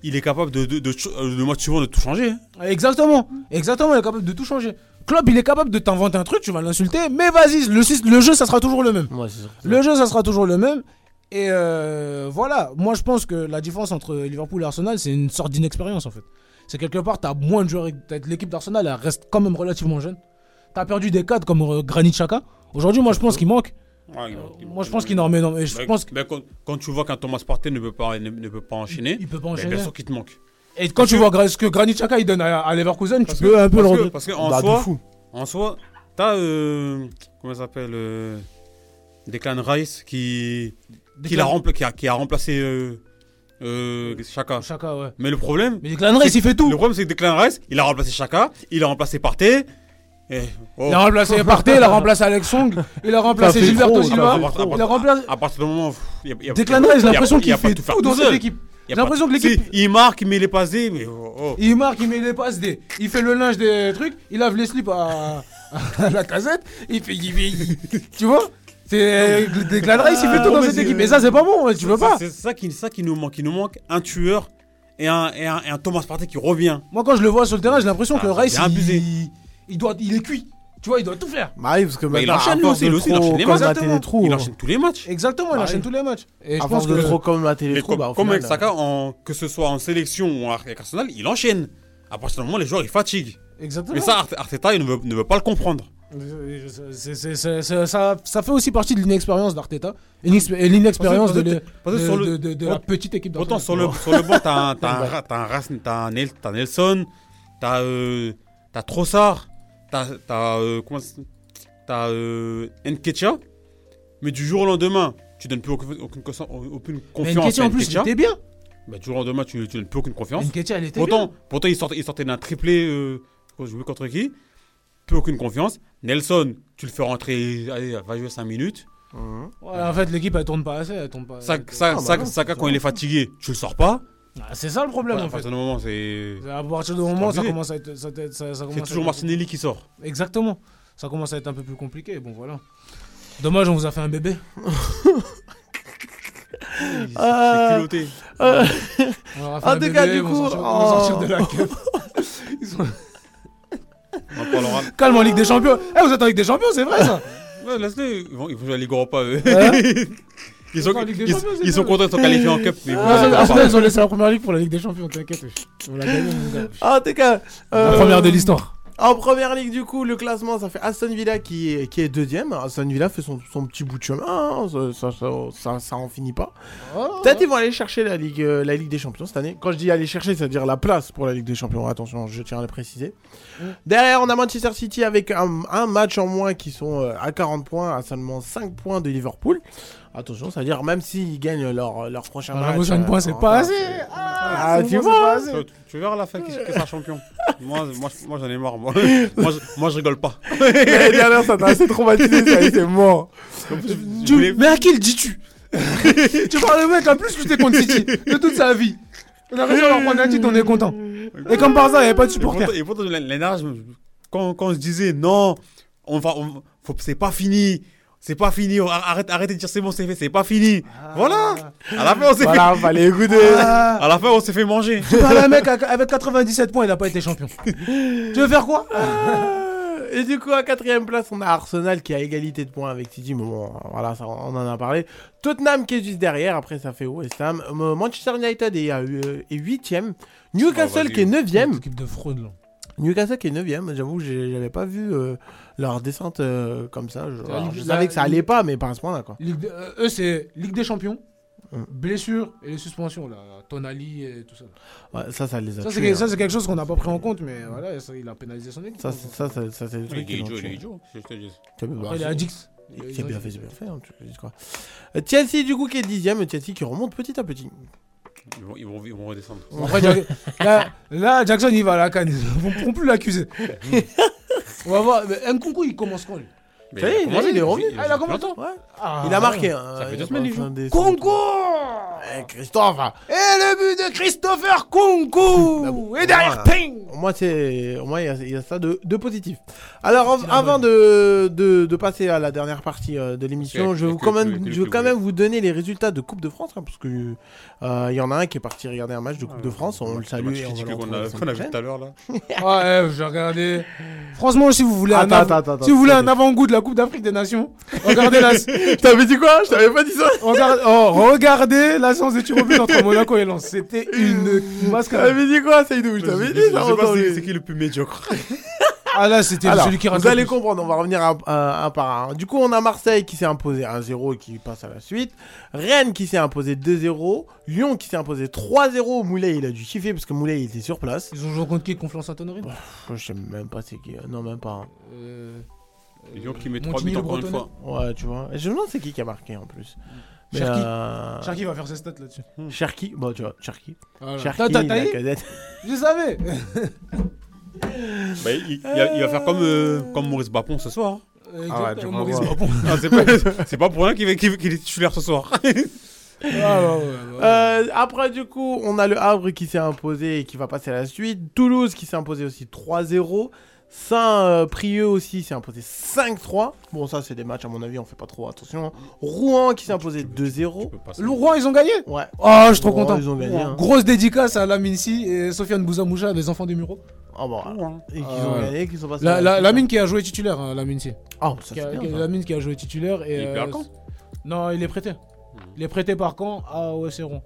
Il est capable de, de, de, de- le match suivant de tout changer. hein. Exactement, exactement, il est capable de tout changer. Klopp il est capable de t'inventer un truc, tu vas l'insulter, mais vas-y, le, le jeu ça sera toujours le même. Ouais, c'est sûr. Le jeu, ça sera toujours le même. Et euh, voilà, moi je pense que la différence entre Liverpool et Arsenal, c'est une sorte d'inexpérience en fait. C'est quelque part, t'as moins de joueurs. t'as- L'équipe d'Arsenal, elle reste quand même relativement jeune. T'as perdu des cadres comme euh, Granit Xhaka. Aujourd'hui, moi je pense qu'il manque. Ouais, il- il- Moi je pense qu'il en met. non, mais je Mais- pense que- mais quand, quand tu vois qu'un Thomas Partey ne peut pas, ne, ne peut pas enchaîner, il peut pas ben, enchaîner. bien sûr qu'il te manque. Et quand tu vois ce que Granit Xhaka il donne à, à Leverkusen, tu peux que- un peu le parce que-. Parce qu'en Bah, de soi, fou. en soi, t'as. Euh, comment ça s'appelle euh, Declan Rice qui, qui, l'a rempla- qui, a, qui a remplacé euh, euh, Chaka. Xhaka, ouais. Mais le problème. Mais Declan Rice, il fait tout. Le problème, c'est que Declan Rice, il a remplacé Chaka, il a remplacé Partey. Et, oh. Il a remplacé *laughs* Partey, il a remplacé Alex Song, il a remplacé Gilberto trop, Silva, il a remplacé. à partir du moment où. il y a- il y a- Declan il Rice, j'ai il l'impression il qu'il fait tout dans cette équipe. Il J'ai l'impression que l'équipe. Si, Il marque, il met les passes D, mais. oh, oh. Il marque, il met les passes, des... il fait le linge des trucs, il lave les slips à, à la casette, il fait, il il- tu vois? C'est Declan Rice, il fait tout dans mais cette équipe. Et ça, c'est pas bon, tu veux pas. C'est ça qui, ça qui nous manque. Il nous manque un tueur et un, et un, et un Thomas Partey qui revient. Moi, quand je le vois sur le terrain, j'ai l'impression que Ah, Rice, bien abusé. il, il doit, il est cuit. Tu vois, il doit tout faire. Bah oui, parce que Bah, il maintenant, enchaîne à lui force aussi, de lui aussi, il trop enchaîne les colmater matchs. les trous, Il enchaîne tous les matchs. Exactement, il Bah enchaîne oui. tous les matchs. Et je À pense force de que. trop colmater les Mais trous, comme, bah au comme final, avec Saka, en- que ce soit en sélection ou avec Arsenal, il enchaîne. À partir du moment où les joueurs ils fatiguent. Exactement. Mais ça, Arte- Arteta, il ne veut, ne veut pas le comprendre. C'est- c'est- c'est- c'est- ça, ça fait aussi partie de l'inexpérience d'Arteta et l'inex- et l'inexpérience Parce de, que- le- parce que de- sur le- de- de- de la petite équipe Autant d'Arsenal. sur le, sur le banc, t'as un, t'as un, Ra- t'as un, Ras- t'as un Nel- t'as Nelson, t'as euh, t'as Trossard, t'as t'as euh, comment ça- t'as euh, Nketiah. Mais du jour au lendemain, tu donnes plus aucune, aucune, confiance- aucune Mais confiance Nketiah à en plus, il Nketiah. était bien. Bah, du jour au lendemain, tu, tu donnes plus aucune confiance. Nketiah, elle était Pourtant, bien. pourtant il, sortait, il sortait d'un triplé. Euh, je contre qui? Plus aucune confiance. Nelson, tu le fais rentrer, allez, va jouer 5 minutes. Ouais, en fait, l'équipe, elle tourne pas assez. Elle tourne pas. Saka, Saka- Ah, bah Saka- quand il est fatigué, tu le sors pas. Ah, C'est ça le problème Ouais, à en fait. partir du moment, c'est. À partir du moment, ça commence à être. ça- ça- C'est toujours être- Martinelli qui sort. Exactement. Ça commence à être un peu plus compliqué. Bon, voilà. Dommage, on vous a fait un bébé. Euh, *laughs* C'est culotté. euh, On fait En un tout bébé, cas, du coup, sortir- vont sortir oh. de la queue. *laughs* Ils sont- On en. Calme en Ligue des Champions. Eh, vous êtes en Ligue des Champions, c'est vrai ça Ouais, laisse-les. Ils vont, jouer à Ligue Europa, eux. *laughs* Ils sont, Ils sont contents de se qualifier en Cup. Mais Ah, la Arsenal, Europa. ils ont laissé la première ligue pour la Ligue des Champions, t'inquiète. On l'a gagné, mon gars. En tout cas, La euh, première de l'histoire. En première ligue, du coup, le classement, ça fait Aston Villa qui est, qui est deuxième. Aston Villa fait son, son petit bout de chemin. hein, Ça, ça, ça, ça, en finit pas. Peut-être ils vont aller chercher la ligue, euh, la ligue des champions cette année. Quand je dis aller chercher, c'est-à-dire la place pour la ligue des champions. Attention, je tiens à le préciser. Derrière, on a Manchester City avec un, un match en moins qui sont euh, à 40 points, à seulement 5 points de Liverpool. Attention, c'est-à-dire même s'ils gagnent leur, leur prochain Ah, match. j'avoue, 5 euh, points, c'est pas assez. Ah, Ah, tu vois pas assez. Tu, verras la fin qui, sera champion. *laughs* moi, moi, moi j'en ai marre. Moi, *laughs* moi, je, moi, je rigole pas. *laughs* L'année dernière, ça t'a assez traumatisé, ça c'est mort. Mais à qui le dis-tu? Tu parles le mec en plus lutter contre City de toute sa vie. On a réussi à leur prendre un titre, on est content. Et comme par hasard, il n'y avait pas de supporters. Et pourtant, l'année dernière, quand, quand on se disait non, on va, on- faut- c'est pas fini. C'est pas fini, on- arrête, arrêtez de dire c'est bon, c'est fait, c'est pas fini. Voilà. À la fin, on s'est Voilà, fait. fallait écouter. Ah, *laughs* À la fin, on s'est fait manger. tu parles un mec avec avec 97 points, il n'a pas été champion. *laughs* tu veux faire quoi? Euh, Et du coup, à quatrième place, on a Arsenal qui a égalité de points avec City. Mais bon, voilà, ça, on en a parlé. Tottenham qui est juste derrière. Après, ça fait West Ham. Euh, Manchester United est, à, euh, est huitième. Newcastle vas-y. qui est neuvième. Équipe de fraude, là. Newcastle qui est 9ème, j'avoue, j'avais pas vu euh, leur descente euh, comme ça. Je, alors, savais que ça allait pas, mais pas à ce point-là, quoi. Ligue de- euh, eux, c'est Ligue des Champions, Hum. blessures et les suspensions, là. Tonali et tout ça. Ouais, ça, ça les a Ça, c'est tués, que- ça, hein. c'est quelque chose qu'on n'a pas pris en compte, mais voilà, ça, il a pénalisé son équipe. Ça, c'est- ça, ça, ça, c'est le Il truc est qui l'ont idiot, il est idiot, je te dis. T'as vu, bah, Après, il à Dix. C'est bien fait, c'est bien fait. hein, tu dis quoi. Euh, Chelsea, du coup, qui est dixième. Chelsea qui remonte petit à petit. Ils vont, ils vont, ils vont redescendre. Jack- là, là, Jackson, il va à la canne. Ils ne pourront plus l'accuser. *laughs* On va voir. Mais Nkunku, il commence quand lui? Mais Ça y est, comment il est revenu. Ah, il a commencé Ouais. Ah, il a marqué. hein, Ça fait il deux a semaines, il joue. Eh, Christophe Et le but de Christopher *laughs* Bah Kunku Et derrière, ping Au moins, c'est... Au moins, il y a- il y, a ça de, de positif. Alors, av- avant de, de, de passer à la dernière partie euh, de l'émission, Ok, je quand même, je que- quand même vous donner les résultats de Coupe de France, hein, parce que euh, il y en a un qui est parti regarder un match de Coupe de France. On le salue et on va le qu'on la a, semaine qu'on a vu prochaine. tout à l'heure là. Ouais, ouais, j'ai regardé. Franchement, si vous voulez *laughs* un, Attends, av- attends, attends, si vous voulez attends. un avant-goût de la Coupe d'Afrique des Nations, regardez la, *laughs* Je t'avais dit quoi? Je t'avais pas dit ça regarde- oh, regardez la séance de tir au but entre Monaco et Lens. C'était une Je *laughs* mascarade. t'avais dit quoi, Seydou? Je t'avais dit ça c'est- c'est qui le plus médiocre. *laughs* Ah là, c'était Alors, celui qui vous le allez plus. comprendre, on va revenir un, un- un par un. Du coup, on a Marseille qui s'est imposé 1-0 et qui passe à la suite. Rennes qui s'est imposé 2-0. Lyon qui s'est imposé 3-0. Moulay, il a dû kiffer parce que Moulay, il était sur place. Ils ont joué contre qui? Confiance Saint-Honorine Pff, Je sais même pas c'est qui. Non, même pas. hein. euh, Lyon qui met 3 Montigny, buts encore une fois. Ouais, tu vois. Et je me demande c'est qui qui a marqué en plus. Mais, Cherki. euh, Cherki va faire ses stats là-dessus. Cherki. Bon, tu vois, Cherki. Voilà. Cherki, la cadette. *laughs* Je savais Bah, il, il va, il va faire comme, euh, comme Maurice Bapon ce soir. Euh, Ah ouais, Maurice. Babon. Ah, c'est pas, c'est pas pour rien qu'il va- qu'il qu'il est titulaire ce soir. Ah, ouais, ouais. *laughs* Euh, après, du coup, on a le Havre qui s'est imposé et qui va passer à la suite. Toulouse qui s'est imposé aussi 3-0. Saint-Prieux aussi s'est imposé 5-3. Bon, ça, c'est des matchs, à mon avis, on fait pas trop attention. Rouen qui s'est imposé 2-0. passer. Le roi, ils ont gagné? Ouais. Oh, je suis trop Rouen, content. Ils ont gagné. hein. Grosse dédicace à Lamine Si et Sofiane Bouzamoucha, les enfants des Mureaux. Ah bon, et qu'ils Ah ont ouais. gagné, qu'ils sont passés. La, la. Lamine qui a joué titulaire, hein, Lamine Si. Ah, ça, Qui c'est a- bien, qui a- ça. Lamine qui a joué titulaire. Et, Il est euh, à Caen Non, il est prêté. Il est prêté par Caen à OS Héron.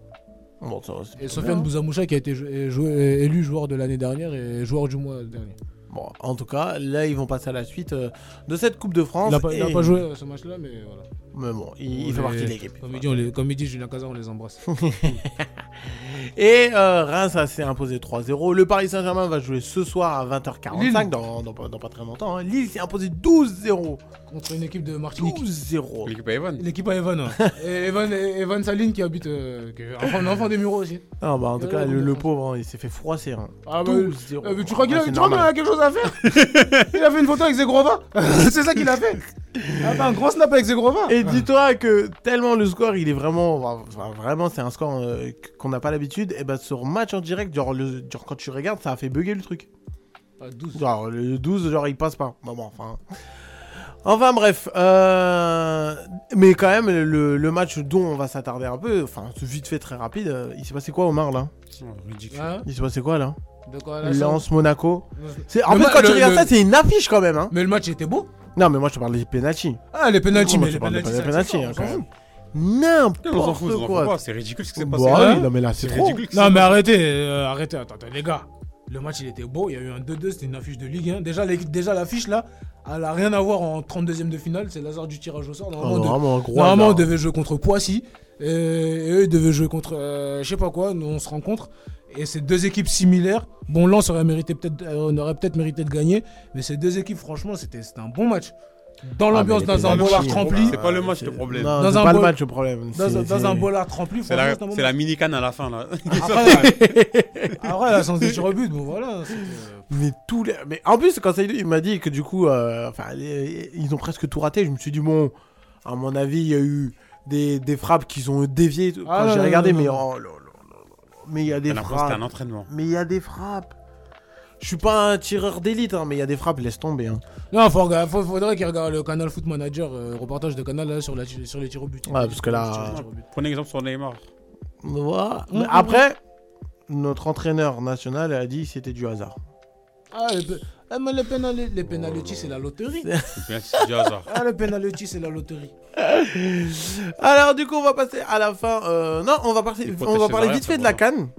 Bon, ça, c'est Et bien, Sofiane hein. Bouzamoucha qui a été jou- joué- élu joueur de l'année dernière et joueur du mois dernier. Bon, en tout cas, là, ils vont passer à la suite euh, de cette Coupe de France. Il n'a pas, et- pas joué ce match-là, mais voilà. Mais bon, il, fait partie de l'équipe. Comme il dit, on les- comme il dit Julien Cazard, on les embrasse. *laughs* Et euh, Reims ça s'est imposé 3-0. Le Paris Saint-Germain va jouer ce soir à 20h45, Lille. dans, dans, pas- dans pas très longtemps. hein. Lille s'est imposé 12-0. Contre une équipe de Martinique. 12-0. L'équipe à Evan. L'équipe à *laughs* Evan. et Evan, Saline qui habite. euh, qui est enfant, un enfant des Mureaux aussi. Ah bah en tout Euh, cas, Coupe le, pauvre, hein, il s'est fait froisser. hein. Ah bah, 12-0. Euh, mais tu crois qu'il Ah, a, tu crois qu'il normal. a quelque chose à faire? *laughs* Il a fait une photo avec Zegrova C'est ça qu'il a fait Ah bah, un grand snap avec Zegrova Et dis-toi que tellement le score, il est vraiment, enfin, vraiment, c'est un score euh, qu'on n'a pas l'habitude. Et bah sur match en direct, genre, le, genre quand tu regardes, ça a fait bugger le truc. Ah, 12. Genre le 12, genre il passe pas. Bon, bon, enfin. Enfin bref, euh, mais quand même le, le match dont on va s'attarder un peu, enfin vite fait très rapide. euh, Il s'est passé quoi Omar là? Ridicule. Hein? Il s'est passé quoi là? De quoi là, Lance Monaco. en Le fait quand tu regardes le- ça c'est une affiche quand même hein. Mais le match était beau Non mais moi je te parle des penalty. Ah, les penalties, Moi, mais les hein. N'importe quoi. pas, C'est ridicule ce qui s'est Bah passé. oui, là. non mais là c'est trop. ridicule. Non, mais arrêtez, euh, arrêtez, attends, attends, les gars. Le match il était beau, il y a eu un 2-2, c'était une affiche de Ligue 1. Déjà, les- déjà l'affiche là, elle a rien à voir en 32ème de finale, c'est l'hasard du tirage au sort. Ah, Normalement, on, non, de- vraiment, un gros normalement, on hasard. devait jouer contre Poissy, et, et eux ils devaient jouer contre euh, je sais pas quoi, nous on se rencontre. Et c'est deux équipes similaires. Bon, Lens aurait, mérité peut-être, euh, on aurait peut-être mérité de gagner, mais ces deux équipes, franchement, c'était c'était un bon match. Dans Ah, l'ambiance, dans un bollard hein, rempli. C'est pas le match le problème. Non, Dans c'est un pas le match le problème. Dans, c'est- un- dans c'est- un bollard rempli, C'est franchement, la, c'était un bon c'est la mini-canne à la fin là. *laughs* Après, après, la sens des tirs au but, bon voilà. c'était, euh, Mais tous les... Mais en plus, quand il m'a dit que du coup, euh, enfin, les- ils ont presque tout raté, je me suis dit, bon, à mon avis, il y a eu des, des frappes qu'ils ont déviées quand Ah, j'ai non, regardé, non, mais oh là là là là là. Mais il y a des frappes. c'était un entraînement. Mais il y a des frappes. Je suis pas un tireur d'élite, hein, mais il y a des frappes, laisse tomber. hein. Non, faut faudrait qu'il regarde le canal Foot Manager, euh, reportage de canal là, sur, la, sur les tirs au but. Ouais, parce que là-. Prenez exemple sur Neymar. Voilà. Mais après, notre entraîneur national a dit que c'était du hasard. Ah, ah, mais penalties, c'est la loterie. C'est du hasard. Ah, les penalties, c'est la loterie. *laughs* Alors du coup, on va passer à la fin. euh, non, on va, passer, on va parler vite fait de la canne.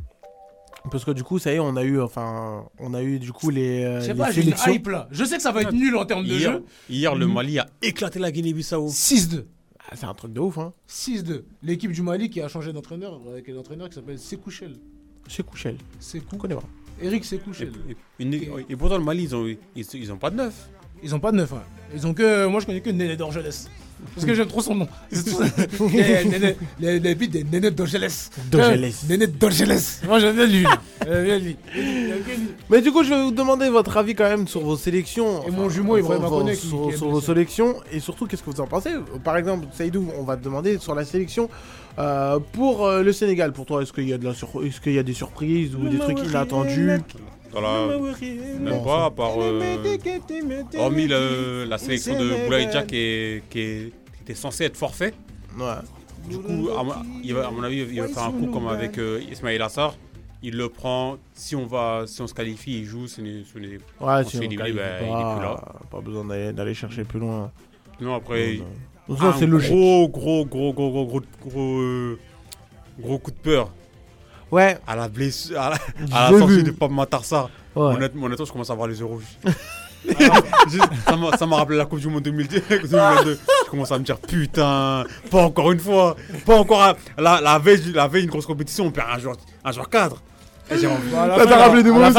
Parce que du coup, ça y est, on a eu, enfin, on a eu du coup les, euh, Je sais les pas, j'ai une sélections. hype là. Je sais que ça va être nul en termes de Hier, jeu. hier, le Mm. Mali a éclaté la Guinée-Bissau. 6-2. Ah, c'est un truc de ouf, hein. 6-2. L'équipe du Mali qui a changé d'entraîneur avec un entraîneur qui s'appelle Sekouchel. C'est Kouchel. Sekou. Connais pas. Eric. Et, une- et pourtant, le Mali, ils ont, ils, ils ont pas de neuf. Ils ont pas de neuf. hein. Ils ont que. Moi je connais que Néné d'Orgelès. Parce que j'aime trop son nom. *laughs* Les les beats des Néné d'Orgelès. D'Orgelès. Euh, Néné d'Orgelès. Moi j'aime bien lui. *laughs* Il. Mais du coup, je vais vous demander votre avis quand même sur vos sélections. Et mon jumeau, Akone, qui- sur, vos sélections et surtout qu'est-ce que vous en pensez? Par exemple, Saïdou, on va te demander sur la sélection euh, pour euh, le Sénégal. Pour toi, est-ce qu'il y a de la sur- est-ce qu'il y a des surprises ou des trucs inattendus la... Même pas, à part. euh, hormis le- la sélection de Boulaïdja qui, est- qui, est- qui était censée être forfait. Ouais. Du coup, à, mon- il va- à mon avis, il va faire un coup comme avec euh, Ismail Assar. Il le prend. Si on, va, si on se qualifie, il joue. Si on est- si est- Ouais, si on qualifie bah, il est plus là. pas, pas besoin d'aller d'aller chercher plus loin. Non, après. Donc ça, un c'est logique. Gros, gros, gros, gros, gros, gros, gros, euh, gros coup de peur. Ouais. À la blessure, à la, à la sortie de Pape Matarsa. Ouais. Honnêtement, honnêtement, je commence à voir les yeux rouges. *laughs* Ça m'a- ça m'a rappelé la Coupe du Monde 2010, 2022. *laughs* Je commence à me dire putain, pas encore une fois, pas encore à- la, la veille, la veille une grosse compétition, on perd un joueur, un joueur cadre. Et j'ai envie- À la fin, il a- à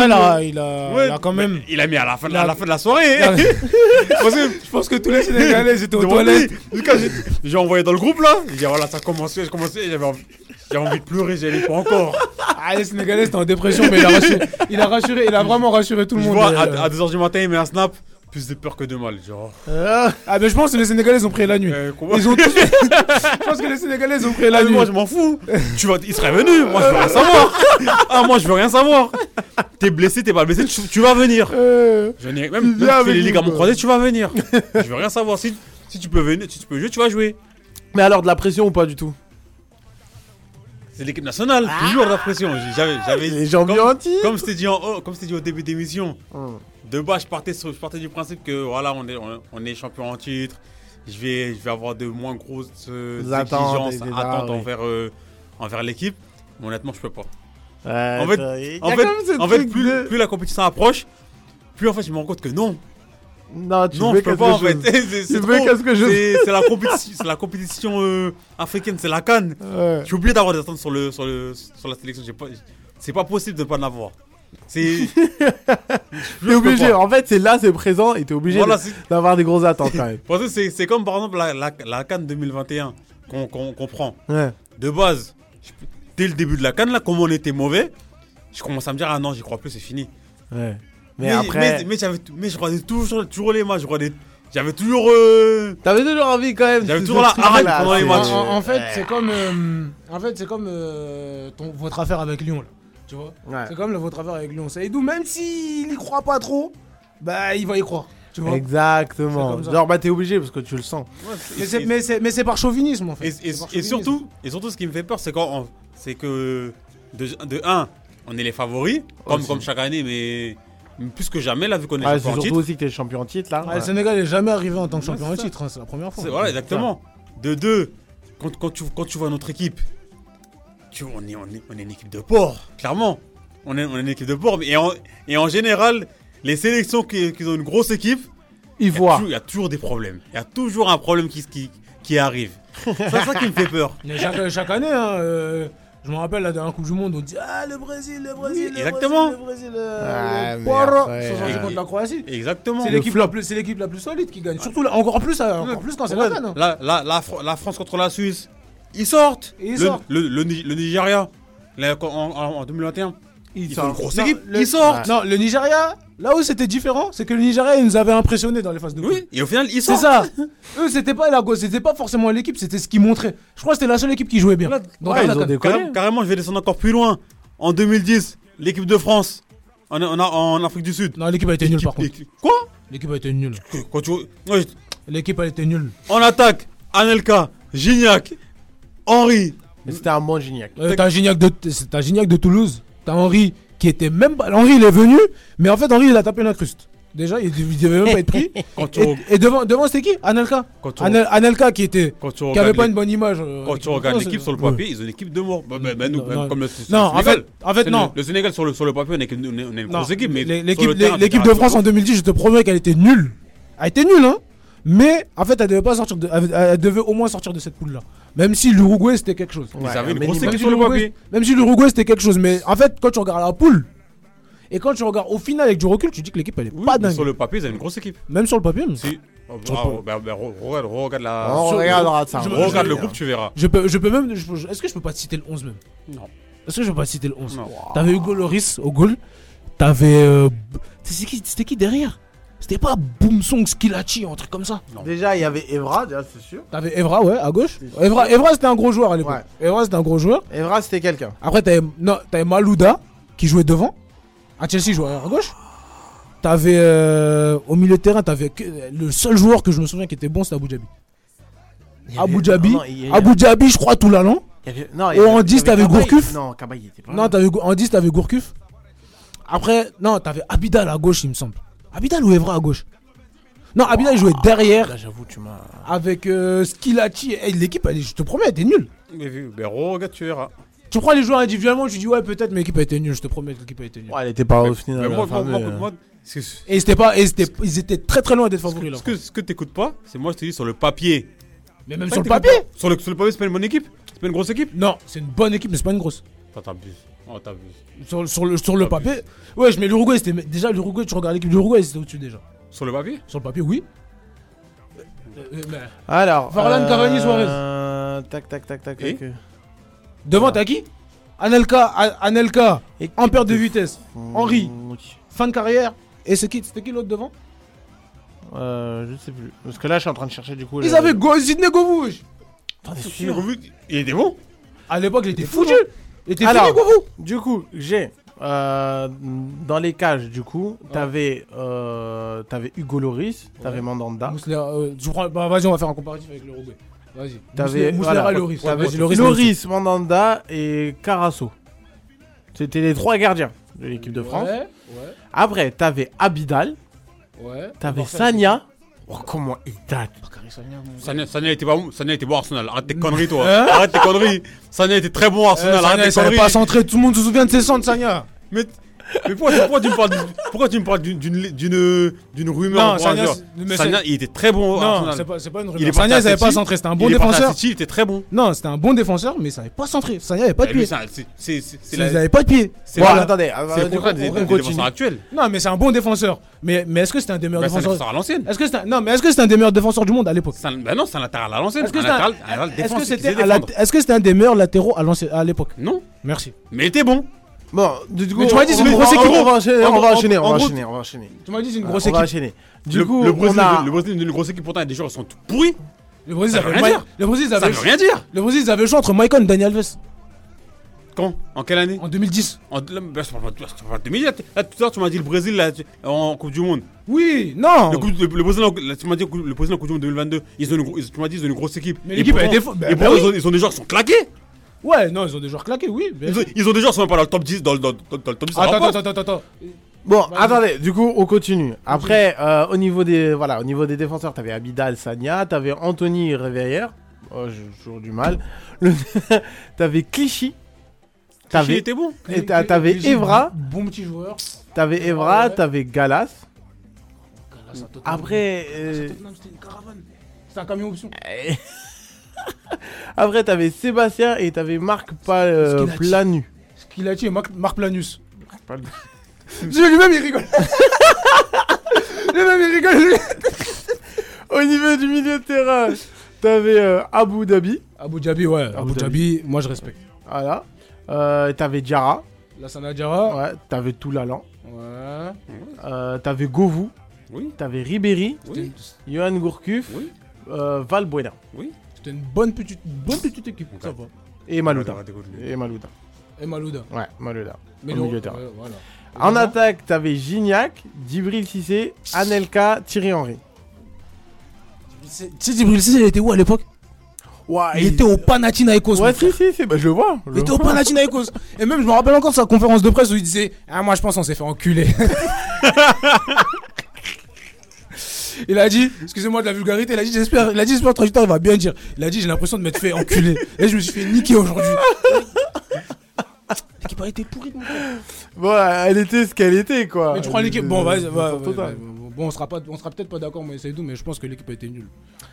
il a- il a- Ouais, il a quand même. Il a mis à la fin, à la fin de la soirée. *laughs* Parce que- Je pense que tous les Sénégalais *laughs* étaient aux toilettes. j'ai- J'ai envoyé dans le groupe là. J'ai dit voilà, ça a commencé, j'ai commencé, j'avais envie, j'avais envie de pleurer, j'y allais pas encore. Ah, les Sénégalais étaient en dépression, mais il a rassuré, il a, rassuré, il a vraiment rassuré tout le Je monde. vois euh. à, 2h du matin, il met un snap. Plus de peur que de mal. Genre. Ah, mais je pense que les Sénégalais ils ont pris la nuit. comment- Ils ont tous. *laughs* je pense que les Sénégalais ils ont pris la Ah, mais nuit. moi je m'en fous. tu vas, il serait venu. Moi je veux rien savoir. Ah moi je veux rien savoir. T'es blessé, t'es pas blessé, tu, tu vas venir. Je n'ai- même même si les ligaments croisés, tu vas venir. je veux rien savoir. Si, si tu peux venir, si tu peux jouer, tu vas jouer. Mais alors de la pression ou pas du tout? C'est l'équipe nationale, toujours de la pression. J'avais, j'avais, Les gens comme, comme je t'ai dit en haut- comme je dit au début d'émission. De bas, je partais, sur- je partais du principe que voilà, on est, on, on est champion en titre. Je vais, je vais avoir de moins grosses euh, attentes, exigences, attentes oui. envers, euh, envers l'équipe. Mais honnêtement, je peux pas. Ouais, en fait, en fait, en plus, de- plus la compétition approche, plus en fait, je me rends compte que non. Non, tu non, veux je peux pas en fait. *laughs* C'est- la *laughs* compétition, c'est la compétition euh, africaine, c'est la canne. Ouais. J'ai oublié d'avoir des attentes sur, le, sur, le, sur la sélection. Pas- C'est pas possible de ne pas en avoir. C'est. *laughs* T'es obligé, en fait, c'est là, c'est présent, et t'es obligé Voilà, d'avoir des grosses attentes quand même. *laughs* Parce que c'est c'est comme par exemple la, la, la Cannes 2021 qu'on prend. Ouais. De base, je- dès le début de la Cannes, là, comme on était mauvais, je commence à me dire Ah non, j'y crois plus, c'est fini. Ouais. Mais après- Mais, mais, j'avais- mais je regardais toujours, toujours les matchs. J'avais toujours. euh, T'avais toujours envie quand même. J'avais toujours la hargne pendant les matchs. En, en fait, c'est comme, euh, en fait, c'est comme euh, ton- votre affaire avec Lyon, là. Tu vois Ouais. C'est comme le- votre affaire avec Lyon. Saïdou, même s'il y croit pas trop, bah il va y croire. Tu vois C'est Exactement. Genre, bah, t'es obligé parce que tu le sens. Mais c'est- mais c'est mais c'est par chauvinisme en fait. Et, surtout, et surtout, ce qui me fait peur, c'est quand on- c'est que de, de un, on est les favoris, comme, Aussi. comme chaque année, mais plus que jamais, là, vu qu'on est Ouais, champion c'est en surtout aussi que t'es champion en titre là. Ouais. Le Sénégal est jamais arrivé en tant que champion en titre, hein, c'est la première fois. C'est- Voilà, exactement. De deux, quand, quand, tu, quand tu vois notre équipe, tu, on, est, on, est, on est une équipe de porc, clairement. On est, on est une équipe de porc. Et en, et en général, les sélections qui, qui ont une grosse équipe, Ils il y a voient. toujours- il y, a toujours des problèmes. Il y a toujours un problème qui, qui, qui arrive. *laughs* C'est ça qui me fait peur. Mais chaque, chaque année, hein, euh, je me rappelle la dernière Coupe du Monde, on dit Ah, le Brésil, le Brésil, le exactement. Brésil, le Brésil, euh, après, sur- sur- ouais. contre la Croatie. Exactement. C'est Le l'équipe la plus, la solide qui gagne. Surtout là, encore plus, euh, encore plus quand c'est la hein. la, la, la, Fr- la France contre la Suisse, ils sortent. Ils le, sortent. Le, le, Ni- le Nigeria, là, en, en- en 2021, ils, sont une sortent. grosse Non, équipe. Ils sortent. Non, le Nigeria, là où c'était différent, c'est que le Nigeria, il nous avait impressionné dans les phases de poule. Oui, et au final, ils C'est sortent. ça. *laughs* Eux, c'était pas la c'était pas forcément l'équipe, c'était ce qu'ils montraient. Je crois que c'était la seule équipe qui jouait bien. Dans Ouais, la ils ont CAN. déconné. Carré- carrément, je vais descendre encore plus loin. En 2010, l'équipe de France en, en, en Afrique du Sud. Non, l'équipe a été nulle par contre. Quoi? L'équipe a été nulle. Quand tu... ouais, L'équipe a été nulle. En attaque, Anelka, Gignac, Henri. Mais c'était un bon Gignac. Euh, t'as Gignac de, t'as Gignac de Toulouse. T'as Henri qui était même pas. Henri il est venu, mais en fait Henri il a tapé l'incruste. Déjà, il, devait même pas être pris. *laughs* Quand tu, Et, et devant, devant c'était qui? Anelka. quand tu- Anel- Anelka qui était, quand tu qui avait pas une bonne image. euh, Quand tu regardes l'équipe sur le ouais. papier, ils ont une équipe de mort. Bah, bah, bah, nous, Non, non. comme le, Non, en Sénégal. fait- en fait, non. Le, le Sénégal sur le, sur le papier, on est, on est- on est une Non, grosse équipe. Mais l'équipe de France en 2010, je te promets qu'elle était nulle. Elle était nulle, hein. Mais en fait, elle devait pas sortir de, elle, elle devait au moins sortir de cette poule là. Même si l'Uruguay c'était quelque chose. Ils avaient une grosse même équipe si sur le. Même si l'Uruguay c'était quelque chose, mais en fait, quand tu regardes la poule et quand tu regardes au final avec du recul, tu dis que l'équipe elle est Oui, pas dingue. sur le papier, ils avaient une grosse équipe. Même sur le papier. mais- Si. Oh, ah, bah, bah, re- regarde, regarde la. On sur- regardera ça. je- Regarde le dire. groupe, tu verras. Je peux, je peux même. Est-ce que je peux pas te citer le 11 même? Non. Est-ce que je peux pas te citer le 11 Non. T'avais Hugo Loris au goal. T'avais. euh, qui- C'était qui derrière? C'était pas Boomsong Skillachi, un truc comme ça. Déjà, il y avait Evra, déjà, c'est sûr. T'avais Evra, ouais, à gauche. Evra, Evra c'était un gros joueur à l'époque. Ouais. Evra c'était un gros joueur. Evra, c'était quelqu'un. Après, t'avais, non, t'avais Malouda qui jouait devant. À Chelsea, il jouait à gauche. T'avais euh, au milieu de terrain, t'avais que- le seul joueur que je me souviens qui était bon, c'était Abu Dhabi. Abu Dhabi, non, a- Abu Dhabi, je crois tout l'allant. avait- non, Et avait- en il y 10, avait t'avais. Gourcuff. Non, Cabaye, il était pas Non, là. t'avais, en 10, t'avais Gourcuff. Après, non, t'avais Abidal à gauche, il me semble. Abidal ou Evra à gauche Non, Abidal, il jouait derrière Là, j'avoue, tu m'as. avec euh. Et l'équipe, elle est- je te promets, elle était nulle. Mais, mais regarde, tu verras. Tu prends les joueurs individuellement, tu dis ouais, peut-être, mais l'équipe a été nulle. Je te promets que l'équipe a été nulle. Ouais, elle était pas au final. Mais moi, la moi, moi, fameuse, moi, c'est- Et c'était pas, et c'était- ils étaient très très loin d'être favoris là. ce que, ce que t'écoutes pas, c'est moi, je te dis sur le papier. Mais même sur le papier. Sur le, sur le papier, c'est pas une bonne équipe C'est pas une grosse équipe Non, c'est une bonne équipe, mais c'est pas une grosse. Attends, t'abuses. Oh, t'abuses. Sur, sur le, sur le papier, ouais, mais l'Uruguay, c'était déjà l'Uruguay. Tu regardes l'équipe de l'Uruguay, c'était au-dessus déjà. Sur le papier? Sur le papier, oui. Euh, euh, Alors. Varane, Cavani, Suarez. euh, Tac, tac, tac, tac. Tac. Devant, t'as qui? Anelka, Anelka, en perte de vitesse. Henri, fin de carrière. Et c'est qui C'était qui l'autre devant? Euh, je sais plus. Parce que là, je suis en train de chercher du coup. Ils avaient Sidney Govouche. Sûr vu Il était bon À l'époque, il était fou, foutu. Alors, fini, Govou. Du coup, j'ai. euh, dans les cages, du coup, t'avais euh, t'avais Hugo Loris, t'avais Mandanda. Mouslera, euh, je prends- bah, vas-y, on va faire un comparatif avec l'Uruguay. Vas-y. T'avais Mouslera voilà, et Loris. t'avais Vas-y, Loris, Loris, Mandanda et Carasso. C'était les trois gardiens de l'équipe de France. Ouais, Après, t'avais Abidal, ouais, ouais. t'avais Parfait. Sagna. Oh, comment il date mon- Sanya Sanya était bon, Sanya était bon à Arsenal. Arrête tes conneries, toi. Hein Arrête tes conneries. Sanya était très bon Euh, Arsenal. Sagna, Arrête tes conneries. pas centrer. Tout le monde se souvient de ses centres, Sagna. Mais, mais pourquoi, pourquoi tu me parles, d'une- pourquoi tu me parles d'une, d'une, d'une, d'une rumeur Non, Sagna, c'est- mais Sagna, c'est- il était très bon à Non, Arsenal. c'est pas, c'est pas une est rumeur. parti Sagna, à il savait pas City. centrer. C'était un bon il est parti à défenseur. City, il était très bon. Non, c'était un bon défenseur, mais il savait pas centrer. Sagna, il avait pas de lui, pied. c'est un- c'est- c'est- c'est- c'est Il la- avait pas de pied. c'est Bon, la- attendez, c'est le attendez, contraire on- des, défenseurs actuels. Non, mais c'est un bon défenseur. Mais, mais est-ce que c'était un des meilleurs Bah, c'est un défenseurs défenseur à l'ancienne. Est-ce que c'est un... Non, mais est-ce que c'était un des meilleurs défenseurs du monde à l'époque C'est un- Bah non, c'est un latéral à l'ancienne. Est-ce que Un c'était un- latéral- un latéral est-ce que défensif qui c'était défendre. est-ce que c'était un des meilleurs latéraux à l'ancien- à l'époque Non, Merci. mais il était bon. Bon, du coup, Mais tu m'as dit, c'est on- une on- grosse on- équipe. On va enchaîner, En on va enchaîner, on va enchaîner, on va enchaîner. Tu m'as dit c'est une On grosse va équipe. enchaîner. Du le, coup, le on Brésil, a. le Brésil, une grosse équipe, pourtant, des joueurs sont tout pourris. Le Brésil Ça veut rien dire. Le Brésil Ça veut rien dire. Le Brésil avait le choix entre Maicon et Daniel Alves Quand? En quelle année? En 2010. En là, bah, je parle pas de- je parle pas de 2000. Là, tout à l'heure, tu m'as dit le Brésil là, en Coupe du Monde. Oui, non. Le, coup- le- le Brésil, là, tu m'as dit le Brésil en Coupe du Monde 2022. Ils ont une, tu m'as dit ils ont une grosse équipe. Mais Et l'équipe, elle bah, bah oui. ils ont des joueurs qui sont claqués. Ouais, non, ils ont des joueurs claqués, oui. bien Ils ont, sûr. ils ont des joueurs qui sont même pas dans le top 10. Dans, le- dans, dans- dans le top 10 ça va Attends, attends, attends, attends. Bon, attendez, du coup, on continue. Après, euh, au niveau des voilà, au niveau des défenseurs, t'avais Abidal, Sagna, t'avais Anthony Réveillère. Oh, j'ai toujours du mal. Le... *laughs* t'avais Clichy. Il T'avais était bon. et t'a- t'avais Clichy, Evra, Bon petit joueur. t'avais Evra, Ouais, ouais. t'avais Galas. Galas à Tottenham. Après, euh, Tottenham, c'était une caravane. C'était un camion option. *laughs* *laughs* après t'avais Sébastien et t'avais Marc Pa- euh, Skilacci. Planu. Ce qu'il a tué, Marc, Marc Planus. *laughs* Lui-même, il rigole. *laughs* Lui-même, il rigole. Au niveau du milieu de terrain, t'avais euh, Abu Dhabi. Abu Dhabi, ouais. Abu Abu Dhabi, moi je respecte. Voilà. Euh, t'avais Diarra. Lassana Diarra. Ouais. T'avais Toulalan. Ouais. Euh, t'avais Govou. Oui. T'avais Ribéry. Oui. Johan Gourcuff. Oui. Valbuena. C'était une bonne petite, bonne petite équipe. Ça va. Et Malouda. Et Malouda. Et Malouda. Ouais, Malouda. Mais au non, milieu de terrain. ouais, voilà. En attaque, t'avais Gignac, Djibril Cissé, Anelka, Thierry Henry. Tu sais, Djibril Cissé, il était où à l'époque? Ouais, Il était au Panathinaikos. Ouais, si, si, si, bah, je le vois. je Il était au. Panathinaikos. Et même, je me rappelle encore de sa conférence de presse où il disait Ah, moi, je pense qu'on s'est fait enculer. *laughs* il a dit, excusez-moi de la vulgarité, il a dit, j'espère, il a dit, j'espère que Trajectoire, il va bien dire. Il a dit, j'ai l'impression de m'être fait enculer. Et je me suis fait niquer aujourd'hui. *laughs* L'équipe a été pourrie, mon frère. Bon, elle était ce qu'elle était, quoi. Mais tu crois l'équipe Bon, vas-y, Bon, on sera, pas, on sera peut-être pas d'accord, mais c'est tout, mais je pense que l'équipe a été nulle.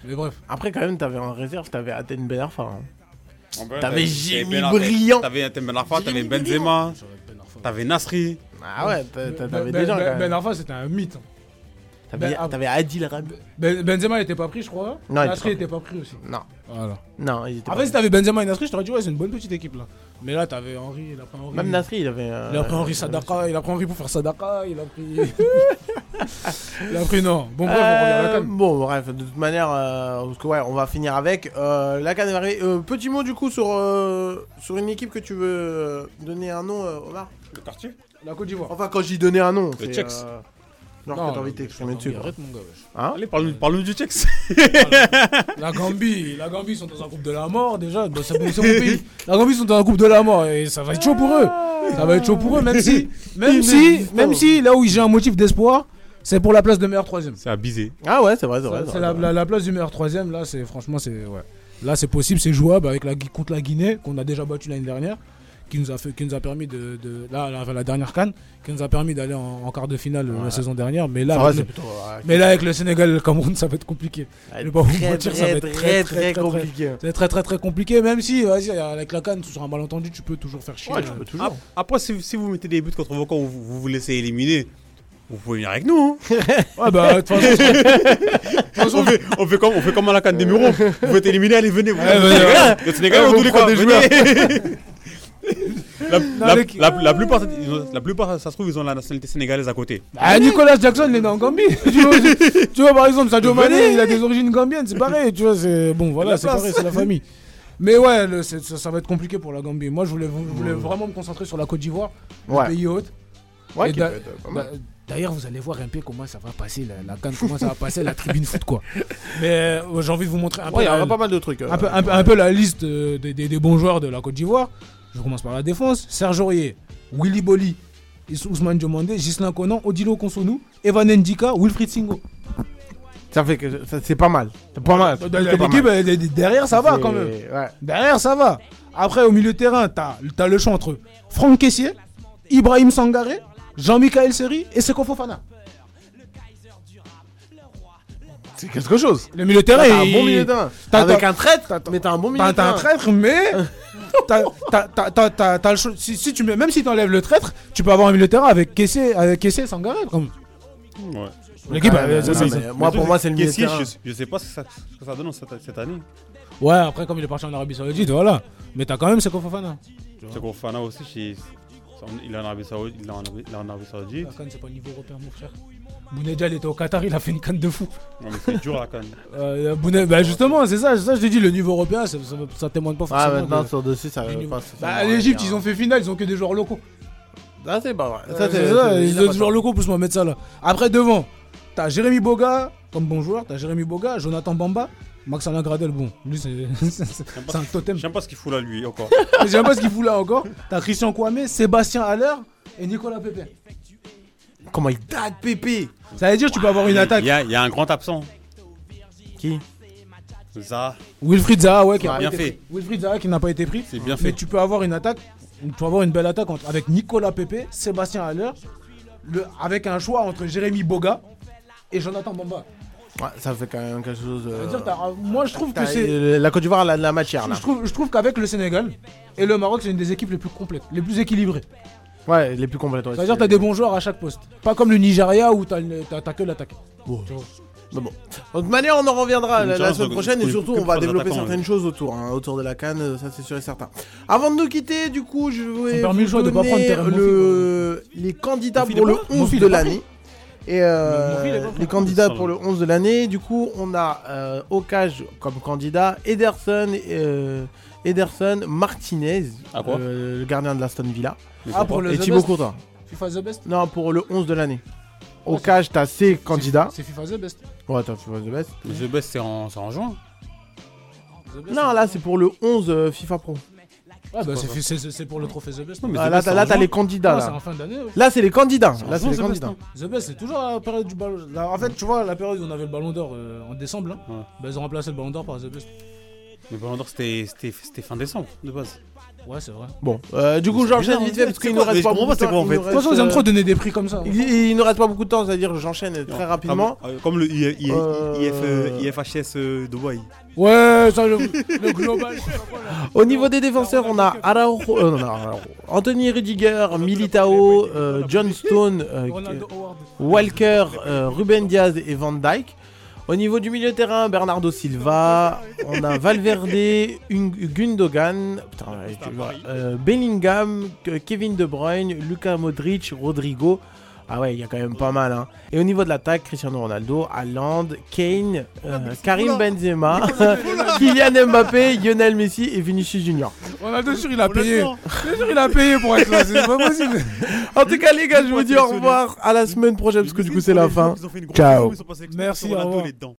Mais bref. Après, quand même, t'avais en réserve, t'avais Athènes Ben Arfa. hein. En vrai, T'avais Ben Arfa, Brillant. T'avais Ben Arfa, t'avais Benzema, t'avais Nasri. Ah ouais, t'a- t'a- t'avais Ben- des gens, Ben-. Ben Arfa, c'était un mythe. T'avais Ben- t'avais Adil Rabi. Ben- Benzema était pas pris, je crois. Non, il Nasri était était pas pris aussi. Non. Voilà. Non, il était Après, pas- si t'avais Benzema et Nasri, je t'aurais dit, ouais, c'est une bonne petite équipe là. Mais là, t'avais Henri, il a pris Henri. Même Nasri, il avait. euh, Il a pris Henri Sadaka, il a pris Henri pour faire Sadaka, il a pris. *laughs* il a pris, non. Bon, bref, on revient à la Euh, canne. bon, bref, de toute manière, euh, parce que ouais, on va finir avec. Euh, la canne est arrivée. Euh, petit mot du coup sur, euh, sur une équipe que tu veux euh, donner un nom, euh, Omar? Le quartier La Côte d'Ivoire. Enfin, quand j'y donnais un nom, Le. Tchèques. Genre Non, que t'as envie de t'exprimer dessus. quoi. Arrête, mon gars, wesh. Hein Allez, parle-nous parle du Tchèques. La Gambie, la Gambie sont dans un groupe de la mort déjà. Bah, c'est bon, c'est mon pays. La Gambie sont dans un groupe de la mort et ça va être chaud pour eux. Ça va être chaud pour eux, même si, même si, même si là où j'ai un motif d'espoir, c'est pour la place de meilleur troisième. C'est abusé. Ah ouais, c'est vrai, c'est vrai. C'est la, vrai. la- la place du meilleur troisième là, c'est franchement c'est ouais. Là c'est possible, c'est jouable avec la Gui- contre la Guinée qu'on a déjà battu l'année dernière, qui nous a fait, qui nous a permis de, de là la, la dernière canne, qui nous a permis d'aller en, en quart de finale euh, la saison dernière. Mais là, le- plutôt. ouais, mais là avec le Sénégal et le Cameroun, ça va être compliqué. ouais, pas vous très, mentir, ça va très, être très, très compliqué. C'est très très très compliqué, même si vas-y avec la canne sur un malentendu, tu peux toujours faire chier. Ouais, tu euh. peux toujours. Ap- Après, si, si vous mettez des buts contre vos camps, vous, vous vous laissez éliminer. Vous pouvez venir avec nous. hein. *laughs* Ouais bah de toute façon, de toute façon, on, fait, on, fait comme, on fait comme à la canne des mureaux. Vous êtes éliminé, allez, venez. Vous, Ouais, le venez, le venez. *laughs* la, la, l'équipe- la, la plupart, la plupart, ça se trouve, ils ont la nationalité sénégalaise à côté. Ah, Nicolas Jackson, il est né en Gambie. *laughs* tu, vois, tu- tu vois, par exemple, Sadio Mané, il a des origines gambiennes, c'est pareil. Tu vois, c'est bon, voilà, La c'est pareil, c'est la famille. Mais ouais, le- ça, ça va être compliqué pour la Gambie. Moi, je voulais, je voulais vraiment me concentrer sur la Côte d'Ivoire, Ouais. le pays hôte. Ouais. Bah, D'ailleurs, vous allez voir un peu comment ça va passer, la, la canne, comment ça va passer la tribune foot, quoi. Mais euh, j'ai envie de vous montrer un peu, Ouais, il y la, aura pas mal de trucs. euh. un peu, un peu- un peu la liste euh, des, des- des bons joueurs de la Côte d'Ivoire. Je commence par la défense. Serge Aurier, Willy Boli, Ousmane Diomandé, Gislain Conan, Odilo Konsonou, Evan Ndika, Wilfried Singo. Ça fait que c'est pas mal. C'est pas mal. L'équipe, euh, derrière, ça va quand même. Ouais. Derrière, ça va. Après, au milieu de terrain, t'as as le choix entre Franck Caissier, Ibrahim Sangaré, Jean-Michel Seri et Seko Fofana. C'est quelque chose. Le milieu de terrain, T'as un bon milieu de terrain. Avec un traître, mais t'as un bon milieu de t'as un terrain. traître, mais. *laughs* t'as- t'as- t'as- t'as- t'as- t'as le choix- si, si tu mets, même si t'enlèves le traître, tu peux avoir un milieu de terrain avec Caissier, avec et Sangaré. Comme... Ouais. L'équipe, Ouais, euh, Moi, pour moi, c'est le milieu de terrain. je, je sais pas ce que ça, ce que ça donne cette, cette année. Ouais, après, comme il est parti en Arabie Saoudite, voilà. Mais t'as quand même Seko Fofana. C'est qu'on Fana aussi, il est en Arabie Saoudite. Il est en Arabie, Saoudite. C'est pas le niveau européen, mon frère. Bounedja, il était au Qatar, il a fait une canne de fou. Non, mais c'est dur la canne. Euh, Boune- bah justement, c'est ça, c'est ça, je te dis, le niveau européen, ça, ça, ça témoigne pas Ah, forcément. maintenant, de- sur dessus, ça niveau. pas. Bah, l'Egypte, ils ont fait finale, ils ont que des joueurs locaux. Ah, c'est pas vrai. Ça, Ça, c'est ça, ils ont des joueurs locaux pour se mettre ça là. Après, devant, t'as Jérémy Boga comme bon joueur, t'as Jérémy Boga, Jonathan Bamba, Max Alain Gradel, bon, lui c'est *laughs* un totem. J'aime pas ce qu'il fout là, lui, encore. *laughs* J'aime pas ce qu'il fout là encore. T'as Christian Kwame, Sébastien Haller et Nicolas Pépé. Comment il date, Pépé Ça veut dire que tu peux avoir une attaque. Il y, a, il y a un grand absent. Qui Zaha. Wilfried Zaha, ouais, qui a pas bien été fait. pris. Wilfried Zaha qui n'a pas été pris. C'est bien Mais fait. tu peux avoir une attaque, tu peux avoir une belle attaque entre- avec Nicolas Pépé, Sébastien Haller, le, avec un choix entre Jérémy Boga et Jonathan Bamba. Ouais, ça fait quand même quelque chose. euh, C'est-à-dire, t'as- moi je trouve que t'as- c'est. euh, La Côte d'Ivoire a la, la matière là. Je trouve, je trouve qu'avec le Sénégal et le Maroc, c'est une des équipes les plus complètes, les plus équilibrées. Ouais, les plus complètes. ouais, C'est-à-dire t'as des bons joueurs à chaque poste. Pas comme le Nigeria où t'as une- t'as t'as que l'attaque. Bon. Tu vois. Mais bon. De toute manière, on en reviendra la, semaine prochaine et surtout, on va développer certaines ouais. choses autour, hein, autour de la canne, ça c'est sûr et certain. Avant de nous quitter, du coup, je vais permis vous le choix de pas donner prendre le... les candidats pour est le pas- mon 11 fils de est pas l'année. Et euh, Mon fils est pas pris. les candidats pour le 11 de l'année, du coup, on a euh, Ocage comme candidat, Ederson, euh, Ederson, Martinez, À quoi euh, le gardien de l'Aston Villa, Ah, pour le et The Thibaut Best Courtois. FIFA The Best Non, pour le 11 de l'année. Au Ouais, cage, t'as ces candidats. C'est FIFA The Best. Ouais, t'as fait the best. Le The Best, c'est en, c'est en juin. The Best, Non, là, c'est pour le 11 euh, FIFA Pro. Ouais, bah, c'est c'est c'est pour le trophée The Best. Non, mais Ah, The là, Best, t'as c'est là, en t'as juin. les candidats. Non, c'est Là, en fin d'année. ouais. là c'est les candidats. Là, c'est les The Best, candidats. hein. The Best, c'est toujours la période du ballon. là, En fait, tu vois, la période où on avait le ballon d'or euh, en décembre, là, Ouais. bah, ils ont remplacé le ballon d'or par The Best. Le Ballon d'Or, c'était fin décembre, de base. Ouais, c'est vrai. Bon, euh, du coup, j'enchaîne vite fait parce c'est qu'il nous reste Mais pas beaucoup de temps. quoi, en il fait nous De toute façon, ils aiment euh, trop donner des prix comme ça. Il, il nous reste pas beaucoup de temps, c'est-à-dire j'enchaîne très rapidement. Comme, euh, comme le I- I- Euh, IF, IFHS euh, Dubaï. Ouais, ça, le, le global. *laughs* Au niveau des défenseurs, on a Araujo, euh, non, non, Araujo. Anthony Rudiger, Militao, euh, John Stone, euh. Walker, euh, Ruben Diaz et Van Dyke. Au niveau du milieu de terrain, Bernardo Silva, on a Valverde, Gundogan, putain, euh, Bellingham, Ke- Kevin De Bruyne, Luka Modric, Rodrigo. Ah ouais, il y a quand même pas mal. Hein. Et au niveau de l'attaque, Cristiano Ronaldo, Haaland, Kane, euh, Karim Benzema, *laughs* *laughs* Kylian Mbappé, Lionel Messi et Vinicius Junior. Ronaldo, sûr, il a payé. Sûr, il a payé pour être là. C'est pas possible. *laughs* En tout cas, les gars, je vous dis au revoir à la semaine prochaine parce que du coup, c'est la fin. Ciao. Merci, au Ronaldo, revoir. il est dedans.